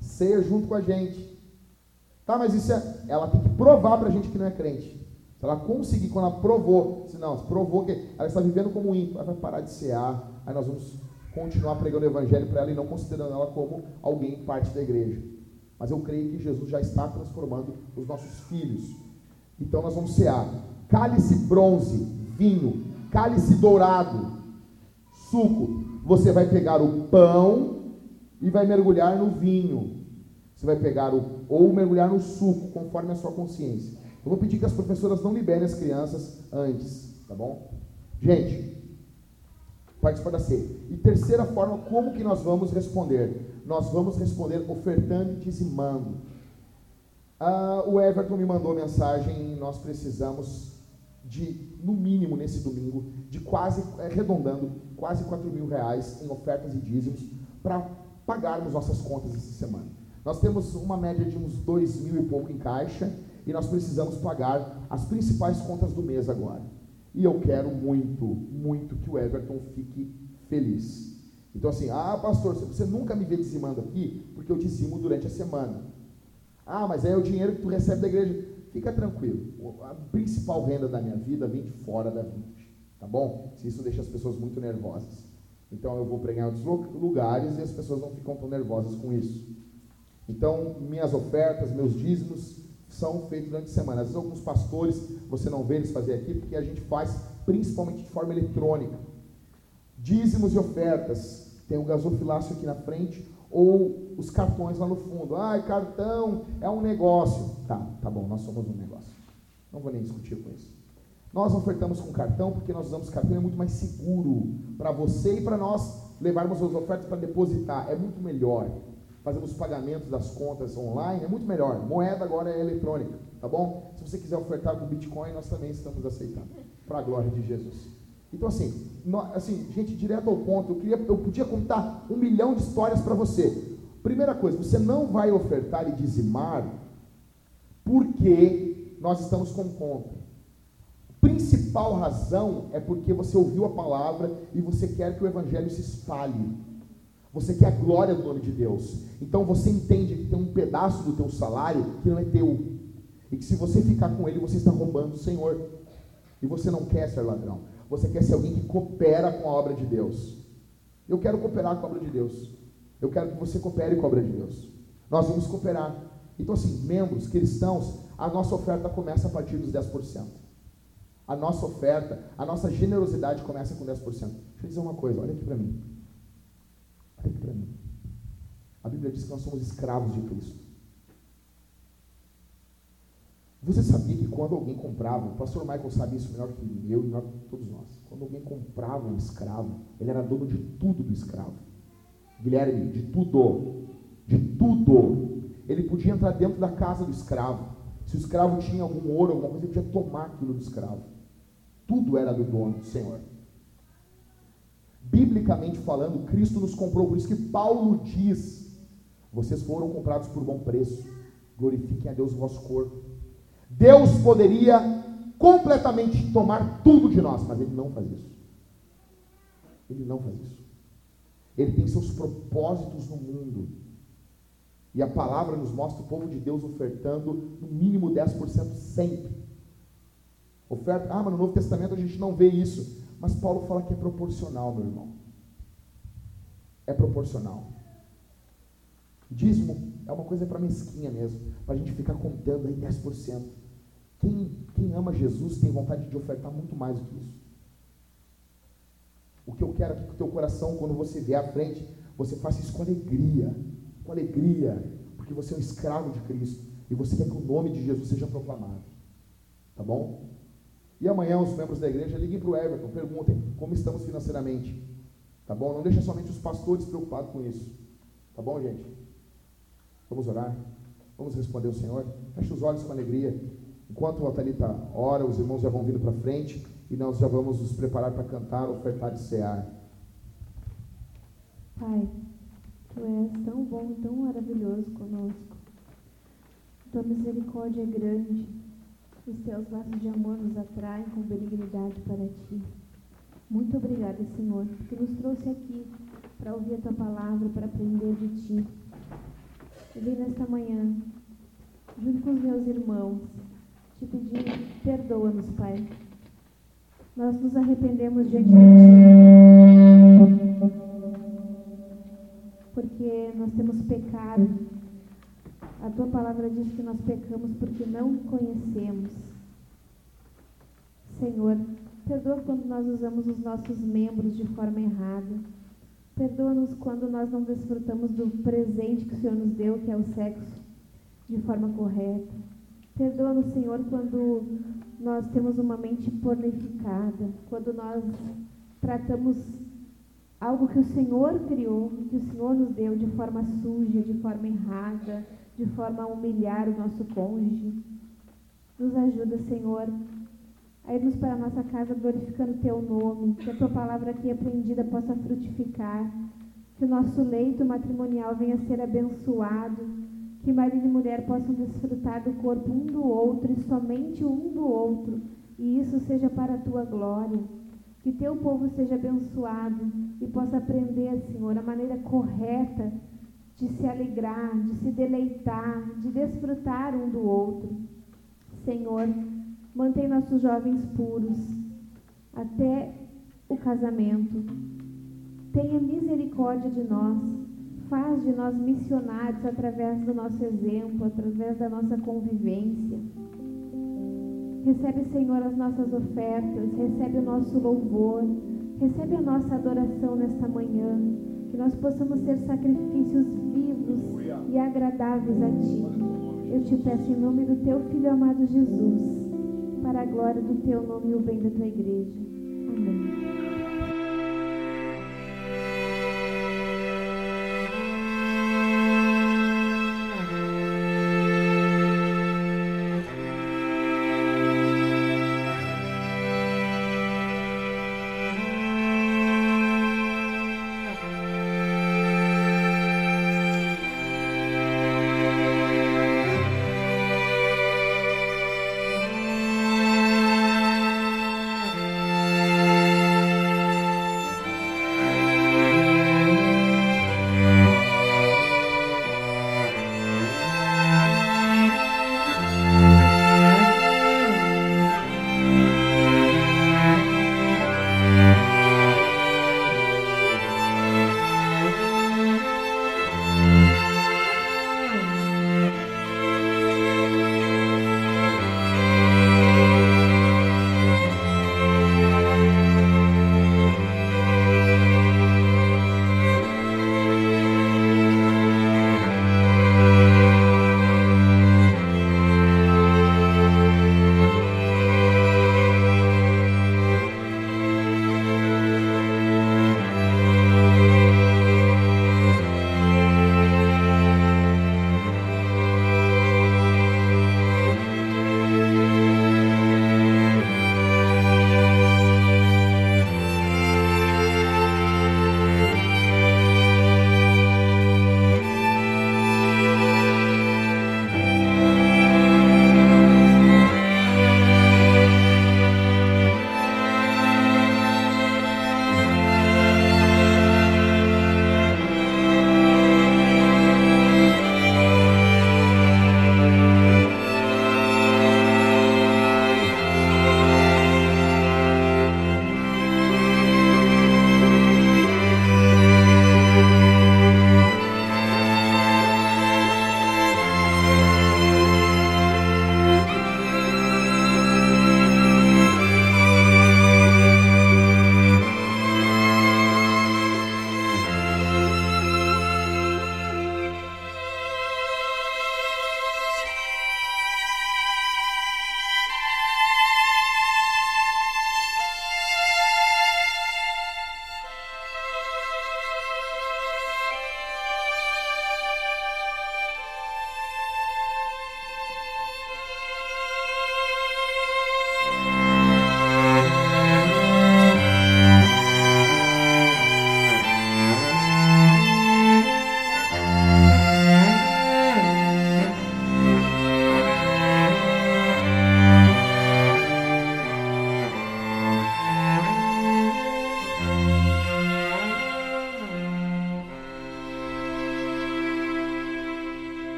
Speaker 1: Ceia junto com a gente. Tá, mas isso é. Ela tem que provar para a gente que não é crente. Se ela conseguir, quando ela provou, se não, provou que ela está vivendo como ímpio, ela vai parar de cear, aí nós vamos continuar pregando o evangelho para ela e não considerando ela como alguém parte da igreja. Mas eu creio que Jesus já está transformando os nossos filhos. Então nós vamos cear cálice bronze, vinho, cálice dourado, suco. Você vai pegar o pão e vai mergulhar no vinho. Você vai pegar o ou mergulhar no suco, conforme a sua consciência. Eu vou pedir que as professoras não liberem as crianças antes, tá bom? Gente, participar da ceia. E terceira forma, como que nós vamos responder? Nós vamos responder ofertando e dizimando. Ah, o Everton me mandou mensagem, nós precisamos de, no mínimo nesse domingo, de quase, arredondando, quase 4 mil reais em ofertas e dízimos para pagarmos nossas contas essa semana. Nós temos uma média de uns 2 mil e pouco em caixa e nós precisamos pagar as principais contas do mês agora. E eu quero muito, muito que o Everton fique feliz. Então, assim, ah, pastor, você nunca me vê dizimando aqui, porque eu dizimo durante a semana. Ah, mas é o dinheiro que tu recebe da igreja. Fica tranquilo. A principal renda da minha vida vem de fora da vida. Tá bom? Se isso deixa as pessoas muito nervosas. Então eu vou pregar em outros lugares e as pessoas não ficam tão nervosas com isso. Então, minhas ofertas, meus dízimos são feitos durante a semana. Às vezes alguns pastores, você não vê eles fazer aqui, porque a gente faz principalmente de forma eletrônica. Dízimos e ofertas. Tem o gasofilácio aqui na frente, ou os cartões lá no fundo. Ah, cartão é um negócio. Tá, tá bom, nós somos um negócio. Não vou nem discutir com isso. Nós ofertamos com cartão porque nós usamos cartão, é muito mais seguro para você e para nós levarmos as ofertas para depositar. É muito melhor fazemos pagamentos das contas online, é muito melhor. Moeda agora é eletrônica, tá bom? Se você quiser ofertar com Bitcoin, nós também estamos aceitando, para a glória de Jesus. Então, assim, nós, assim, gente, direto ao ponto, eu, queria, eu podia contar um milhão de histórias para você. Primeira coisa, você não vai ofertar e dizimar porque nós estamos com conta. Principal razão é porque você ouviu a palavra e você quer que o evangelho se espalhe. Você quer a glória do nome de Deus. Então você entende que tem um pedaço do teu salário que não é teu. E que se você ficar com ele, você está roubando o Senhor. E você não quer ser ladrão. Você quer ser alguém que coopera com a obra de Deus. Eu quero cooperar com a obra de Deus. Eu quero que você coopere com a obra de Deus. Nós vamos cooperar. Então, assim, membros cristãos, a nossa oferta começa a partir dos 10%. A nossa oferta, a nossa generosidade começa com 10%. Deixa eu dizer uma coisa, olha aqui para mim. Olha aqui para mim. A Bíblia diz que nós somos escravos de Cristo. Você sabia que quando alguém comprava, o pastor Michael sabe isso melhor que eu e melhor que todos nós. Quando alguém comprava um escravo, ele era dono de tudo do escravo. Guilherme, de tudo. De tudo. Ele podia entrar dentro da casa do escravo. Se o escravo tinha algum ouro, alguma coisa, ele podia tomar aquilo do escravo. Tudo era do dono, do Senhor. Biblicamente falando, Cristo nos comprou, por isso que Paulo diz: vocês foram comprados por bom preço, glorifiquem a Deus o vosso corpo. Deus poderia completamente tomar tudo de nós, mas Ele não faz isso. Ele não faz isso. Ele tem seus propósitos no mundo. E a palavra nos mostra o povo de Deus ofertando no mínimo 10% sempre. Oferta, ah, mas no Novo Testamento a gente não vê isso. Mas Paulo fala que é proporcional, meu irmão. É proporcional. Dízimo é uma coisa para mesquinha mesmo, para a gente ficar contando aí 10%. Quem, quem ama Jesus tem vontade de ofertar muito mais do que isso. O que eu quero aqui que o teu coração, quando você vier à frente, você faça isso com alegria. Com alegria. Porque você é um escravo de Cristo. E você quer que o nome de Jesus seja proclamado. Tá bom? E amanhã os membros da igreja liguem para o Everton, perguntem como estamos financeiramente. Tá bom? Não deixa somente os pastores preocupados com isso. Tá bom, gente? Vamos orar? Vamos responder ao Senhor? Feche os olhos com alegria. Enquanto a Thalita ora, os irmãos já vão vindo para frente e nós já vamos nos preparar para cantar, ofertar e cear.
Speaker 2: Pai, Tu és tão bom, tão maravilhoso conosco. Tua misericórdia é grande. Os teus laços de amor nos atraem com benignidade para ti. Muito obrigada, Senhor, que nos trouxe aqui para ouvir a tua palavra, para aprender de ti. Eu vim nesta manhã, junto com os meus irmãos, te pedir perdoa-nos, Pai. Nós nos arrependemos diante de ti. Porque nós temos pecado a tua palavra diz que nós pecamos porque não conhecemos. Senhor, perdoa quando nós usamos os nossos membros de forma errada. Perdoa-nos quando nós não desfrutamos do presente que o Senhor nos deu, que é o sexo, de forma correta. Perdoa-nos, Senhor, quando nós temos uma mente pornificada, quando nós tratamos algo que o Senhor criou, que o Senhor nos deu de forma suja, de forma errada, de forma a humilhar o nosso cônjuge. Nos ajuda, Senhor, a irmos para a nossa casa glorificando Teu nome, que a Tua palavra aqui aprendida possa frutificar, que o nosso leito matrimonial venha a ser abençoado, que marido e mulher possam desfrutar do corpo um do outro e somente um do outro, e isso seja para a Tua glória. Que Teu povo seja abençoado e possa aprender, Senhor, a maneira correta de se alegrar, de se deleitar, de desfrutar um do outro. Senhor, mantém nossos jovens puros até o casamento. Tenha misericórdia de nós. Faz de nós missionários através do nosso exemplo, através da nossa convivência. Recebe, Senhor, as nossas ofertas, recebe o nosso louvor, recebe a nossa adoração nesta manhã. Nós possamos ser sacrifícios vivos e agradáveis a Ti. Eu te peço em nome do Teu Filho amado Jesus para a glória do teu nome e o bem da tua igreja. Amém.